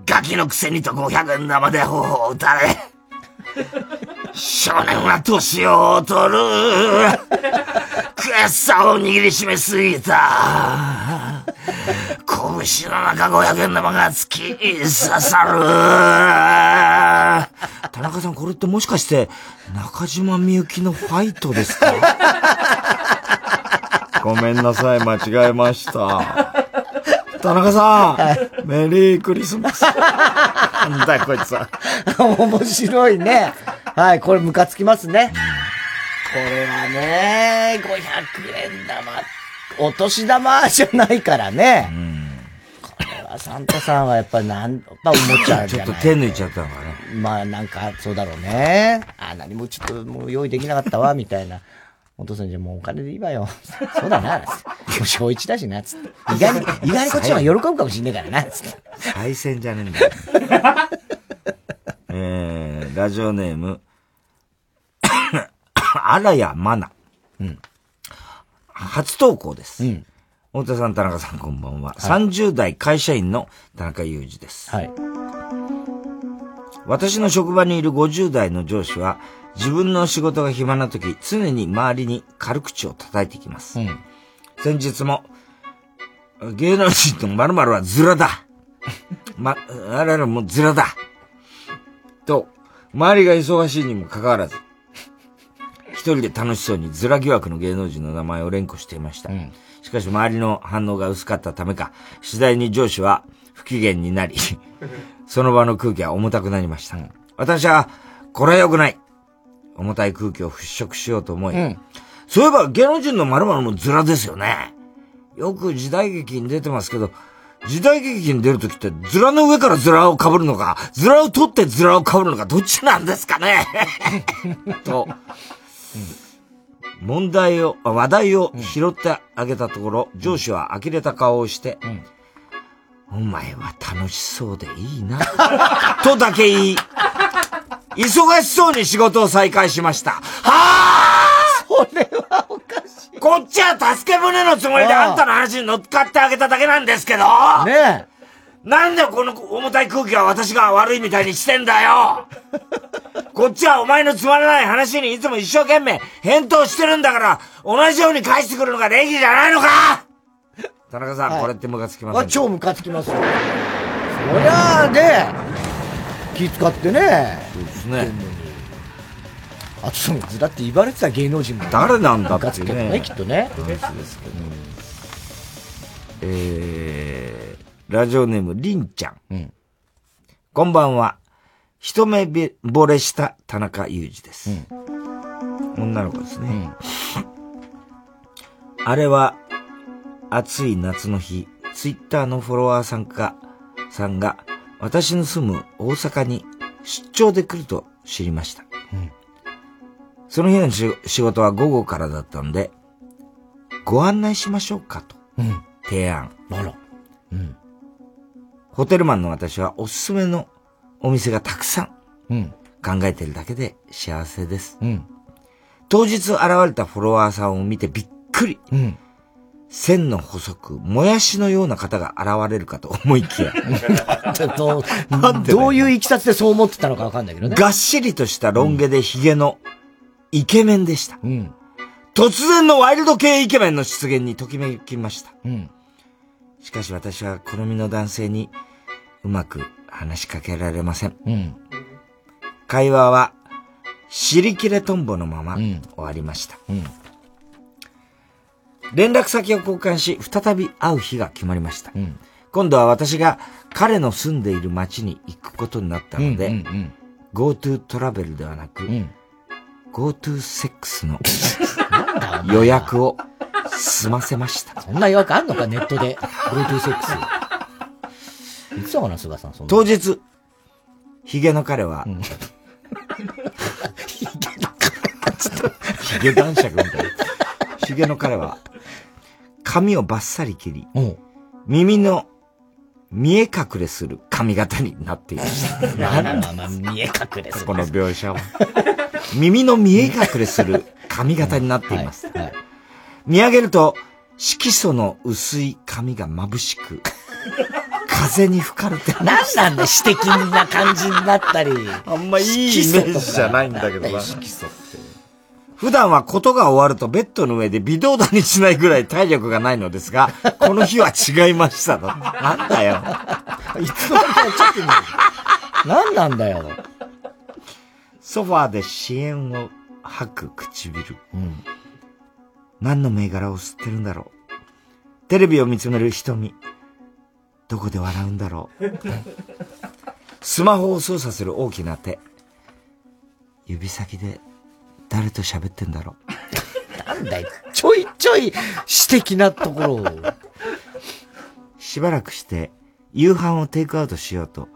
ガキのくせにと500円玉で頬を打たれ。少年は年を取る。悔しさを握りしめすぎた。拳の中500円玉が突き刺さる。田中さん、これってもしかして、中島みゆきのファイトですか？ごめんなさい、間違えました。田中さん、メリークリスマス。なんだよ、こいつは。面白いね。はい、これムカつきますね。これはね、500円玉、お年玉じゃないからね。これはサンタさんはやっぱなん、やっぱおもちゃじゃない。ちょっと手抜いちゃったのかね。まあなんか、そうだろうね。あ、何もちょっともう用意できなかったわ、みたいな。お父さんじゃもうお金でいいわよ。<laughs> そうだな、つってもう小一だしな、つって。意外に、<laughs> 意外にこっちの方が喜ぶかもしんねえからな、つって。再選じゃねえんだよ。<laughs> えー、ラジオネーム、<coughs> あらやまな。初投稿です。太田さん、田中さん、こんばんは。30代会社員の田中裕二です。私の職場にいる50代の上司は、自分の仕事が暇な時、常に周りに軽口を叩いてきます。先日も、芸能人の〇〇はズラだ <laughs> ま、あれらもうズラだと、周りが忙しいにもかかわらず、一人で楽しそうにズラ疑惑の芸能人の名前を連呼していました。しかし周りの反応が薄かったためか、次第に上司は不機嫌になり、<laughs> その場の空気は重たくなりました。私は、これは良くない重たい空気を払拭しようと思い、そういえば芸能人の〇〇もズラですよね。よく時代劇に出てますけど、時代劇に出るときって、ズラの上からズラを被るのか、ズラを取ってズラを被るのか、どっちなんですかね？<laughs> と、問題を、あ話題を拾ってあげたところ、上司は呆れた顔をして、お前は楽しそうでいいな、とだけ言い、忙しそうに仕事を再開しました。はあ！それはおかしい。こっちは助け舟のつもりであんたの話に乗っかってあげただけなんですけど。ねなんでこの重たい空気は私が悪いみたいにしてんだよ。こっちはお前のつまらない話にいつも一生懸命返答してるんだから、同じように返してくるのが礼儀じゃないのか！田中さん、はい。これってムカつきませんあ、超ムカつきますよ。そりゃあね、気使ってね。ですね。あとそのずらって言われてた芸能人も。誰なんだってね。ね、きっとね。話ですけど。えー、ラジオネーム、りんちゃん。こんばんは。一目惚れした田中裕二です。女の子ですね。<laughs> あれは、暑い夏の日、ツイッターのフォロワーさんか、さんが、私の住む大阪に出張で来ると知りました。その日のし仕事は午後からだったんで、ご案内しましょうかと、提案。あら。ホテルマンの私はおすすめのお店がたくさん考えてるだけで幸せです。当日現れたフォロワーさんを見てびっくり。線の細く、もやしのような方が現れるかと思いきや。<laughs> どう、どういういきさつでそう思ってたのかわかんないけどね。がっしりとしたロン毛でヒゲのイケメンでした。突然のワイルド系イケメンの出現にときめきました。しかし私は好みの男性にうまく話しかけられません。会話は尻切れトンボのまま終わりました。連絡先を交換し、再び会う日が決まりました。今度は私が彼の住んでいる町に行くことになったので、GoTo トラベルではなく、GoTo セックスの予約を済ませました。そんな予約あんのか、ネットで。GoTo セックス。いつだかな、菅さん、そんな。当日、ヒゲの彼は、ヒゲ男爵みたいな。ヒゲの彼は、髪をバッサリ切り、耳の見え隠れする髪型になっていました。<laughs> なんだ、まあ、見え隠れする。この描写は。耳の見え隠れする髪型になっています。見上げると、色素の薄い髪が眩しく、風に吹かれてなんなんだ、詩的な感じになったり。あんまいいイメージじゃないんだけどな。普段はことが終わるとベッドの上で微動だにしないぐらい体力がないのですが、この日は違いましたと。なんだよ。いつの間にかちょっと。なんなんだよ。ソファーで支援を吐く唇。何の銘柄を吸ってるんだろう。テレビを見つめる瞳。どこで笑うんだろう。<laughs> スマホを操作する大きな手。指先で誰と喋ってんだろう。<laughs> なんだよ。ちょいちょい詩的なところを。しばらくして夕飯をテイクアウトしようと、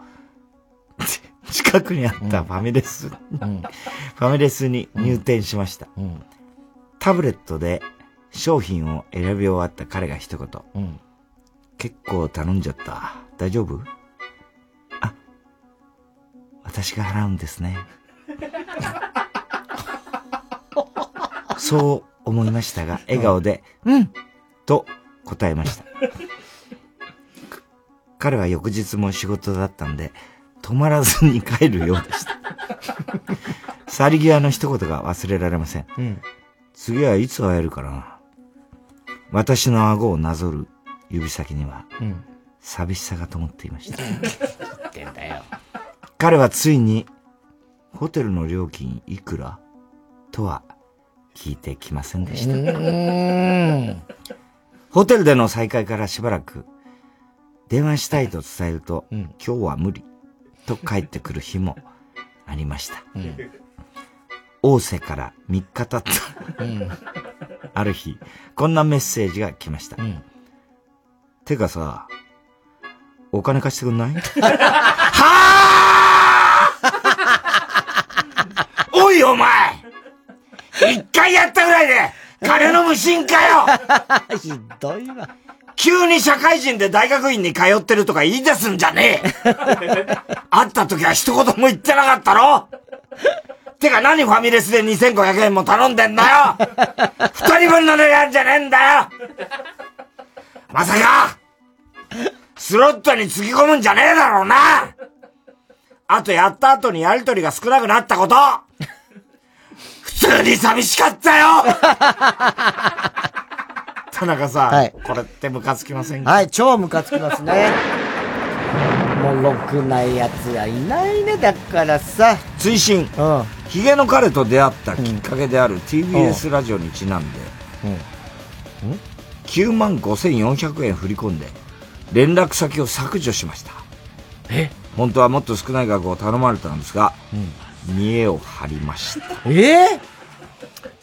<laughs> 近くにあったファミレス、ファミレスに入店しました。タブレットで商品を選び終わった彼が一言。結構頼んじゃった。大丈夫？あ、私が払うんですね。そう思いましたが、笑顔で、うんと答えました。彼は翌日も仕事だったんで、止まらずに帰るようでした。去り際の一言が忘れられません。うん次はいつ会えるかな。私の顎をなぞる指先には、うん。寂しさが灯っていました。ってんだよ。彼はついに、ホテルの料金いくらとは聞いてきませんでした。ホテルでの再会からしばらく、電話したいと伝えると、今日は無理、と帰ってくる日もありました。大瀬から3日経った、うん。ある日、こんなメッセージが来ました。てかさ、お金貸してくんない？<laughs> <laughs> おいお前一回やったぐらいで、金の無心かよ。<laughs> ひどいわ。急に社会人で大学院に通ってるとか言い出すんじゃねえ。<laughs> 会った時は一言も言ってなかったろ。てか何ファミレスで2500円も頼んでんだよ。<laughs> 二人分の値段じゃねえんだよ。まさかスロットにつぎ込むんじゃねえだろうな。あとやった後にやりとりが少なくなったこと。普通に寂しかったよ <laughs> 田中さん、はいこれってムカつきませんか？はい、超ムカつきますね。もうろくないやつはいないね、だからさ。追伸。うん。ヒゲの彼と出会ったきっかけである TBS ラジオにちなんで、9万5400円振り込んで、連絡先を削除しました。え？本当はもっと少ない額を頼まれたんですが、見栄を張りました。ええ？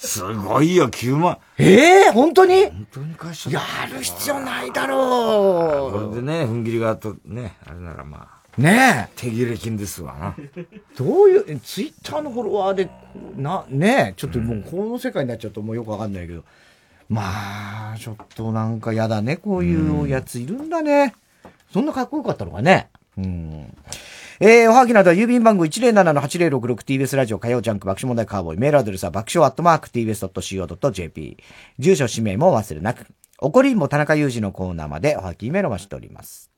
すごいよ、9万。ええ本当に？本当に返しやる必要ないだろこれでね、踏ん切りがと、ね、あれならまあ。う。ね手切れ金ですわな。え。<laughs> どういう、えツイッターのフォロワーで、な、ねえ、ちょっともうこの世界になっちゃうともうよくわかんないけど。まあ、ちょっとなんかやだね、こういうやついるんだね。そんなかっこよかったのかね。うん。えー、おはぎなどは郵便番号 107-8066TBS ラジオ火曜ジャンク爆笑問題カーボーイ。メールアドレスは爆笑アットマーク TBS.CO.JP。住所、氏名も忘れなく。怒りんぼ田中裕二のコーナーまでおはぎメロマしております。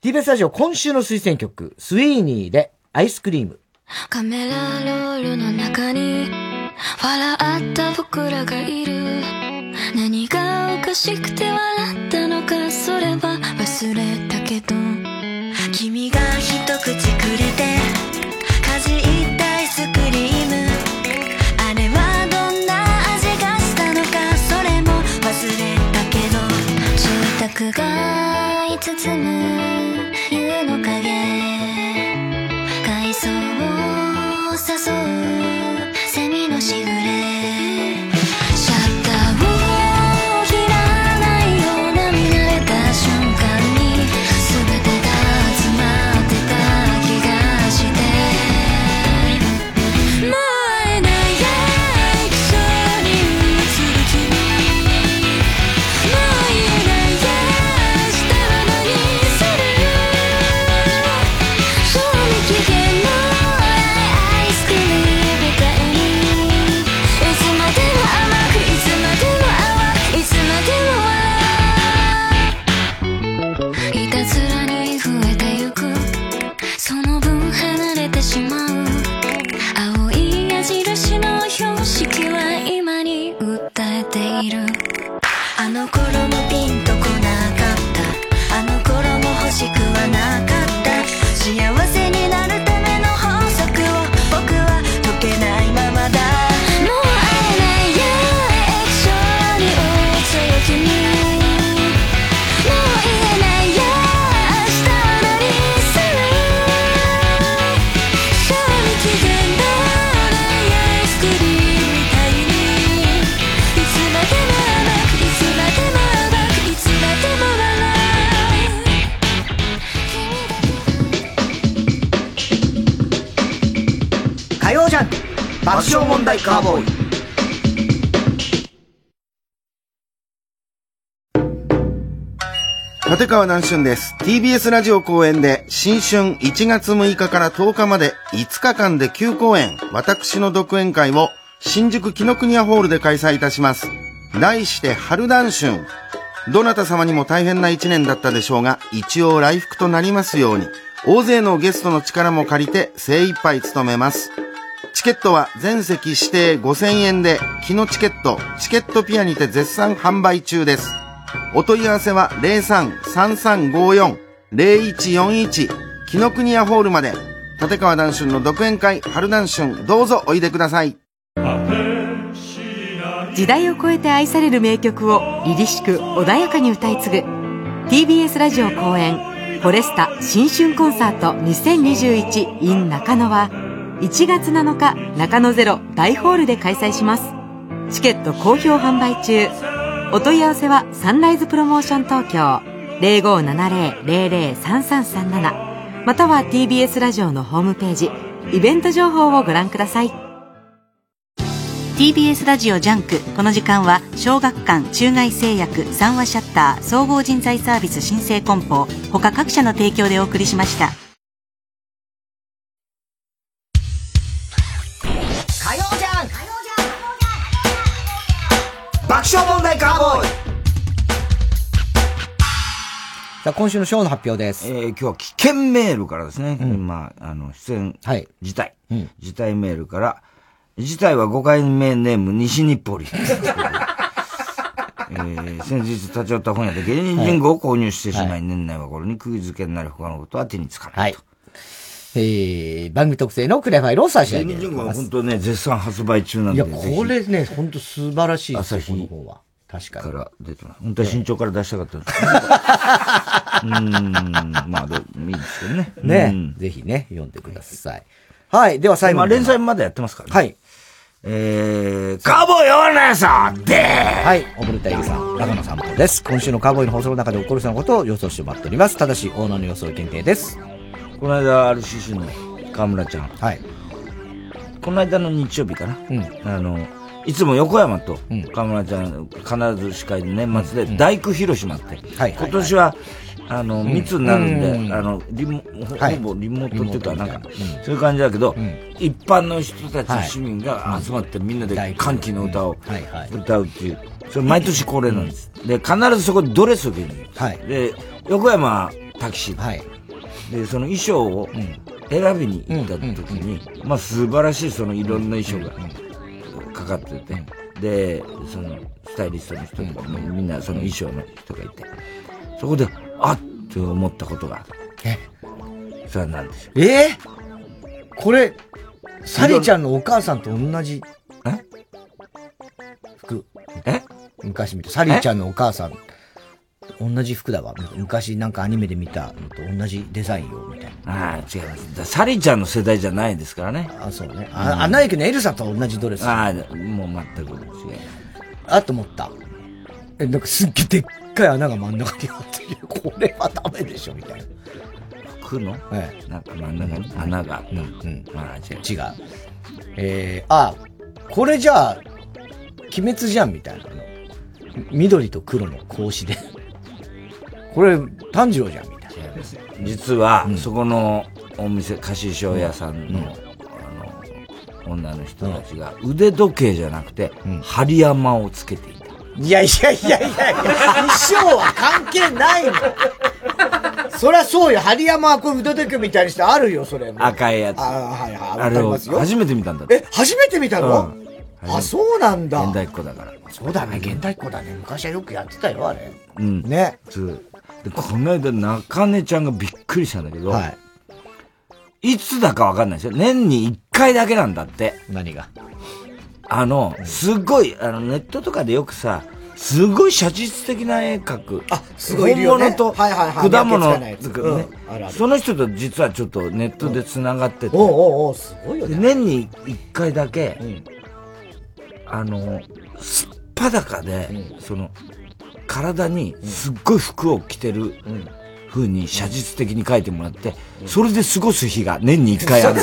TBS ラジオ今週の推薦曲、スイーニーでアイスクリーム。カメラロールの中に笑った僕らがいる何がおかしくて笑ったのかそれは忘れた住宅街包む夕の影。海藻を誘う。セミのしぐれ。川南春です。TBS ラジオ公演で新春1月6日から10日まで5日間で9公演、私の独演会を新宿紀ノ国屋ホールで開催いたします。題して春南春。どなた様にも大変な一年だったでしょうが、一応来福となりますように、大勢のゲストの力も借りて精一杯務めます。チケットは全席指定5000円で、木のチケット、チケットピアにて絶賛販売中です。お問い合わせは03-3354-0141木の国屋ホールまで。立川談春の独演会春談春どうぞおいでください。時代を超えて愛される名曲を凛々しく穏やかに歌い継ぐ TBS ラジオ公演「フォレスタ新春コンサート 2021in 中野」は1月7日中野ゼロ大ホールで開催しますチケット好評販売中お問い合わせはサンライズプロモーション東京0570-003337または TBS ラジオのホームページイベント情報をご覧ください TBS ラジオジャンクこの時間は小学館中外製薬三和シャッター総合人材サービス新生梱包他各社の提供でお送りしましたさあ、今週のショーの発表です。えー、今日は危険メールからですね、まあ、あの、出演、辞退、辞退メールから、辞退は5回目ネーム西日暮里。<laughs> えー、先日立ち寄った本屋で芸人人語を購入してしまい、年内は頃に釘付けになる他のことは手につかないと。えー、番組特製のクレファイルを差し上芸人人語は。本当ね、絶賛発売中なんで。いや、これね、本当素晴らしいですよ、朝日この本は。確かに。から出てます。本当は身長から出したかったんですけど。うーん、まあ、でもいいですけどね。ね、うんぜひね、読んでください。はい、では最後まあ、に連載まだやってますからね。はい。えー、カーボーイオーナーさんではい、おぶれたいりさん、長野散歩です。今週のカーボーイの放送の中で起こるそのことを予想してもらっております。ただし、オーナーの予想限定です。この間、RCC の河村ちゃん。はい。この間の日曜日かな。あの、いつも横山と河村ちゃん、必ず司会で年末で大工広島って。今年は、あの、うん。密になるんで、うん。あの、リモ、ほはい。ほぼリモートっていうか、な。んかそういう感じだけど、一般の人たち、はい。市民が集まってみんなで歓喜の歌をはいはい。歌うっていう、それ毎年恒例なんです。で、必ずそこでドレスを着るんです。で、横山はタキシー。ド。で、その衣装を選びに行った時に、まあ素晴らしいそのいろんな衣装がかかってて、で、そのスタイリストの人とかもみんなその衣装の人がいて、そこで、あっって思ったことがある。え？それは何でしょう？え？ー、これ、サリちゃんのお母さんと同じ、服？え？昔見た。サリちゃんのお母さん、同じ服だわ。昔なんかアニメで見たのと同じデザインよ、みたいああ、違います。だサリちゃんの世代じゃないですからね。あ、そうね。あ、アナ雪のエルサと同じドレス。ああ、もう全く違いあと思った。え、なんかすっげえでっかい穴が真ん中にあって、これはダメでしょ、みたいな。服のえなんか真ん中に穴があった。うん。まあ違う。違う。えー、あ、これじゃあ、鬼滅じゃん、みたいな。あの緑と黒の格子で。これ、炭治郎じゃん、みたいな。実は、そこのお店、菓子商屋さんの、あの、女の人たちが腕時計じゃなくて、針山をつけていた。いやいやいやいやいや、衣装は関係ないの。<laughs> そりゃそうよ。針山はこう腕時計みたいにしてあるよ、それ。赤いやつ。あはいはい。あれを初めて見たんだって。え、初めて見たの、あ、そうなんだ。現代っ子だから。そうだね、現代っ子だね。昔はよくやってたよ、あれ。うん。ね。そう。で、この間、中根ちゃんがびっくりしたんだけど、い。つだかわかんないですよ。年に1回だけなんだって。何が？あの、すっごい、あの、ネットとかでよくさ、すごい写実的な絵描く。あ、すごいね本物とはいはいはい果物ねその人と実はちょっとネットで繋がってて。おうおうおうすごいよね。で年に1回だけ、あの、すっぱだかで、その、体にすっごい服を着てる風に写実的に描いてもらって、それで過ごす日が年に1回ある。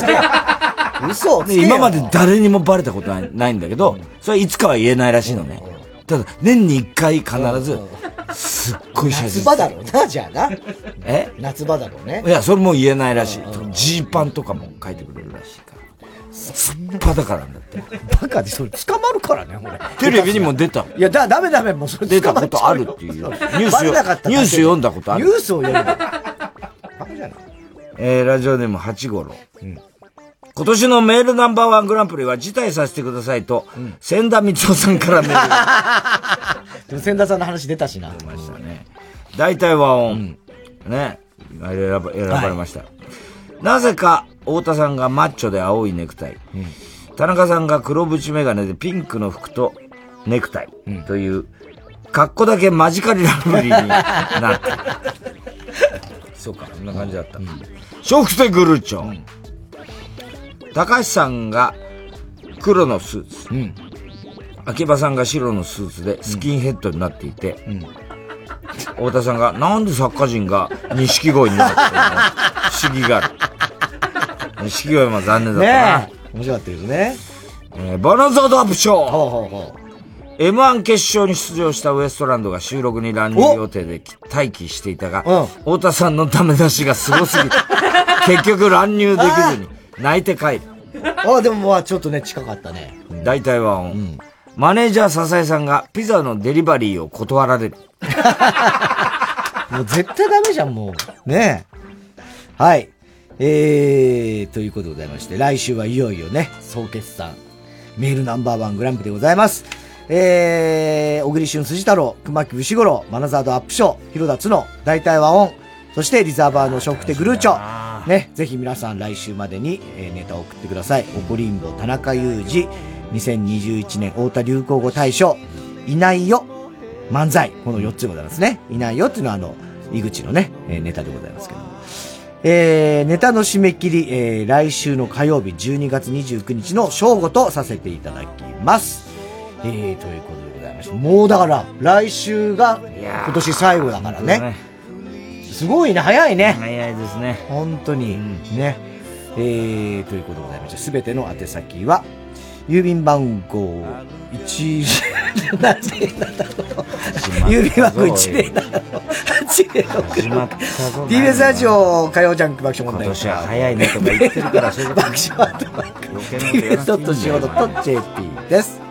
嘘で今まで誰にもバレたことないないんだけど、それはいつかは言えないらしいのね。ただ、年に1回必ず、すっごい写実夏場だろうな、じゃあな。え？夏場だろうね。いや、それも言えないらしい。ジーパンとかも書いてくれるらしいから。すっぱだからだって。バカでそれ捕まるからね、これ。テレビにも出た。いや、だ、ダメダメ、もうそれ出たことあるっていう。ニュースニュース読んだことある。ニュースを読んだ。バカじゃない。えー、ラジオネーム8五郎。今年のメールナンバーワングランプリは辞退させてくださいと、千田光夫さんからメールが。<laughs> でも千田さんの話出たしな。出ましたね。大体和音。ね。あれ選ば選ばれました。なぜか、太田さんがマッチョで青いネクタイ。田中さんが黒縁メガネでピンクの服とネクタイ。という、格好だけマジカリラブリーになってる。<laughs> そうか、そんな感じだった。笑福亭グルーチョ。高橋さんが黒のスーツ。秋葉さんが白のスーツでスキンヘッドになっていて、太田さんが、なんで作家人が錦鯉になってるの？不思議がある。錦鯉も残念だったな。ね。面白かったですね。えーバナザードアップショー M1 決勝に出場したウエストランドが収録に乱入予定で待機していたが、太田さんのダメ出しがすごすぎて、結局乱入できずに泣いて帰る。あ、でもまあちょっとね、近かったね。大体は、マネージャー笹井さんがピザのデリバリーを断られる。もう絶対ダメじゃん、もう。ねえ。はい。えー、ということでございまして、来週はいよいよね、総決算、メールナンバーワングランプでございます。えー、小栗旬辻太郎、熊木牛五郎、マナザードアップショー、広田つの、大体和音、そしてリザーバーのショックテグルーチョ。ね、ぜひ皆さん来週までに、えーネタを送ってください。おこりんぼ田中裕二、2021年太田流行語大賞、いないよ、漫才。この4つでございますね。いないよっていうのはあの、井口のね、えーネタでございますけど。えー、ネタの締め切り、えー、来週の火曜日12月29日の正午とさせていただきます。えー、ということでございまして、もうだから、来週が今年最後だからね。すごいね、早いね。早いですね。本当に、ね。えー、ということでございまして、すべての宛先は、郵便番号1、なんてなんだろう。郵便番号107 806 TBS ラジオ火曜ジャンク爆笑問題。今年は早いねとか言ってるから爆笑アットマーク TBS.CO.JP です。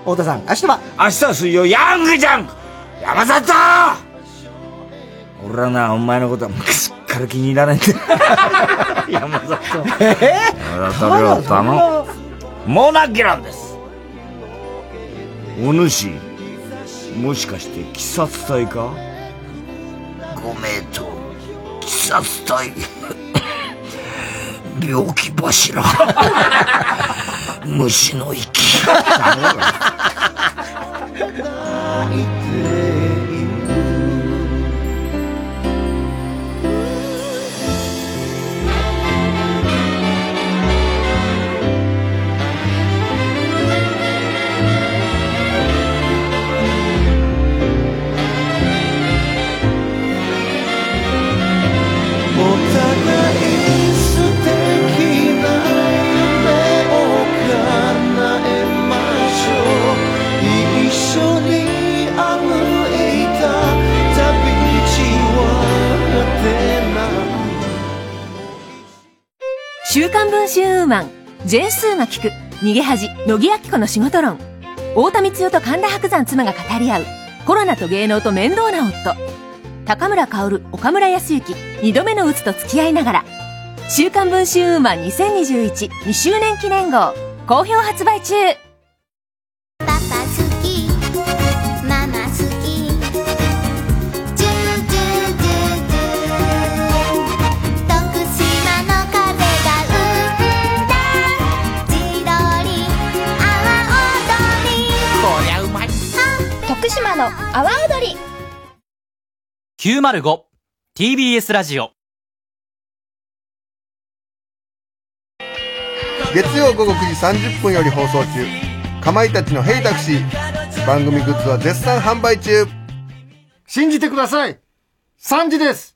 太田さん、明日は明日は水曜、ヤングジャンク山里俺らな、お前のことは昔から気に入らないんだよ。山里。え山里亮太のモナギランです。お主、もしかして鬼殺隊か？ご名答、鬼殺隊。<laughs> 病気柱。<laughs> 虫の息。<laughs> 週刊文春ウーマン、ジェーンスーが聞く、逃げ恥、乃木明子の仕事論。太田光代と神田伯山妻が語り合う、コロナと芸能と面倒な夫。高村薫、岡村康之、二度目の鬱と付き合いながら。週刊文春ウーマン2021、2周年記念号、好評発売中。パパ徳島の阿波踊り。905TBS ラジオ。月曜午後9時30分より放送中かまいたちの「ヘイタクシー」番組グッズは絶賛販売中。信じてください。3時です